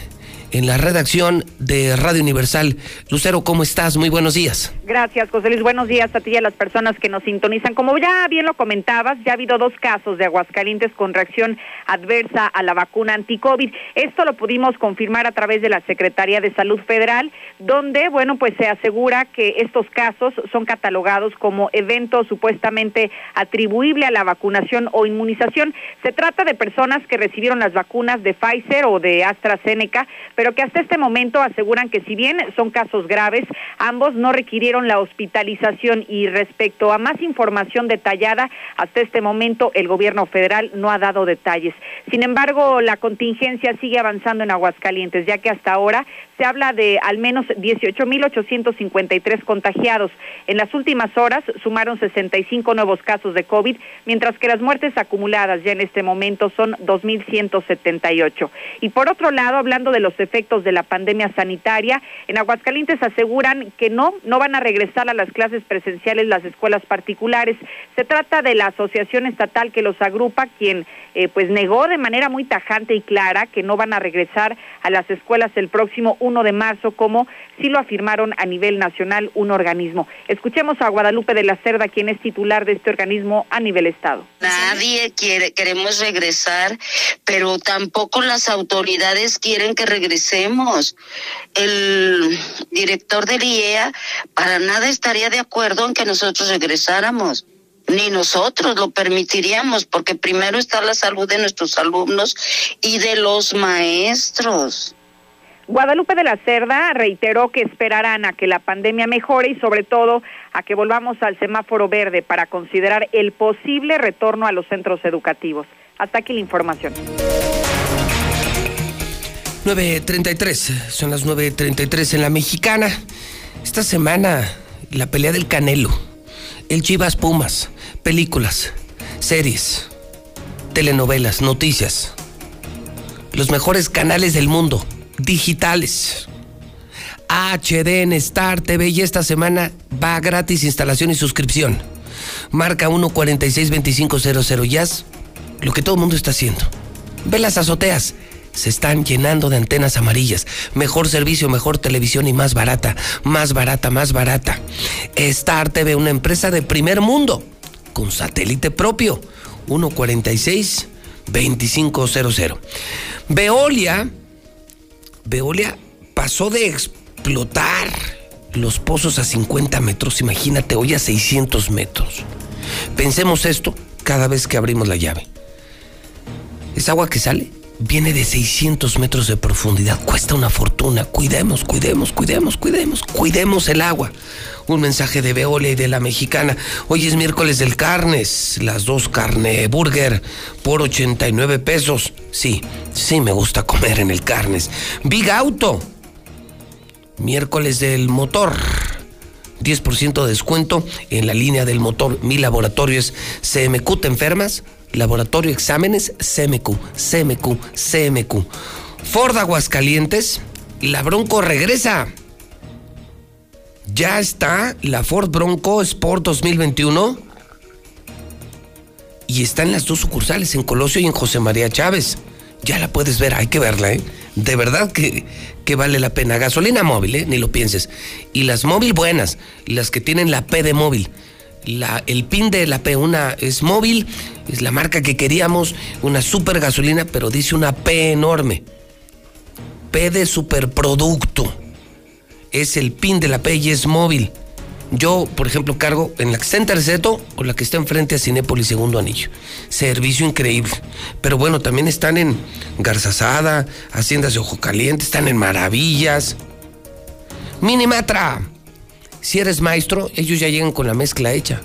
en la redacción de Radio Universal. Lucero, ¿cómo estás? Muy buenos días. Gracias, José Luis. Buenos días a ti y a las personas que nos sintonizan. Como ya bien lo comentabas, ya ha habido dos casos de Aguascalientes con reacción adversa a la vacuna anti-COVID. Esto lo pudimos confirmar a través de la Secretaría de Salud Federal, donde, bueno, pues se asegura que estos casos son catalogados como eventos supuestamente atribuible a la vacunación o inmunización. Se trata de personas que recibieron las vacunas de Pfizer o de AstraZeneca, pero que hasta este momento aseguran que si bien son casos graves, ambos no requirieron la hospitalización y respecto a más información detallada, hasta este momento el gobierno federal no ha dado detalles. Sin embargo, la contingencia sigue avanzando en Aguascalientes, ya que hasta ahora se habla de al menos 18.853 contagiados. En las últimas horas sumaron 65 nuevos casos de COVID, mientras que las muertes acumuladas ya en este momento son 2.178. Y por otro lado, hablando de los efectos de la pandemia sanitaria, en Aguascalientes aseguran que no, no van a regresar a las clases presenciales las escuelas particulares. Se trata de la asociación estatal que los agrupa, quien eh, pues negó de manera muy tajante y clara que no van a regresar a las escuelas el próximo 1 de marzo, como sí lo afirmaron a nivel nacional un organismo. Escuchemos a Guadalupe de la Cerda, quien es titular de este organismo a nivel Estado. Nadie quiere, queremos regresar, pero tampoco las autoridades quieren que regresemos. El director del IEA para nada estaría de acuerdo en que nosotros regresáramos ni nosotros lo permitiríamos, porque primero está la salud de nuestros alumnos y de los maestros. Guadalupe de la Cerda reiteró que esperarán a que la pandemia mejore y sobre todo a que volvamos al semáforo verde para considerar el posible retorno a los centros educativos. Hasta aquí la información. 9.33, son las 9.33 en la mexicana. Esta semana la pelea del Canelo, el Chivas Pumas, películas, series, telenovelas, noticias, los mejores canales del mundo digitales. HD en Star TV y esta semana va gratis instalación y suscripción. Marca 1462500 Jazz, lo que todo el mundo está haciendo. Ve las azoteas, se están llenando de antenas amarillas. Mejor servicio, mejor televisión y más barata, más barata, más barata. Star TV, una empresa de primer mundo, con satélite propio, 146 2500. Veolia Veolia pasó de explotar los pozos a 50 metros, imagínate, hoy a 600 metros. Pensemos esto cada vez que abrimos la llave. Es agua que sale viene de 600 metros de profundidad, cuesta una fortuna. Cuidemos, cuidemos, cuidemos, cuidemos, cuidemos el agua. Un mensaje de Veolia y de la mexicana. Hoy es miércoles del carnes, las dos carne burger por 89 pesos. Sí, sí me gusta comer en el carnes. Big Auto, miércoles del motor. 10% de descuento en la línea del motor. Mi laboratorio es CMQ. ¿Te enfermas? Laboratorio Exámenes CMQ, CMQ, CMQ. Ford Aguascalientes, la Bronco regresa. Ya está la Ford Bronco Sport 2021 y está en las dos sucursales, en Colosio y en José María Chávez. Ya la puedes ver, hay que verla, ¿eh? De verdad que, que vale la pena. Gasolina móvil, ¿eh? Ni lo pienses. Y las móvil buenas, las que tienen la P de móvil el pin de la P, una es móvil, es la marca que queríamos, una super gasolina, pero dice una P enorme. P de superproducto. Es el pin de la P y es móvil. Yo, por ejemplo, cargo en la que está en Terceto o la que está enfrente a Cinépolis Segundo Anillo. Servicio increíble. Pero bueno, también están en Garzazada, Haciendas de Ojo Caliente, están en Maravillas. Minimatra si eres maestro, ellos ya llegan con la mezcla hecha.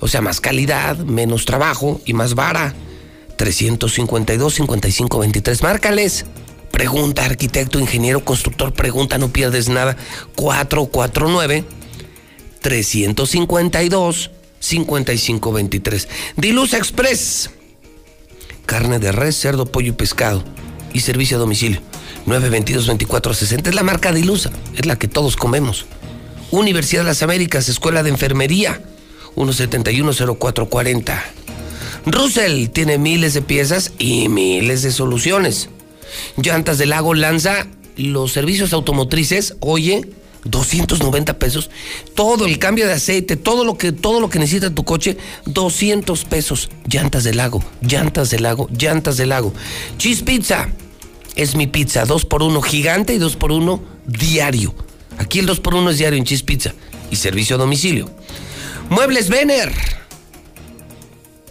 O sea, más calidad, menos trabajo y más vara. 352 55 23. Márcales. Pregunta, arquitecto, ingeniero, constructor, pregunta, no pierdes nada. 449 352 55 23. Diluz Express. Carne de res, cerdo, pollo y pescado. Y servicio a domicilio. 922 2460. Es la marca Dilusa. Es la que todos comemos. Universidad de las Américas, Escuela de Enfermería, 1710440. Russell tiene miles de piezas y miles de soluciones. Llantas del Lago lanza los servicios automotrices, oye, 290 pesos. Todo el cambio de aceite, todo lo que, todo lo que necesita tu coche, 200 pesos. Llantas del lago, llantas del lago, llantas del lago. Cheese Pizza. Es mi pizza, dos por uno gigante y dos por uno diario. Aquí el 2x1 es diario en Cheese Pizza y servicio a domicilio. Muebles Vener.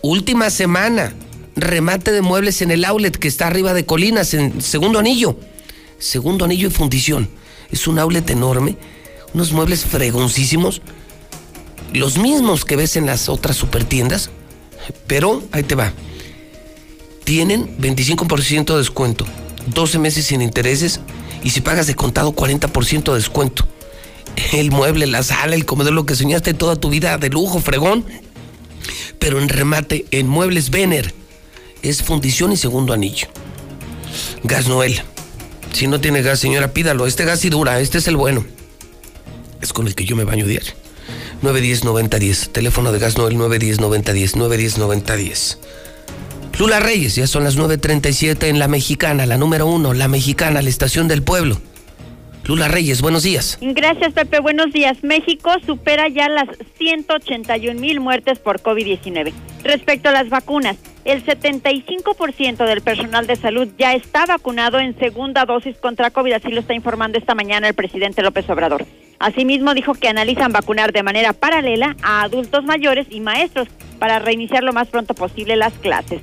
Última semana. Remate de muebles en el outlet que está arriba de Colinas, en segundo anillo. Segundo anillo y fundición. Es un outlet enorme. Unos muebles fregoncísimos. Los mismos que ves en las otras supertiendas. Pero ahí te va. Tienen 25% de descuento. 12 meses sin intereses y si pagas de contado 40% de descuento. El mueble, la sala, el comedor, lo que soñaste toda tu vida de lujo, fregón. Pero en remate, en Muebles Vener, es fundición y segundo anillo. Gas Noel. Si no tiene gas, señora, pídalo. Este gas sí dura, este es el bueno. Es con el que yo me baño diario. 910-9010. Teléfono de gas Noel 910-9010. 910-9010. Lula Reyes, ya son las 9.37 en La Mexicana, la número uno, La Mexicana, la estación del pueblo. Lula Reyes, buenos días. Gracias, Pepe. Buenos días. México supera ya las 181 mil muertes por COVID-19. Respecto a las vacunas, el 75% del personal de salud ya está vacunado en segunda dosis contra COVID, así lo está informando esta mañana el presidente López Obrador. Asimismo, dijo que analizan vacunar de manera paralela a adultos mayores y maestros para reiniciar lo más pronto posible las clases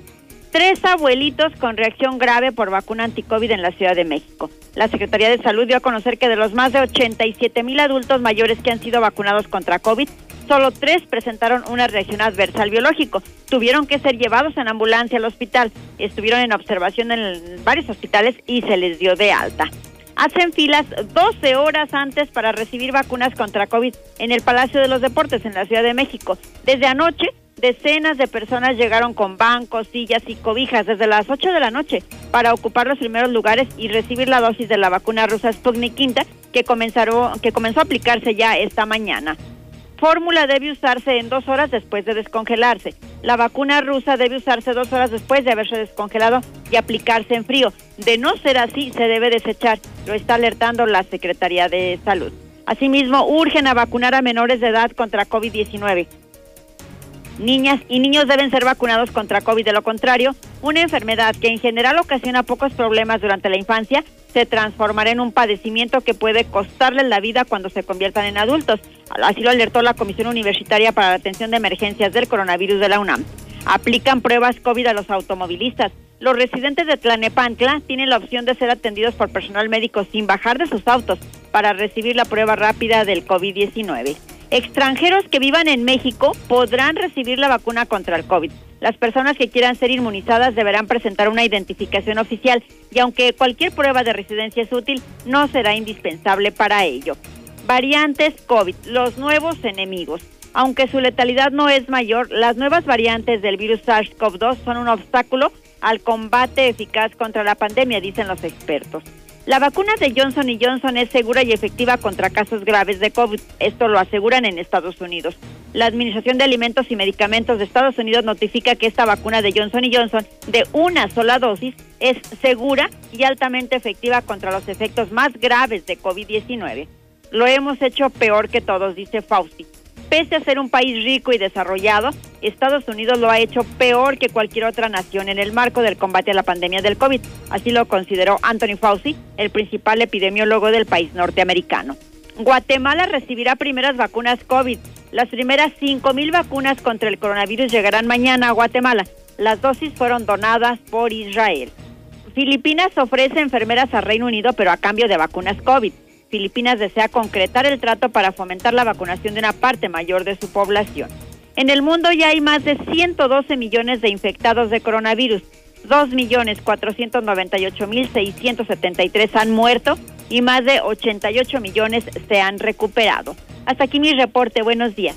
tres abuelitos con reacción grave por vacuna anticovid en la Ciudad de México. La Secretaría de Salud dio a conocer que de los más de 87 mil adultos mayores que han sido vacunados contra COVID, solo tres presentaron una reacción adversa al biológico. Tuvieron que ser llevados en ambulancia al hospital. Estuvieron en observación en varios hospitales y se les dio de alta. Hacen filas 12 horas antes para recibir vacunas contra COVID en el Palacio de los Deportes en la Ciudad de México. Desde anoche Decenas de personas llegaron con bancos, sillas y cobijas desde las 8 de la noche para ocupar los primeros lugares y recibir la dosis de la vacuna rusa Sputnik V que, que comenzó a aplicarse ya esta mañana. Fórmula debe usarse en dos horas después de descongelarse. La vacuna rusa debe usarse dos horas después de haberse descongelado y aplicarse en frío. De no ser así, se debe desechar. Lo está alertando la Secretaría de Salud. Asimismo, urgen a vacunar a menores de edad contra COVID-19 niñas y niños deben ser vacunados contra COVID. De lo contrario, una enfermedad que en general ocasiona pocos problemas durante la infancia se transformará en un padecimiento que puede costarles la vida cuando se conviertan en adultos. Así lo alertó la Comisión Universitaria para la Atención de Emergencias del Coronavirus de la UNAM. Aplican pruebas COVID a los automovilistas. Los residentes de Tlanepantla tienen la opción de ser atendidos por personal médico sin bajar de sus autos para recibir la prueba rápida del COVID-19. Extranjeros que vivan en México podrán recibir la vacuna contra el COVID. Las personas que quieran ser inmunizadas deberán presentar una identificación oficial y aunque cualquier prueba de residencia es útil, no será indispensable para ello. Variantes COVID, los nuevos enemigos. Aunque su letalidad no es mayor, las nuevas variantes del virus SARS-CoV-2 son un obstáculo al combate eficaz contra la pandemia, dicen los expertos. La vacuna de Johnson Johnson es segura y efectiva contra casos graves de COVID. Esto lo aseguran en Estados Unidos. La Administración de Alimentos y Medicamentos de Estados Unidos notifica que esta vacuna de Johnson Johnson de una sola dosis es segura y altamente efectiva contra los efectos más graves de COVID-19. Lo hemos hecho peor que todos, dice Fauci. Pese a ser un país rico y desarrollado, Estados Unidos lo ha hecho peor que cualquier otra nación en el marco del combate a la pandemia del COVID. Así lo consideró Anthony Fauci, el principal epidemiólogo del país norteamericano. Guatemala recibirá primeras vacunas COVID. Las primeras 5.000 vacunas contra el coronavirus llegarán mañana a Guatemala. Las dosis fueron donadas por Israel. Filipinas ofrece enfermeras a Reino Unido, pero a cambio de vacunas COVID. Filipinas desea concretar el trato para fomentar la vacunación de una parte mayor de su población. En el mundo ya hay más de 112 millones de infectados de coronavirus. 2.498.673 han muerto y más de 88 millones se han recuperado. Hasta aquí mi reporte. Buenos días.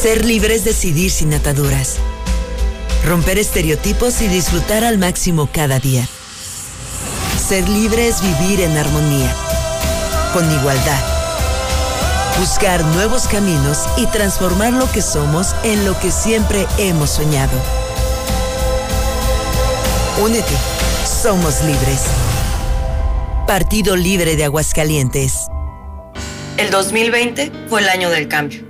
Ser libre es decidir sin ataduras. Romper estereotipos y disfrutar al máximo cada día. Ser libre es vivir en armonía, con igualdad. Buscar nuevos caminos y transformar lo que somos en lo que siempre hemos soñado. Únete, somos libres. Partido Libre de Aguascalientes. El 2020 fue el año del cambio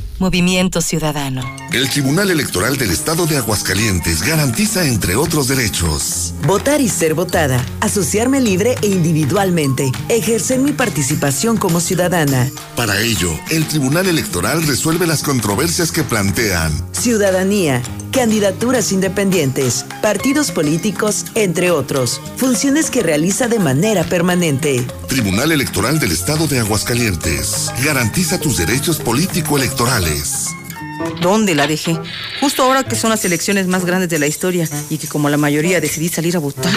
Movimiento Ciudadano. El Tribunal Electoral del Estado de Aguascalientes garantiza, entre otros derechos, votar y ser votada, asociarme libre e individualmente, ejercer mi participación como ciudadana. Para ello, el Tribunal Electoral resuelve las controversias que plantean ciudadanía, candidaturas independientes, partidos políticos, entre otros, funciones que realiza de manera permanente. Tribunal Electoral del Estado de Aguascalientes. Garantiza tus derechos político-electorales. ¿Dónde la dejé? Justo ahora que son las elecciones más grandes de la historia y que como la mayoría decidí salir a votar.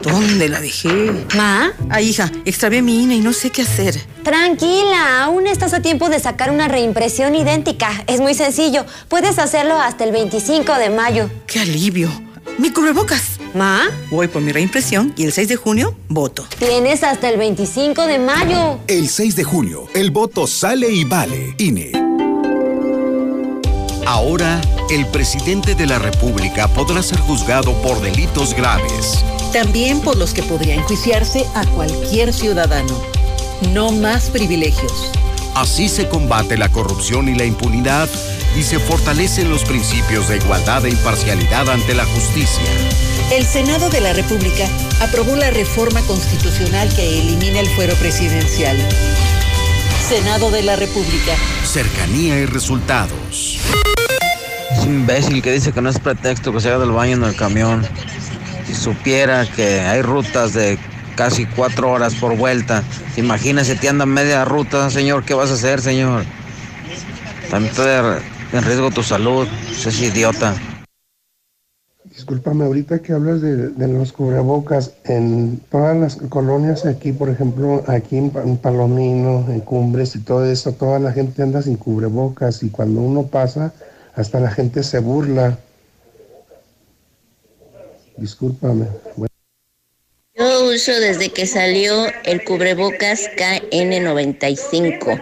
¿Dónde la dejé? ¿Ma? Ay, hija, extravié mi INE y no sé qué hacer. Tranquila, aún estás a tiempo de sacar una reimpresión idéntica. Es muy sencillo. Puedes hacerlo hasta el 25 de mayo. ¡Qué alivio! ¡Mi cubrebocas! ¿Ma? Voy por mi reimpresión y el 6 de junio voto. Tienes hasta el 25 de mayo. El 6 de junio, el voto sale y vale. INE. Ahora, el presidente de la República podrá ser juzgado por delitos graves. También por los que podría enjuiciarse a cualquier ciudadano. No más privilegios. Así se combate la corrupción y la impunidad y se fortalecen los principios de igualdad e imparcialidad ante la justicia. El Senado de la República aprobó la reforma constitucional que elimina el fuero presidencial. Senado de la República. Cercanía y resultados. Es imbécil que dice que no es pretexto que se haga del baño en el camión. Si supiera que hay rutas de casi cuatro horas por vuelta, imagínese, te anda media ruta, señor, ¿qué vas a hacer, señor? También está en riesgo tu salud, es idiota. Discúlpame, ahorita que hablas de, de, los cubrebocas, en todas las colonias aquí, por ejemplo, aquí en, Palomino, en Cumbres y todo eso, toda la gente anda sin cubrebocas y cuando uno pasa, hasta la gente se burla. Discúlpame. Bueno. Yo uso desde que salió el cubrebocas KN95.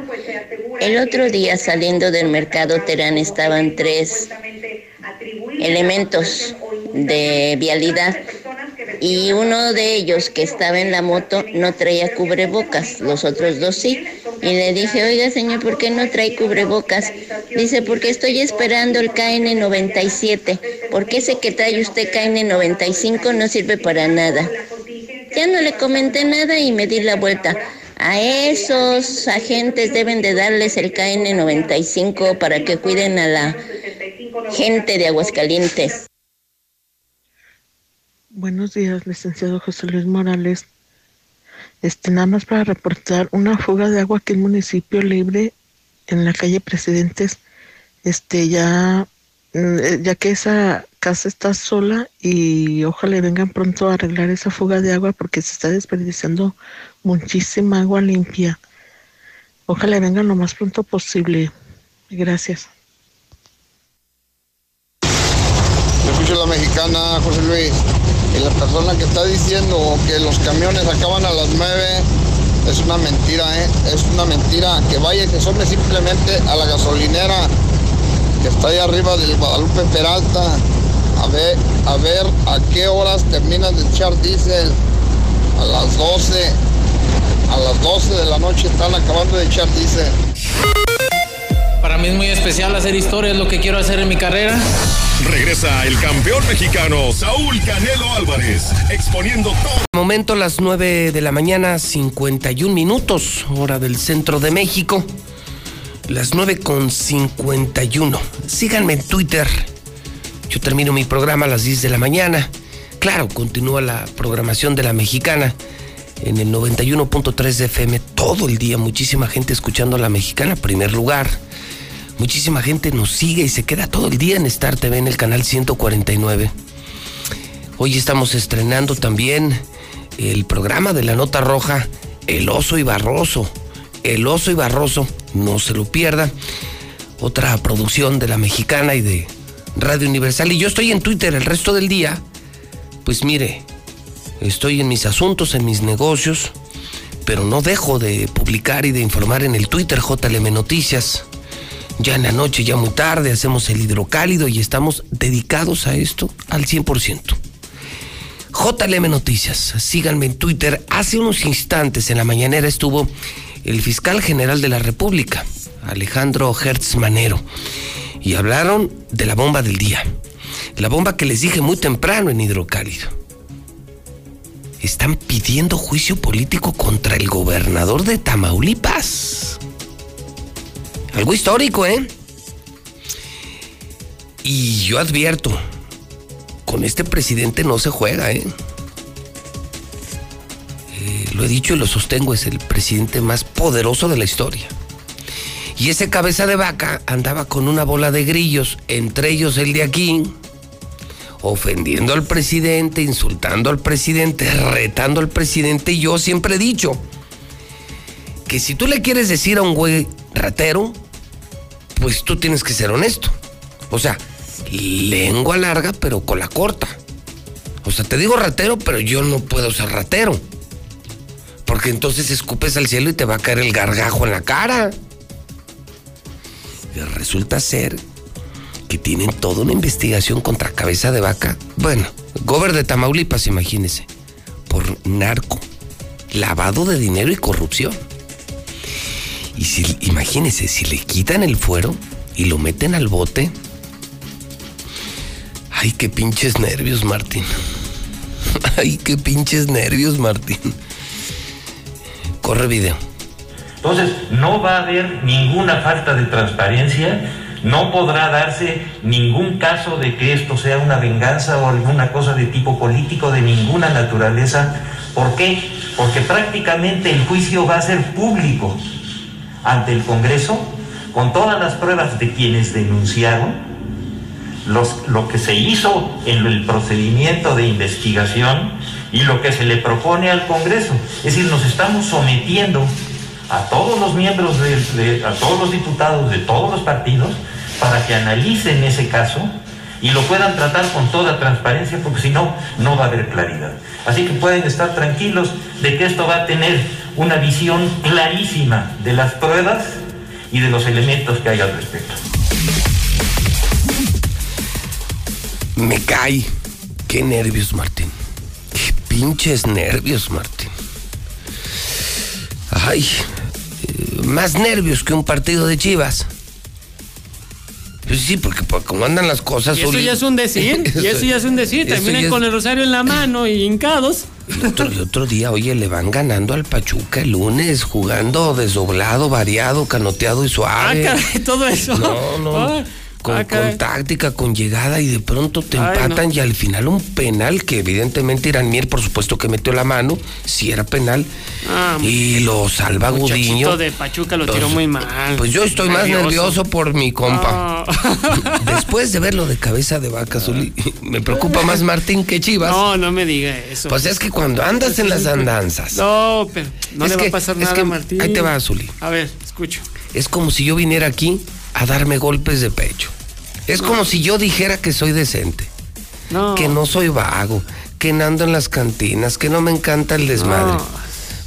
El otro día saliendo del mercado Terán estaban tres elementos de vialidad y uno de ellos que estaba en la moto no traía cubrebocas, los otros dos sí. Y le dije, oiga señor, ¿por qué no trae cubrebocas? Dice, porque estoy esperando el KN97, porque ese que trae usted KN95 no sirve para nada. Ya no le comenté nada y me di la vuelta. A esos agentes deben de darles el KN95 para que cuiden a la gente de Aguascalientes. Buenos días, licenciado José Luis Morales. Este, nada más para reportar una fuga de agua aquí en municipio libre en la calle Presidentes. Este, ya, ya que esa casa está sola y ojalá vengan pronto a arreglar esa fuga de agua porque se está desperdiciando muchísima agua limpia. Ojalá vengan lo más pronto posible. Gracias. Escucho la mexicana, José Luis. Y la persona que está diciendo que los camiones acaban a las 9 es una mentira, ¿eh? Es una mentira. Que vaya, que some simplemente a la gasolinera que está ahí arriba del Guadalupe Peralta. A ver, a ver a qué horas terminan de echar diésel. A las 12. A las 12 de la noche están acabando de echar diésel. Para mí es muy especial hacer historia, es lo que quiero hacer en mi carrera. Regresa el campeón mexicano Saúl Canelo Álvarez, exponiendo todo. Momento las 9 de la mañana, 51 minutos, hora del centro de México. Las 9 con 51. Síganme en Twitter. Yo termino mi programa a las 10 de la mañana. Claro, continúa la programación de la mexicana en el 91.3 de FM todo el día. Muchísima gente escuchando a la mexicana, primer lugar. Muchísima gente nos sigue y se queda todo el día en Star TV en el canal 149. Hoy estamos estrenando también el programa de la Nota Roja, El Oso y Barroso. El Oso y Barroso, no se lo pierda. Otra producción de la mexicana y de Radio Universal. Y yo estoy en Twitter el resto del día. Pues mire, estoy en mis asuntos, en mis negocios, pero no dejo de publicar y de informar en el Twitter JLM Noticias ya en la noche, ya muy tarde, hacemos el hidrocálido y estamos dedicados a esto al 100%. JLM Noticias, síganme en Twitter. Hace unos instantes en la mañanera estuvo el fiscal general de la República, Alejandro Hertz Manero, y hablaron de la bomba del día. La bomba que les dije muy temprano en hidrocálido. Están pidiendo juicio político contra el gobernador de Tamaulipas. Algo histórico, ¿eh? Y yo advierto, con este presidente no se juega, ¿eh? ¿eh? Lo he dicho y lo sostengo, es el presidente más poderoso de la historia. Y ese cabeza de vaca andaba con una bola de grillos, entre ellos el de aquí, ofendiendo al presidente, insultando al presidente, retando al presidente. Y yo siempre he dicho que si tú le quieres decir a un güey ratero, pues tú tienes que ser honesto. O sea, lengua larga, pero con la corta. O sea, te digo ratero, pero yo no puedo ser ratero. Porque entonces escupes al cielo y te va a caer el gargajo en la cara. Y resulta ser que tienen toda una investigación contra cabeza de vaca. Bueno, gober de Tamaulipas, imagínese. Por narco, lavado de dinero y corrupción. Y si, si le quitan el fuero y lo meten al bote. Ay, qué pinches nervios, Martín. Ay, qué pinches nervios, Martín. Corre video. Entonces, no va a haber ninguna falta de transparencia, no podrá darse ningún caso de que esto sea una venganza o alguna cosa de tipo político de ninguna naturaleza. ¿Por qué? Porque prácticamente el juicio va a ser público ante el Congreso con todas las pruebas de quienes denunciaron los- lo que se hizo en el procedimiento de investigación y lo que se le propone al Congreso. Es decir, nos estamos sometiendo a todos los miembros, de, de- a todos los diputados de todos los partidos para que analicen ese caso y lo puedan tratar con toda transparencia porque si no, no va a haber claridad. Así que pueden estar tranquilos de que esto va a tener una visión clarísima de las pruebas y de los elementos que hay al respecto. Me cae. Qué nervios, Martín. Qué pinches nervios, Martín. Ay, eh, más nervios que un partido de Chivas. Pues sí, porque pues, como andan las cosas. Y eso Uli- ya es un decir, y eso ya es un decir. Terminan es- con el rosario en la mano y hincados. El otro, otro día, oye, le van ganando al Pachuca el lunes, jugando desdoblado, variado, canoteado y Ah, suave. caray, todo eso. No, no. Ah, Con, ah, con táctica, con llegada y de pronto te Ay, empatan no. y al final un penal que evidentemente Irán Mier por supuesto que metió la mano, si era penal, Ah, y lo salva Gudiño. De Pachuca lo tiró Pues- muy mal. Pues yo estoy más nervioso por mi compa. Ah. Después de verlo de cabeza de vaca, Zuli, me preocupa más Martín que Chivas. No, no me diga eso. Pues es que cuando andas en las andanzas. No, pero no Es le va que- a pasar es nada que- Martín. ahí te va, Zuli. A ver, escucho. Es como si yo viniera aquí a darme golpes de pecho. Es como si yo dijera que soy decente, No. que no soy vago, que no ando en las cantinas, que no me encanta el desmadre.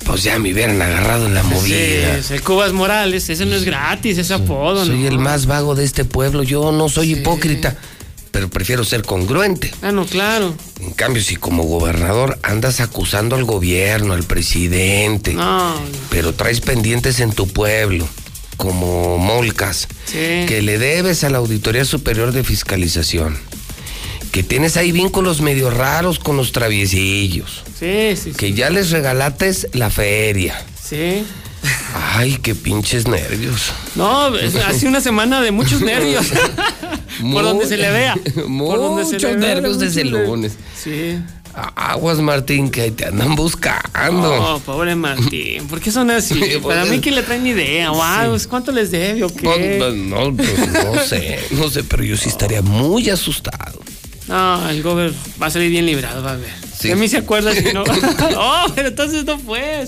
Pues ya me hubieran agarrado en la movida. Sí, el Cubas Morales, ese no es gratis, ese apodo, Soy ¿no? el más vago de este pueblo. Yo no soy hipócrita, pero prefiero ser congruente. Ah, no, claro. En cambio, si como gobernador andas acusando al gobierno, al presidente, No. pero traes pendientes en tu pueblo, como molcas, Sí. que le debes a la Auditoría Superior de Fiscalización, que tienes ahí vínculos medio raros con los traviesillos, Sí, sí, que ya les regalates la feria. sí. Ay, qué pinches nervios. No, es- ha sido una semana de muchos nervios. Por donde se le vea. Por donde se le Muchos vea, nervios desde el lunes. Sí. Aguas, Martín, que ahí te andan buscando. No, pobre Martín. ¿Por qué son así? Sí, Para pues, mí que le traen idea. Wow, ¿cuánto les debe o No, qué? no, pues, no sé, no sé, pero yo sí estaría muy asustado. No, el gober va a salir bien librado, va a ver. Sí. De mí se acuerda si no. oh, pero entonces no fue.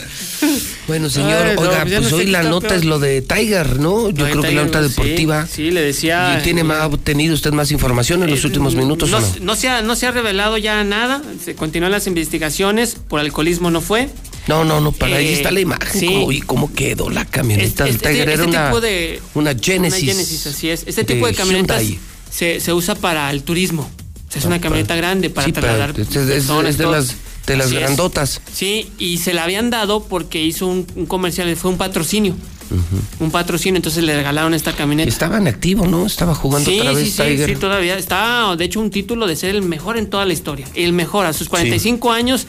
Bueno, señor, Ay, no, oiga, pues no hoy la nota peor. es lo de Tiger, ¿no? Yo de creo que la nota deportiva. Sí, le decía. ¿Y tiene más, ha tenido usted más información en los últimos minutos no, o no? no se ha, no se ha revelado ya nada. Se continúan las investigaciones. Por alcoholismo no fue. No, no, no, para ahí Eh, está la imagen. sí. ¿Cómo, ¿Y cómo quedó la camioneta del Este- Tiger? este Era una, tipo de- una Genesis. Una Genesis, así es. Este tipo de, camionetas Hyundai. se, se usa para el turismo. O sea, es una camioneta grande para Sí, trasladar es, de las, de las Así es. grandotas. Sí, y se la habían dado porque hizo un, un comercial, fue un patrocinio. Un patrocinio, entonces le regalaron esta camioneta. Estaba en activo, ¿no? Estaba jugando sí, otra vez sí, sí, Tiger. sí, todavía. Está, de hecho, un título de ser el mejor en toda la historia. El mejor, a sus 45 años,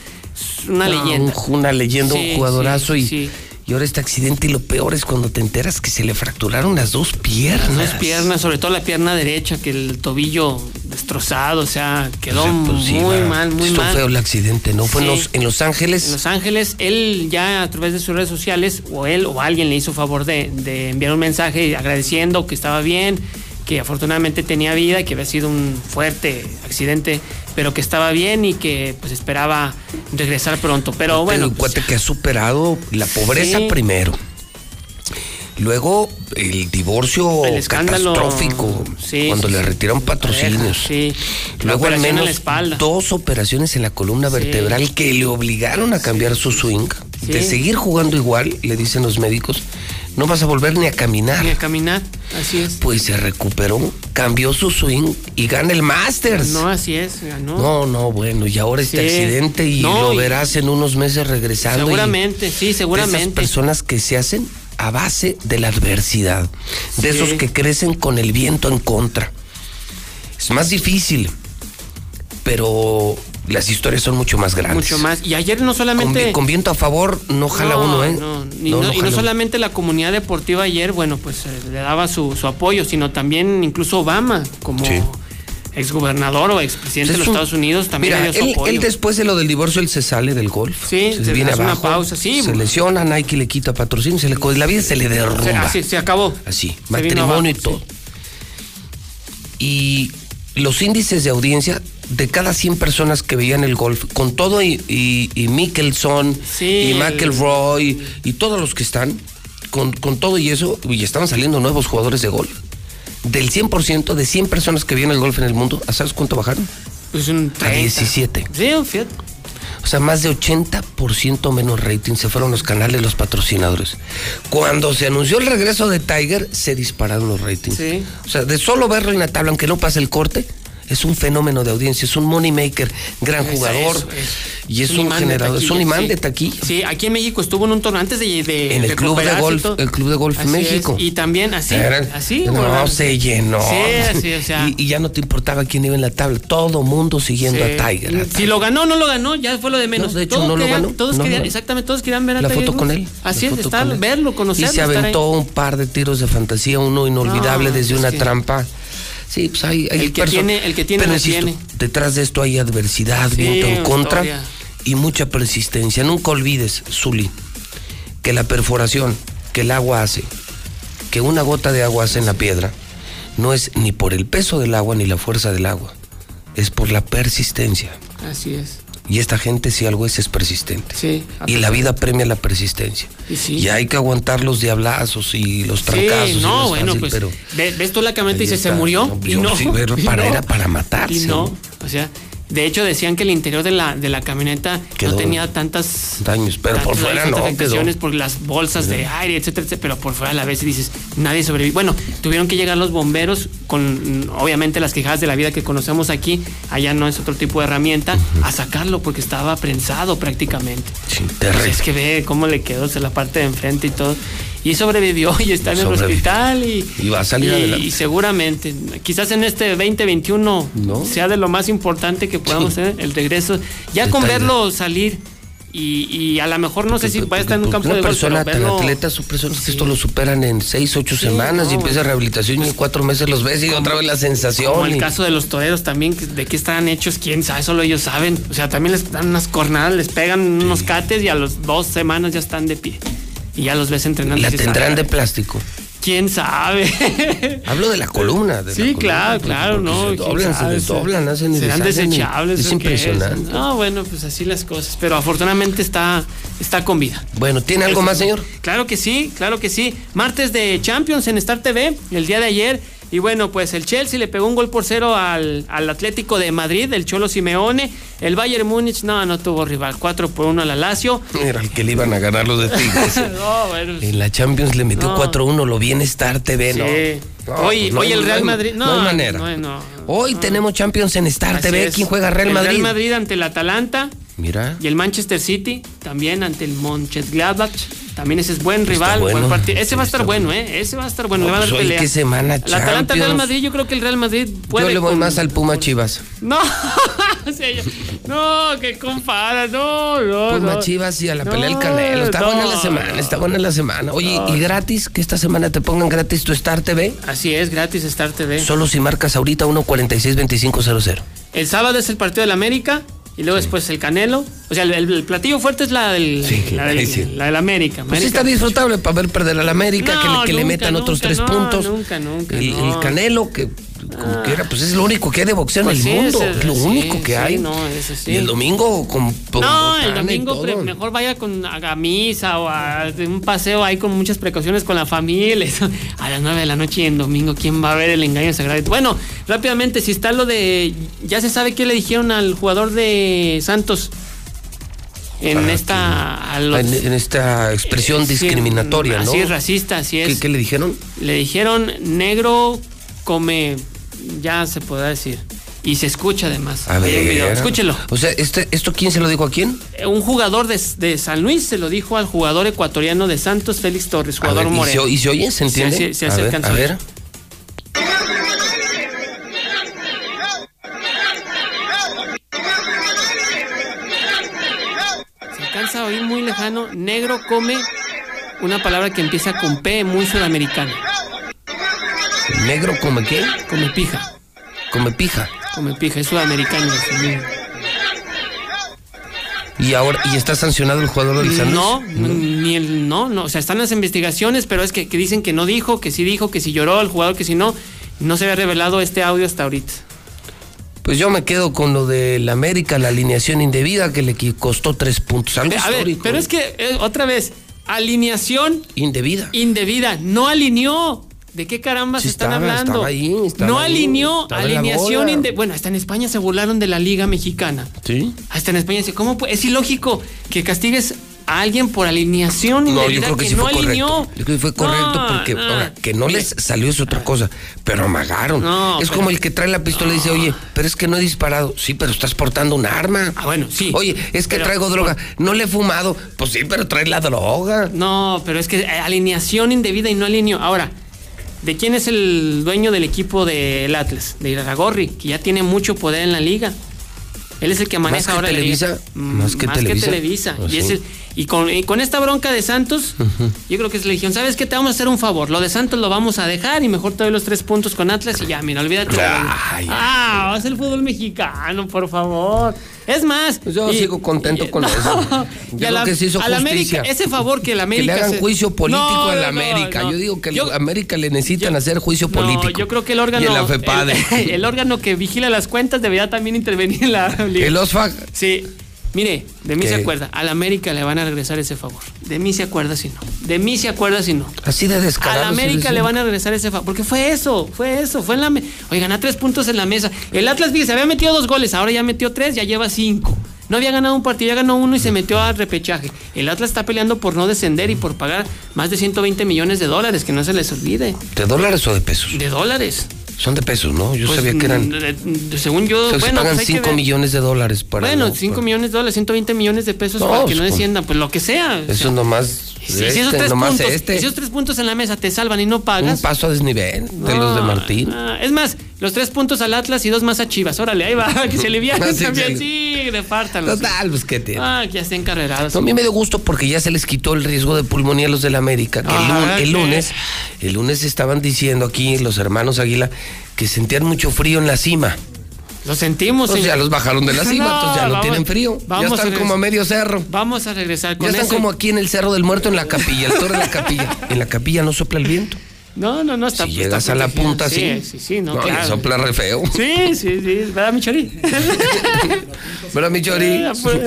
es una No, leyenda. un- una leyenda, Sí, un jugadorazo sí, y, sí. Y ahora este accidente y lo peor es cuando te enteras que se le fracturaron las dos piernas. Las piernas, sobre todo la pierna derecha, que el tobillo destrozado, o sea, quedó Pues sí, muy va. mal, muy Estuvo mal. feo el accidente, ¿no? Fue en, los, en Los Ángeles. En Los Ángeles, él ya a través de sus redes sociales, o él o alguien le hizo favor de, de enviar un mensaje agradeciendo que estaba bien, que afortunadamente tenía vida, que había sido un fuerte accidente, pero que estaba bien y que pues esperaba regresar pronto. Pero bueno, un cuate que ha superado la pobreza Sí. primero. Luego el divorcio El catastrófico, sí, cuando sí, le retiraron patrocinios. Luego al en la menos dos operaciones en la columna vertebral que le obligaron a cambiar su swing. De seguir jugando igual, le dicen los médicos, no vas a volver ni a caminar. Ni a caminar, así es. Pues se recuperó, cambió su swing y gana el Masters. No, así es, ganó. No, no, bueno, y ahora este Sí. accidente y No, lo y- verás en unos meses regresando. Seguramente, sí, de Esas seguramente. personas que se hacen a base de la adversidad, de Sí. esos que crecen con el viento en contra. Es más difícil, pero las historias son mucho más grandes. Mucho más. Y ayer no Con, solamente. vi- con viento a favor no jala No, uno, ¿eh? no, y No, no, y solamente la comunidad deportiva ayer, bueno, pues eh, le daba su, su apoyo, sino también incluso Obama, como Sí. exgobernador o expresidente de Es los un- Estados Unidos, también Mira, le dio su él, apoyo. él después de lo del divorcio, él se sale del golf. Sí, se se viene hace una abajo, pausa, sí. Se lesiona, Nike le quita patrocinio, se le, la vida se le derrumba. así, se acabó. Así, Se matrimonio y todo. Y los índices de audiencia de cada 100 personas que veían el golf, con todo y, y, y Mickelson Sí, y el- McElroy y todos los que están, con, con todo y eso, y estaban saliendo nuevos jugadores de golf. Del 100% de 100 personas que veían el golf en el mundo, ¿a ¿sabes cuánto bajaron? Pues un A 30. 17. Sí, fíjate. O sea, más de 80% menos rating se fueron los canales, los patrocinadores. Cuando se anunció el regreso de Tiger, se dispararon los ratings. Sí. O sea, de solo verlo en la tabla, aunque no pase el corte, es un fenómeno de audiencia, es un money maker, gran Es jugador. eso, es- y es, un, de generador, es un imán sí. de taquilla. Sí, aquí en México estuvo en un torneo antes de, de En el club de golf, el club de golf Así México. es. Y también así, así. No, se llenó. Sí, sí, o sea. y, y ya no te importaba quién iba en la tabla. Todo mundo siguiendo Sí. a Tiger. a Si lo ganó no lo ganó, ya fue lo de menos. No, de hecho, Todos no lo ganó. Todos querían, exactamente, todos querían ver a la Tiger foto con él. Así es, estar, verlo, conocerlo. Y se aventó un par de tiros de fantasía, uno inolvidable No, desde es una trampa. Sí, pues hay, hay El que tiene- el que tiene, Pero insisto, tiene. detrás de esto hay adversidad, Sí, viento en contra historia. y mucha persistencia. Nunca olvides, Zuli, que la perforación que el agua hace, que una gota de agua hace en la piedra, no es ni por el peso del agua ni la fuerza del agua, es por la persistencia. Así es. Y esta gente, si algo es, es persistente. Sí. Y la vida premia la persistencia. Y sí. Y hay que aguantar los diablazos y los trancazos. Sí, y no, es bueno, fácil, pues pero ve- ves tú la camioneta y ahí dices, se murió. No, y yo no, sí, pero y para- no. era para matarse. Y no, o sea, de hecho decían que el interior de la, de la camioneta Quedó no tenía tantas daños, pero por fuera no, afectaciones quedó. por las bolsas de aire, etcétera, etcétera, pero por fuera a la vez dices, nadie sobrevivió. Bueno, tuvieron que llegar los bomberos con, obviamente, las quejadas de la vida que conocemos aquí, allá no es otro tipo de herramienta, a sacarlo porque estaba prensado prácticamente. Sí, Pues es que ve cómo le quedó o sea, la parte de enfrente y todo. Y sobrevivió y está en el hospital y, Y va a salir y- adelante. y seguramente, quizás en este 2021 No. sea de lo más importante que podamos Sí. hacer, el regreso. Ya con verlo salir y, y a lo mejor no sé si va a estar en un campo una de golf, persona pero tan verlo- atleta, son personas que esto lo superan en seis, ocho Sí, semanas y empieza rehabilitación y en cuatro meses los ves y otra vez la sensación. Como el caso de los toreros también, de qué están hechos, quién sabe, solo ellos saben. O sea, también les dan unas cornadas, les pegan unos cates y a las dos semanas ya están de pie. Y ya los ves entrenando. la tendrán "Ah, de plástico. ¿Quién sabe? Hablo de la columna. de la Sí, columna, claro, porque- claro, no. Se doblan, se desdoblan, hacen Serán desechables. Es ¿o qué impresionante. No, bueno, pues así las cosas. Pero afortunadamente está, está con vida. Bueno, ¿tiene algo más, señor? Claro que sí, claro que sí. Martes de Champions en Star TV, el día de ayer. Y bueno, pues el Chelsea le pegó un gol por cero al, al Atlético de Madrid, el Cholo Simeone. El Bayern Múnich, no, no tuvo rival. 4 por 1 al Lazio. Era el que le iban a ganar los de Tigres. no, bueno. En la Champions le metió No. 4-1, lo vi en Star TV, Sí. ¿no? No, hoy, pues no hoy hay- el Real Madrid. No, hay manera. Hoy tenemos Champions en Star Así TV. es. ¿Quién juega Real El Madrid? Real Madrid ante el Atalanta Mira. y el Manchester City también ante el Mönchengladbach. También ese es buen rival, bueno. buen partido. Ese Sí, va a estar bueno, ¿eh? Ese va a estar bueno, No, le va a dar pues hoy pelea. qué semana, El Atalanta Real. Madrid, yo creo que el Real Madrid puede. Yo le voy con- más al Puma Chivas. No, no, que compara, no, no. Puma no. Chivas y a la pelea del Canelo. Está buena la semana, está buena la semana. Oye, ¿y gratis? Que esta semana te pongan gratis tu Star TV. Así es, gratis Star TV. Solo si marcas ahorita 146-2500. El sábado es el partido del América y luego después el Canelo. O sea, el, el platillo fuerte es la del, Sí, la del, sí. la del América. Pues sí América. está disfrutable para ver perder al América, que, le, que le nunca, metan otros tres no, puntos. nunca, nunca, el, no. el Canelo, que como quiera, pues es lo único que hay de boxeo Pues en sí, el mundo. ese- es lo sí, único que sí, hay. no, sí. Y el domingo con con No, el domingo mejor vaya con a, a misa o a un paseo ahí con muchas precauciones con la familia. eso. A las 9 de la noche y en domingo, ¿quién va a ver el engaño sagrado? Bueno, rápidamente, si está lo de. Ya se sabe qué le dijeron al jugador de Santos. En Ah, esta. a los- en, en esta expresión Sí, discriminatoria, ¿no? Así es, racista, así es. ¿Qué, qué le dijeron? Le dijeron negro come, ya se podrá decir. Y se escucha además. A video. ver. Escúchelo. O sea, este, ¿esto quién se lo dijo a quién? Eh, Un jugador de, de San Luis se lo dijo al jugador ecuatoriano de Santos, Félix Torres, jugador ver, ¿y moreno. se, ¿Y se oye? ¿Se entiende? Sí, sí, sí, a se ver, a ver. Se alcanza a oír muy lejano. Negro come una palabra que empieza con P, muy sudamericana. ¿Negro come qué? Come pija. Come pija. Come pija, es sudamericano. sí. ¿Y ahora y está sancionado el jugador del San? No, ni el no, no, o sea, están las investigaciones, pero es que, que dicen que no dijo, que sí dijo, que si lloró el jugador, que si no, no se había revelado este audio hasta ahorita. Pues yo me quedo con lo del América, la alineación indebida que le costó tres puntos. Algo A ver, pero es que eh, otra vez, alineación Indebida. indebida, no alineó. ¿De qué caramba Sí se están estaba, hablando? estaba ahí, estaba no alineó alineación indebida. Bueno, hasta en España se burlaron de la Liga Mexicana. ¿Sí? Hasta en España dice, ¿cómo? Es ilógico que castigues a alguien por alineación No, yo creo que, sí no fue alineó. correcto. Yo creo que fue correcto No, porque no. ahora, que no les salió es otra cosa, pero amagaron. No, es pero- como el que trae la pistola y dice, oye, pero es que no he disparado. Sí, pero estás portando un arma. Ah, bueno, sí. Oye, es que Pero- traigo droga. No le he fumado. Pues sí, pero trae la droga. No, pero es que eh, alineación indebida y no alineó. Ahora, ¿de quién es el dueño del equipo del Atlas? De Iraragorri, que ya tiene mucho poder en la liga. Él es el que maneja que ahora la liga. Televisa, Mm, más que Televisa. Televisa. Pues y, es el- y con, y con esta bronca de Santos, yo creo que es la legión. ¿Sabes qué? Te vamos a hacer un favor. Lo de Santos lo vamos a dejar y mejor te doy los tres puntos con Atlas y ya, mira, olvídate. Ay. ah, es el fútbol mexicano, por favor. Es más. Pues yo y- sigo contento y- con no, eso. Yo creo la- que se hizo a la. América, ese favor que la Que América le hagan juicio político No, a la no, América. Yo digo que Yo- a América le necesitan hacer juicio político. No, yo creo que el órgano. Y FEPADE. El, el órgano que vigila las cuentas debería también intervenir en la liga. El OSFAC. Sí. Mire, de mí ¿Qué? se acuerda. A la América le van a regresar ese favor. De mí se acuerda si no. De mí se acuerda si no. Así de A descarado. la América sí, le van a regresar ese favor. Porque fue eso, fue eso. Fue en la. me- Oigan, a tres puntos en la mesa. El Atlas, fíjese, había metido dos goles, ahora ya metió tres, ya lleva cinco. No había ganado un partido, ya ganó uno y se metió al repechaje. El Atlas está peleando por no descender y por pagar más de 120 millones de dólares, que no se les olvide. ¿De dólares o de pesos? De dólares. Son de pesos, ¿no? Yo Pues, sabía que eran. mm, según yo, O sea, se bueno, pagan pues hay que 5 ver. millones de dólares para. Bueno, no, 5 para- millones de dólares, 120 millones de pesos No, para que pues, no desciendan, pues lo que sea. Eso nomás. Si, si este, esos, tres puntos, este. esos tres puntos en la mesa te salvan y no Un pagas. paso a desnivel de los de No, Martín. es más, los tres puntos al Atlas y dos más a Chivas. Órale, ahí va, que se alivianen Ah, también. sí. Sí, repártanlos. Total, pues qué tiene. Ah, que ya estén carrerados. No, a mí me dio gusto porque ya se les quitó el riesgo de pulmonía a los del América. Que el, Ah, lunes, el lunes estaban diciendo aquí los hermanos Águila que sentían mucho frío en la cima. Lo sentimos, Pues señor. ya los bajaron de la cima, No, entonces ya no vamos- tienen frío. Ya están a como a medio cerro. Vamos a regresar con Ya están eso. como aquí en el Cerro del Muerto en la capilla, el toro de la capilla. En la capilla no sopla el viento. No, no, no, está Si está llegas a la punta sí, así. Sí, sí, no, No, le sopla re feo. Sí, sí, sí, ¿verdad, Michori? ¿Verdad, mi chori? Pues.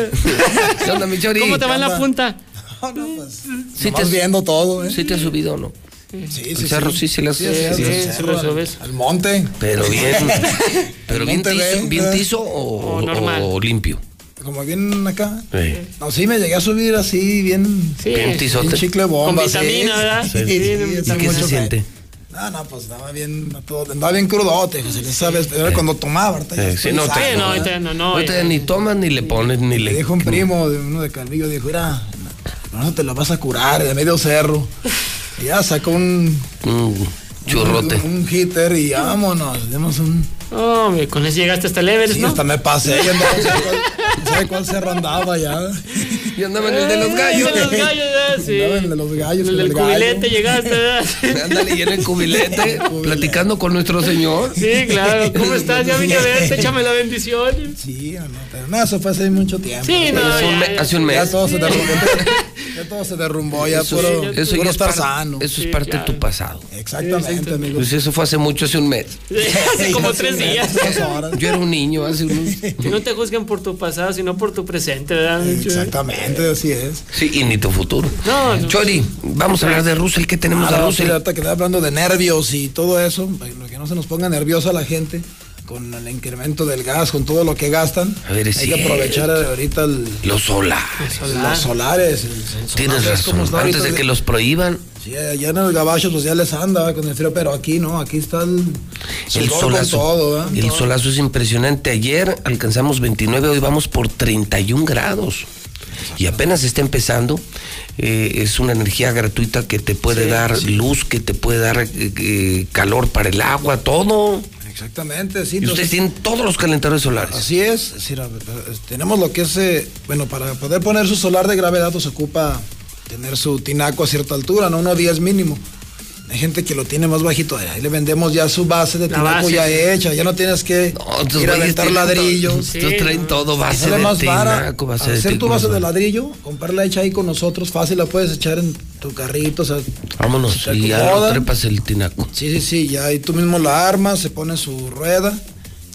¿Qué onda? ¿Cómo te va en la punta? ¿Sí te, has- viendo todo, ¿eh? ¿Sí te has subido o no? Sí, El cerro sí se le hace. sí, sí, sí, se subes. Al monte. Pero bien. pero bien tizo, bien ¿verdad? tizo o, O normal. o limpio. Como bien acá. Sí. No, sí, me llegué a subir así, bien. Sí. Bien chicle Con bomba. vitamina, sí. ¿verdad? Sí, Sí, sí, sí, ¿Y qué mucho se siente? No, no, pues andaba bien, andaba bien crudote, José, le sabes, pero era cuando tomaba, Eh, estoy sí, no, te- sano, Sí, no, ¿verdad? ahorita no, no. Ya ni tomas, ni le pones, ni le. dijo un primo de uno de Calvillo, dijo, mira, no te lo vas a curar de medio cerro. Ya sacó un, Un churrote. un, un hitter y vámonos, dimos un... Hombre, con eso llegaste hasta el Everest, Sí, ¿no? hasta me pasé, ya andaba, no sé cuál- no sé cuál cerro andaba ya. Y andaba en el de los gallos. Eh, de los gallos, ¿verdad? Sí. Andaba en el de los gallos, El del el cubilete llegaste, ¿verdad? Ándale, y en el cubilete, platicando con nuestro señor. Sí, claro. ¿Cómo estás? Ya vine a verte, échame la bendición. Sí, no, pero no, eso fue hace mucho tiempo. Sí, no, Hace un, ya, me- ya. hace un Ya mes. todo se derrumbó. Ya todo se derrumbó, ya Eso, puro, eso puro ya es estar parte, sano. eso es Sí, parte claro. de tu pasado. Exactamente, amigo. Pues eso fue hace mucho, hace un mes. Hace como Hace tres días. mes, dos horas. Yo era un niño hace unos. No te juzguen por tu pasado, sino por tu presente, ¿verdad? Exactamente, así es. Sí, y ni tu futuro. No, no. Chori, vamos a hablar de Russell. ¿Qué tenemos de Ahora, sí, Russell? ahorita que hablando de nervios y todo eso, para que no se nos ponga nerviosa la gente con el incremento del gas, con todo lo que gastan. A ver, es Hay que aprovechar ahorita el- Los solares. los solares. el- Tienes solar, ¿ves cómo razón. Antes ahorita de que los prohíban. Sí, allá en el gabacho pues ya les anda con el frío, pero aquí no, aquí está el, solazo. todo, ¿va? el Todo. solazo es impresionante. Ayer alcanzamos 29, hoy vamos por 31 grados. Y apenas está empezando. eh, es una energía gratuita que te puede Sí, dar sí. luz, que te puede dar eh, eh, calor para el agua, todo. Exactamente, sí. Y ustedes entonces- tienen todos los calentadores solares. Así es, es decir, a- tenemos lo que es, eh, bueno, para poder poner su solar de gravedad pues, se ocupa tener su tinaco a cierta altura, no uno 10 mínimo. Hay gente que lo tiene más bajito, ahí le vendemos ya su base de tinaco ya sí. hecha, ya no tienes que estos ir a aventar ladrillos. todo- estos traen todo, base de más tinaco, base de hacer tu tinaco, base de ladrillo, comprarla hecha ahí con nosotros, fácil la puedes echar en tu carrito, o sea, Vámonos, y ya trepas el tinaco. Sí, sí, sí, ya ahí tú mismo la armas, se pone su rueda.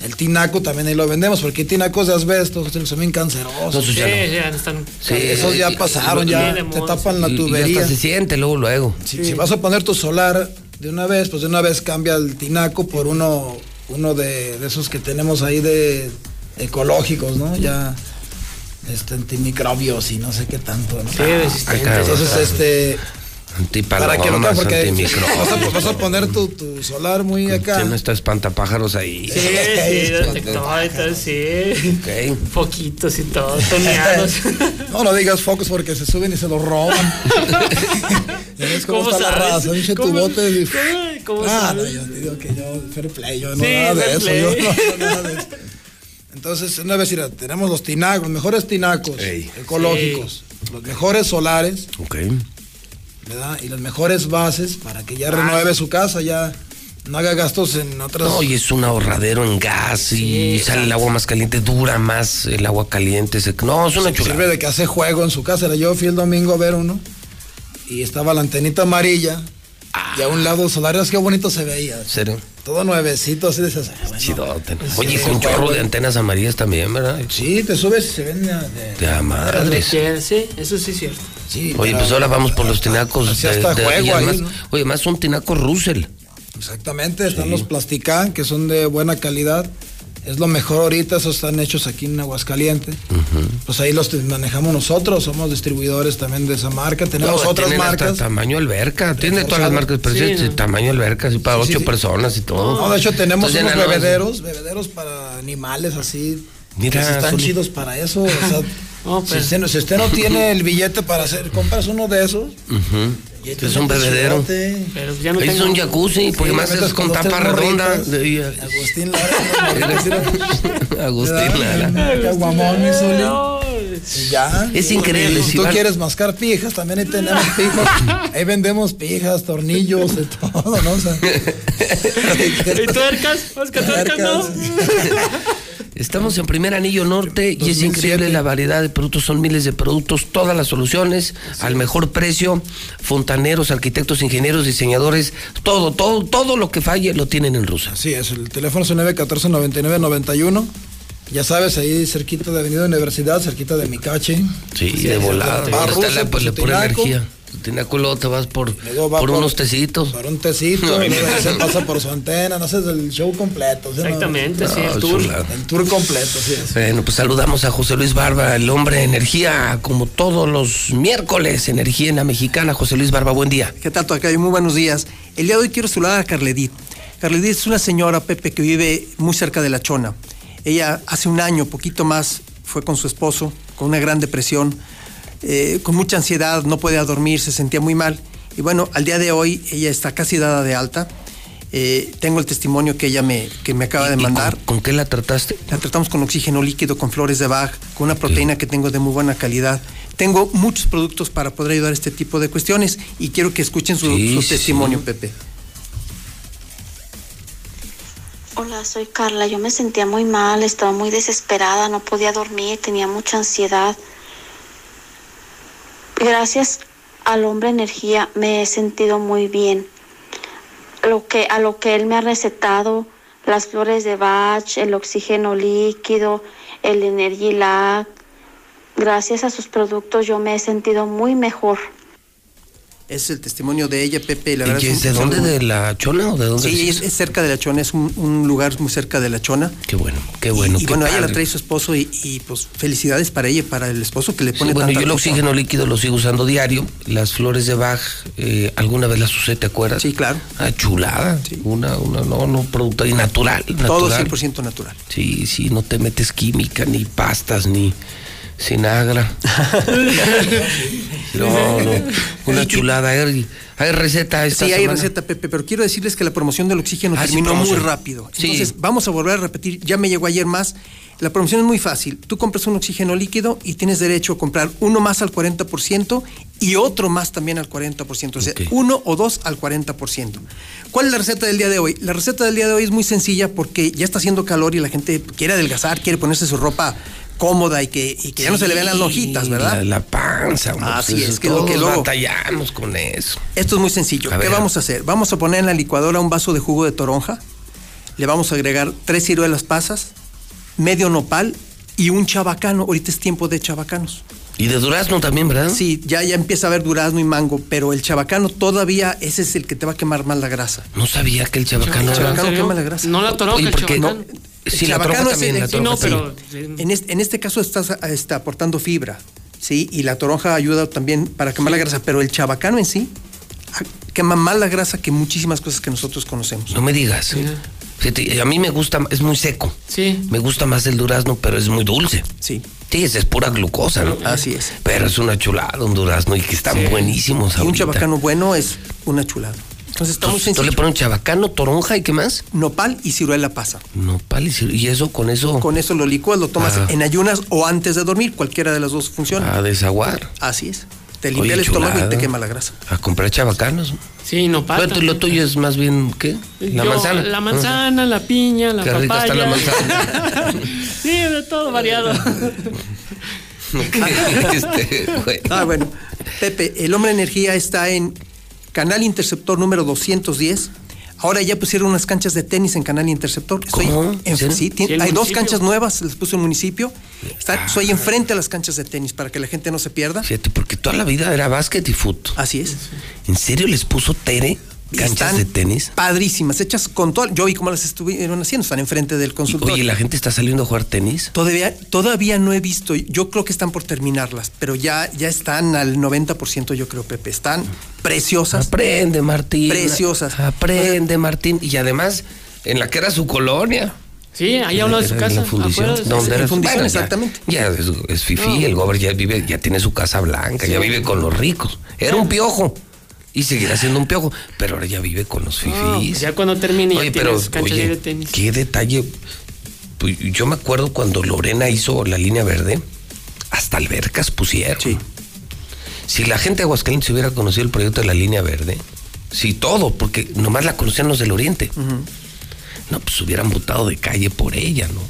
El tinaco también ahí lo vendemos, porque tinacos de asbesto, bien cancerosos. No, ya Sí, no. ya están. Sí, esos ya pasaron, y- ya te tapan la y- y hasta tubería. se siente luego, luego. Si, si vas a poner tu solar de una vez, pues de una vez cambia el tinaco por uno, uno de, de esos que tenemos ahí de ecológicos, ¿no? Ya este antimicrobios y no sé qué tanto, ¿no? Sí, resistentes. acá, Entonces, acá. Este, para que lo Antipalomas, porque vas a, vas a poner tu, tu solar muy acá. Tiene estos espantapájaros ahí. Sí, sí, detector y todo, sí. Ok. Foquitos y todo, toneados. No, no digas focos porque se suben y se los roban. Ya ves cómo, ¿Cómo está la sabes? raza, pinche tu ¿Cómo- bote. y- cómo- cómo ah, no, sabes? yo te digo que yo, fair play, yo no Sí, nada de eso. play. Yo no, no, nada de eso. Entonces, una vez, mira, tenemos los tinacos, los mejores tinacos ecológicos, los mejores solares, Ok. ¿Verdad? Y las mejores bases para que ya renueve su casa, ya no haga gastos en otras. No, y es un ahorradero en gas y sale el agua más caliente, dura más el agua caliente. se- No, es una Sirve chulada. de que hace juego en su casa. Yo fui el domingo a ver uno y estaba la antenita amarilla y a un lado solares, qué bonito se veía. ¿Serio? Todo nuevecito, así de esas. bueno, Chidote. pues, Oye, sí, con chorro de antenas amarillas también, ¿verdad? Sí, te subes y se ven de, de- De a madres. Sí, eso sí es cierto. Sí, Oye, pues ahora vamos por los tinacos. Así hasta juego ahí, además- ¿no? Oye, más son tinacos Russell. Exactamente, están los Plasticán, que son de buena calidad. Es lo mejor ahorita, esos están hechos aquí en Aguascalientes. Pues ahí los manejamos nosotros, somos distribuidores también de esa marca. Tenemos No, otras marcas. tamaño alberca. Tiene todas las marcas, pero Sí, tamaño alberca, así para Sí, sí, ocho sí. personas y todo. No, de hecho tenemos Entonces, unos bebederos, bebederos para animales así. Mira, que sí están chidos para eso. o sea, No, si, pero- usted, no- si usted no tiene el billete para hacer, compras uno de esos. Y Es un bebedero. Pero ya no Es tengo. un jacuzzi, porque Sí, más es con tapa redonda. De- Agustín Lara. Agustín Lara. Caguamón, mi. Y ya. Es increíble, Si si tú quieres mascar pijas, también ahí tenemos pijas. Ahí vendemos pijas, tornillos, de todo, ¿no? O sea, ¿Y tuercas? Tuercas, no. Estamos en primer anillo norte y es 2007. increíble la variedad de productos, son miles de productos, todas las soluciones al mejor precio, fontaneros, arquitectos, ingenieros, diseñadores, todo, todo, todo lo que falle lo tienen en Rusa. Así es, el teléfono es 914-9991. Ya sabes, ahí cerquita de Avenida Universidad, cerquita de Micache. Sí, de volada. Está la, pues, pura tinaco. energía. Luego te vas por, Luego va por por- unos tecitos. Por un tecito, No, y luego no. se pasa por su antena, no haces el show completo. ¿sí, no? Exactamente, sí, el tour. chulada. El tour completo, sí es. Bueno, pues saludamos a José Luis Barba, el hombre de energía, como todos los miércoles, energía en la mexicana. José Luis Barba, buen día. ¿Qué tal, Tocayo? Muy buenos días. El día de hoy quiero saludar a Carledit. Carledit es una señora, Pepe, que vive muy cerca de La Chona. Ella hace un año, poquito más, fue con su esposo, con una gran depresión, eh, con mucha ansiedad, no podía dormir, se sentía muy mal. Y bueno, al día de hoy ella está casi dada de alta. Eh, tengo el testimonio que ella me, que me acaba de ¿Y mandar. ¿Con, con qué la trataste? La tratamos con oxígeno líquido, con flores de Bach, con una proteína que tengo de muy buena calidad. Tengo muchos productos para poder ayudar a este tipo de cuestiones y quiero que escuchen su, Sí, su sí, testimonio, sí. Pepe. Hola, soy Carla. Yo me sentía muy mal, estaba muy desesperada, no podía dormir, tenía mucha ansiedad. Gracias al hombre energía me he sentido muy bien. Lo que, a lo que él me ha recetado, las flores de Bach, el oxígeno líquido, el Energilac, gracias a sus productos yo me he sentido muy mejor. Es el testimonio de ella, Pepe. La ¿Y verdad es un- de dónde? ¿De la Chona o de dónde? Sí, es, es cerca de la Chona, es un, un lugar muy cerca de la Chona. Qué bueno, qué bueno. Y qué bueno, ella la trae su esposo y, y, pues felicidades para ella y para el esposo que le Sí, pone bueno, tanta yo el oxígeno líquido lo sigo usando diario. Las flores de Bach, eh, alguna vez las usé, ¿te acuerdas? Sí, claro. Ah, chulada. Una, una, no, no, producto y natural. Todo natural. 100% natural. Sí, sí, no te metes química, ni pastas, ni sinagra. no, no, una chulada. Hay, hay receta esta Sí, hay semana? receta, Pepe, pero quiero decirles que la promoción del oxígeno Ah, sí, terminó muy rápido. Sí. Entonces, vamos a volver a repetir. Ya me llegó ayer más. La promoción es muy fácil. Tú compras un oxígeno líquido y tienes derecho a comprar uno más al 40% y otro más también al 40%. O sea, uno o dos al 40%. ¿Cuál es la receta del día de hoy? La receta del día de hoy es muy sencilla porque ya está haciendo calor y la gente quiere adelgazar, quiere ponerse su ropa cómoda y que, y que ya no se le vean las lonjitas, ¿verdad? La, la panza, hombre, Así pues es, que lo que luego- batallamos con eso. Esto es muy sencillo. A ¿Qué ver. vamos a hacer? Vamos a poner en la licuadora un vaso de jugo de toronja. Le vamos a agregar tres ciruelas pasas, medio nopal y un chabacano. Ahorita es tiempo de chabacanos. Y de durazno también, ¿verdad? Sí, ya, ya empieza a haber durazno y mango, pero el chabacano todavía ese es el que te va a quemar más la grasa. No sabía que el chabacano El era... chabacano quema la grasa. No la toronja, el ¿por qué? Sí, El la es también, el- la sí, toronja no, sí. pero en este, en este caso estás está aportando fibra, ¿sí? Y la toronja ayuda también para quemar la grasa, pero el chabacano en sí ah, quema más la grasa que muchísimas cosas que nosotros conocemos. No me digas. Fíjate, a mí me gusta, es muy seco. Sí. Me gusta más el durazno, pero es muy dulce. Sí. Sí, esa es pura glucosa, ¿no? Así es. Pero es una chulada un durazno y que están buenísimos Y un ahorita. chabacano bueno es una chulada. Entonces está muy sencillo. le pones chabacano, toronja y qué más? Nopal y ciruela pasa. Nopal y ciruela. Y eso con eso Con eso lo licuas, lo tomas Ah. en ayunas o antes de dormir, cualquiera de las dos funciona. a desaguar. Así es. Te limpia Oye, el estómago y te quema la grasa. A comprar chabacanos. Sí, no Pero tú- lo tuyo es más bien, ¿qué? La Yo, manzana. La manzana, la piña, la Qué rica papaya. está la manzana. sí, de todo variado. Este. Ah, bueno. Pepe, el hombre energía está en Canal Interceptor número 210. Ahora ya pusieron unas canchas de tenis en Canal Interceptor. Estoy ¿Cómo? en- ¿Sí? sí, tiene- Sí, el hay dos canchas nuevas, les puso el municipio. Está, soy enfrente a las canchas de tenis para que la gente no se pierda. Fíjate, porque toda la vida era básquet y fútbol. Así es. ¿En serio les puso Tere canchas Están de tenis? Padrísimas, hechas con todo. Yo vi cómo las estuvieron haciendo, están enfrente del Y, consultorio. oye, ¿la gente está saliendo a jugar tenis? Todavía, todavía no he visto, yo creo que están por terminarlas, pero ya, ya están al 90%, yo creo, Pepe. Están preciosas. Aprende, Martín. Preciosas. Aprende, Martín. Y además, en la que era su colonia. Sí, ahí a uno de su casa. la fundición. afuera de su- ¿Dónde era fundición, Bueno, exactamente. Ya, es, es fifí, No. el gober ya vive, ya tiene su casa blanca, ya vive con los ricos. Era un piojo. Y seguirá siendo un piojo, pero ahora ya vive con los No, fifís. pues ya cuando termine Oye, ya pero canchas oye, de tenis. qué detalle. Pues, yo me acuerdo cuando Lorena hizo la línea verde, hasta albercas pusieron. Sí. Si la gente de Aguascalientes hubiera conocido el proyecto de la línea verde, sí, todo, porque nomás la conocían los del oriente. No, pues hubieran votado de calle por ella, ¿no?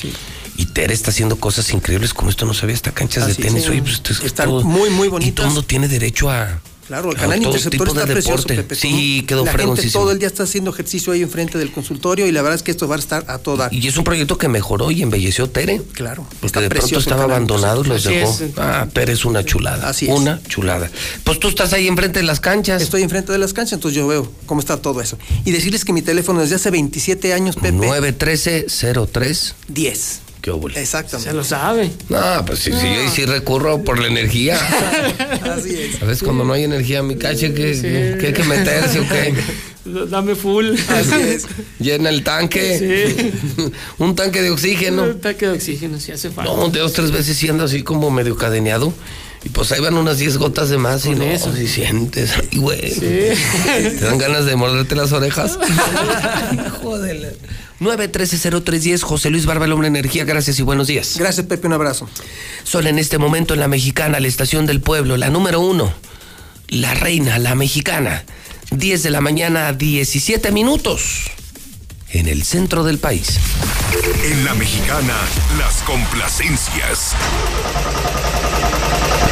Sí. Y Tere está haciendo cosas increíbles como esto, no sabía, hasta canchas Así de tenis. es, Oye, pues esto es están todo- muy, muy Y todo bonitas. el mundo tiene derecho a. Claro, el canal interceptor tipo de está precioso, deporte. Pepe. Sí, quedó La gente todo el día está haciendo ejercicio ahí enfrente del consultorio y la verdad es que esto va a estar a toda. Y es un proyecto que mejoró y embelleció Tere. Claro. Porque está de pronto estaba abandonado y los dejó. es. Ah, Tere es una chulada. Así es. Una chulada. Pues tú estás ahí enfrente de las canchas. Estoy enfrente de las canchas, entonces yo veo cómo está todo eso. Y decirles que mi teléfono desde hace 27 años, Pepe, 913-03. 10. Qué óvole. Exactamente. Se lo sabe. No, pues sí, sí, yo ahí sí recurro por la energía. Así es. A veces cuando no hay energía en mi calle, ¿qué, Sí. qué hay que meterse o qué? Dame full. Así es. Llena el tanque. un tanque de oxígeno. Un tanque de oxígeno, si hace falta. No, de dos, tres veces siendo así como medio cadeneado. Y pues ahí van unas 10 gotas de más y no, eso. si sientes, ay, güey. Te dan ganas de morderte las orejas. Hijo de la... 913-0310, José Luis Barba, el hombre energía, gracias y buenos días. Gracias, Pepe, un abrazo. Son en este momento en la mexicana, la estación del pueblo, la número uno, la reina, la mexicana. 10 de la mañana, 17 minutos. En el centro del país. En la mexicana, las complacencias.